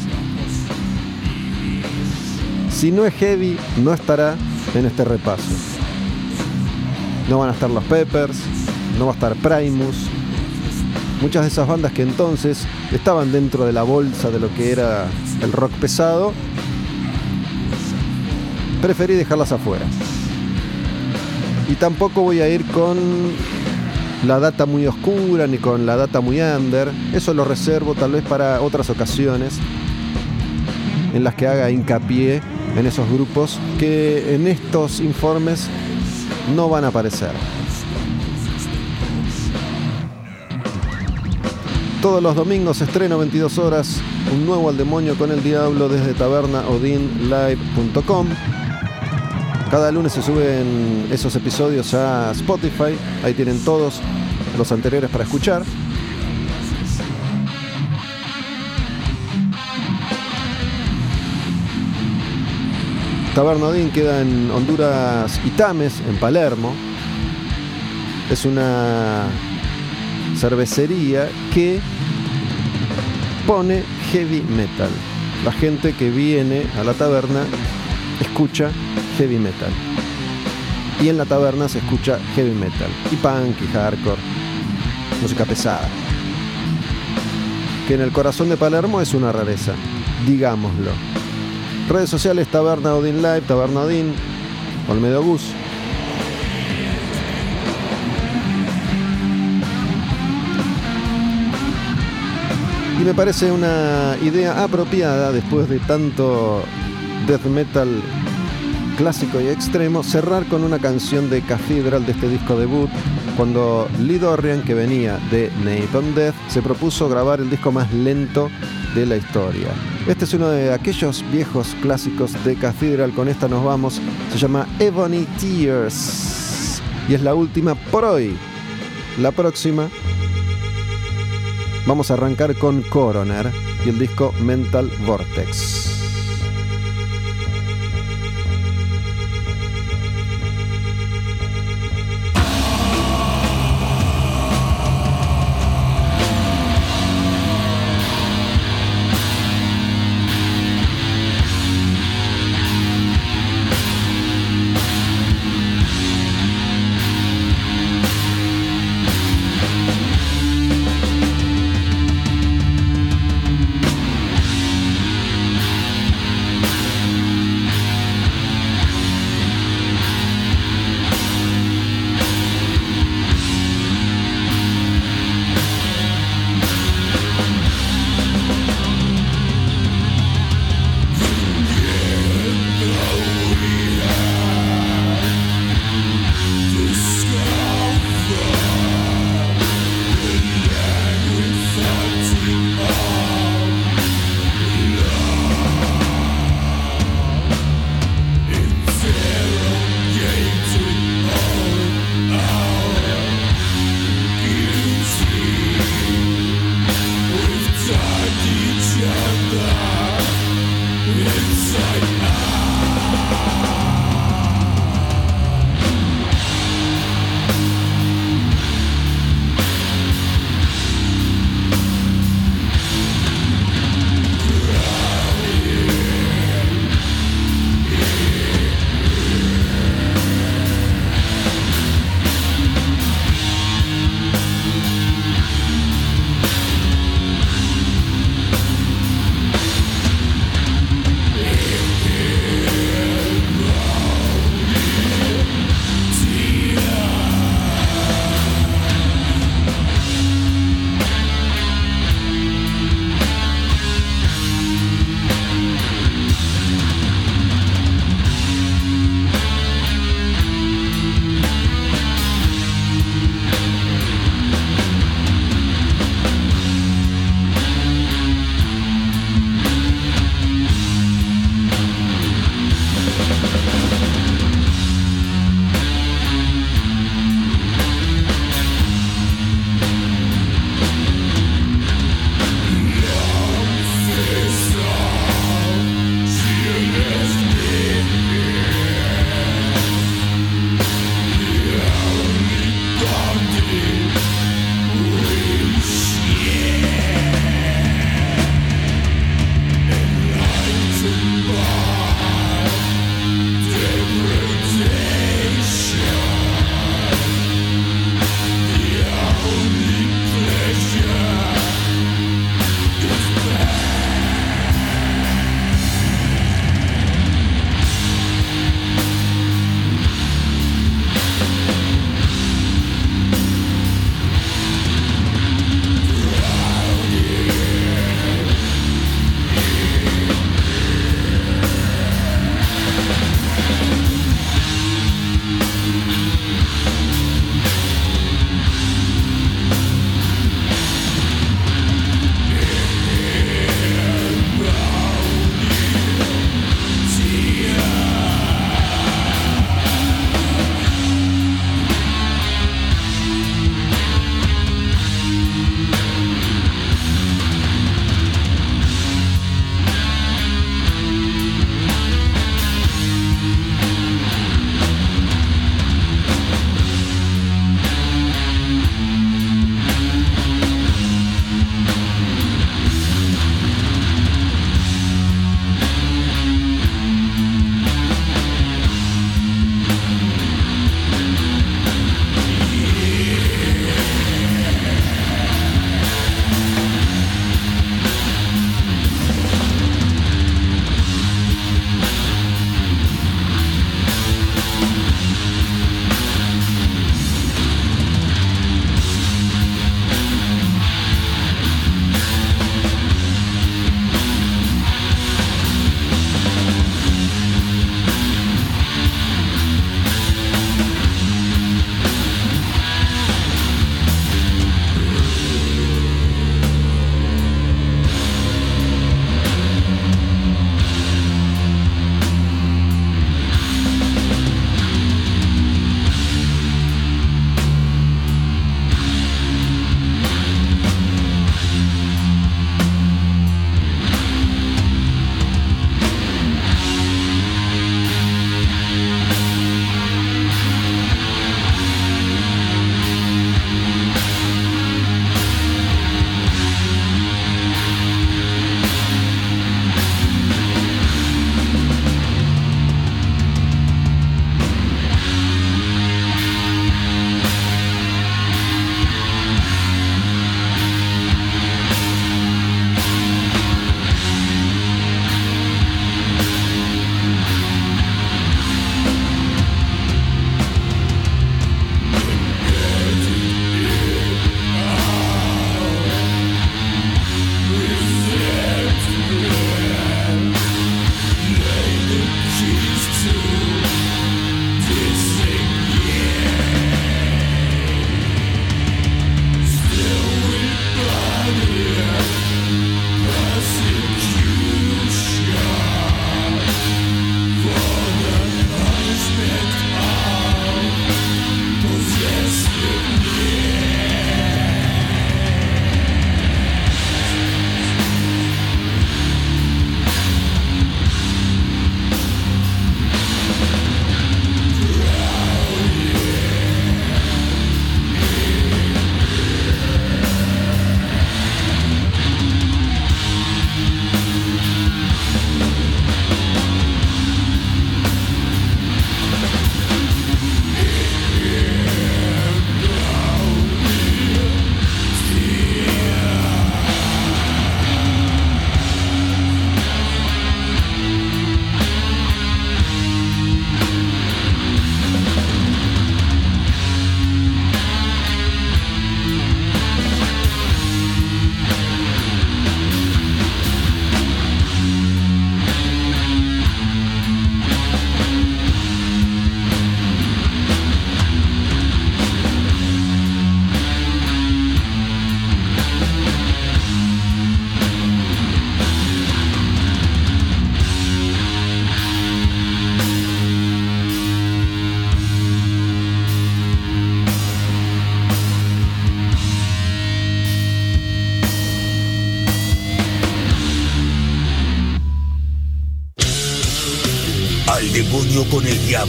Si no es heavy, no estará en este repaso. No van a estar los Peppers, no va a estar Primus. Muchas de esas bandas que entonces estaban dentro de la bolsa de lo que era el rock pesado, preferí dejarlas afuera. Y tampoco voy a ir con la data muy oscura ni con la data muy under. Eso lo reservo tal vez para otras ocasiones en las que haga hincapié en esos grupos que en estos informes no van a aparecer. Todos los domingos estreno 22 horas un nuevo al demonio con el diablo desde tabernaodinlive.com. Cada lunes se suben esos episodios a Spotify, ahí tienen todos los anteriores para escuchar. Taberna Odín queda en Honduras y en Palermo. Es una cervecería que pone heavy metal. La gente que viene a la taberna escucha heavy metal. Y en la taberna se escucha heavy metal. Y punk y hardcore. Música pesada. Que en el corazón de Palermo es una rareza. Digámoslo. Redes sociales Taberna Odin Live, Taberna Odin, Olmedo Gus. Y me parece una idea apropiada después de tanto death metal clásico y extremo, cerrar con una canción de Cathedral de este disco debut, cuando Lee Dorian, que venía de Napalm Death, se propuso grabar el disco más lento de la historia. Este es uno de aquellos viejos clásicos de Cathedral, con esta nos vamos, se llama Ebony Tears y es la última por hoy. La próxima vamos a arrancar con Coroner y el disco Mental Vortex.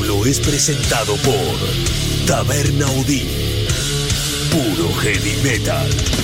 Diablo es presentado por Taberna Udin. Puro heavy metal.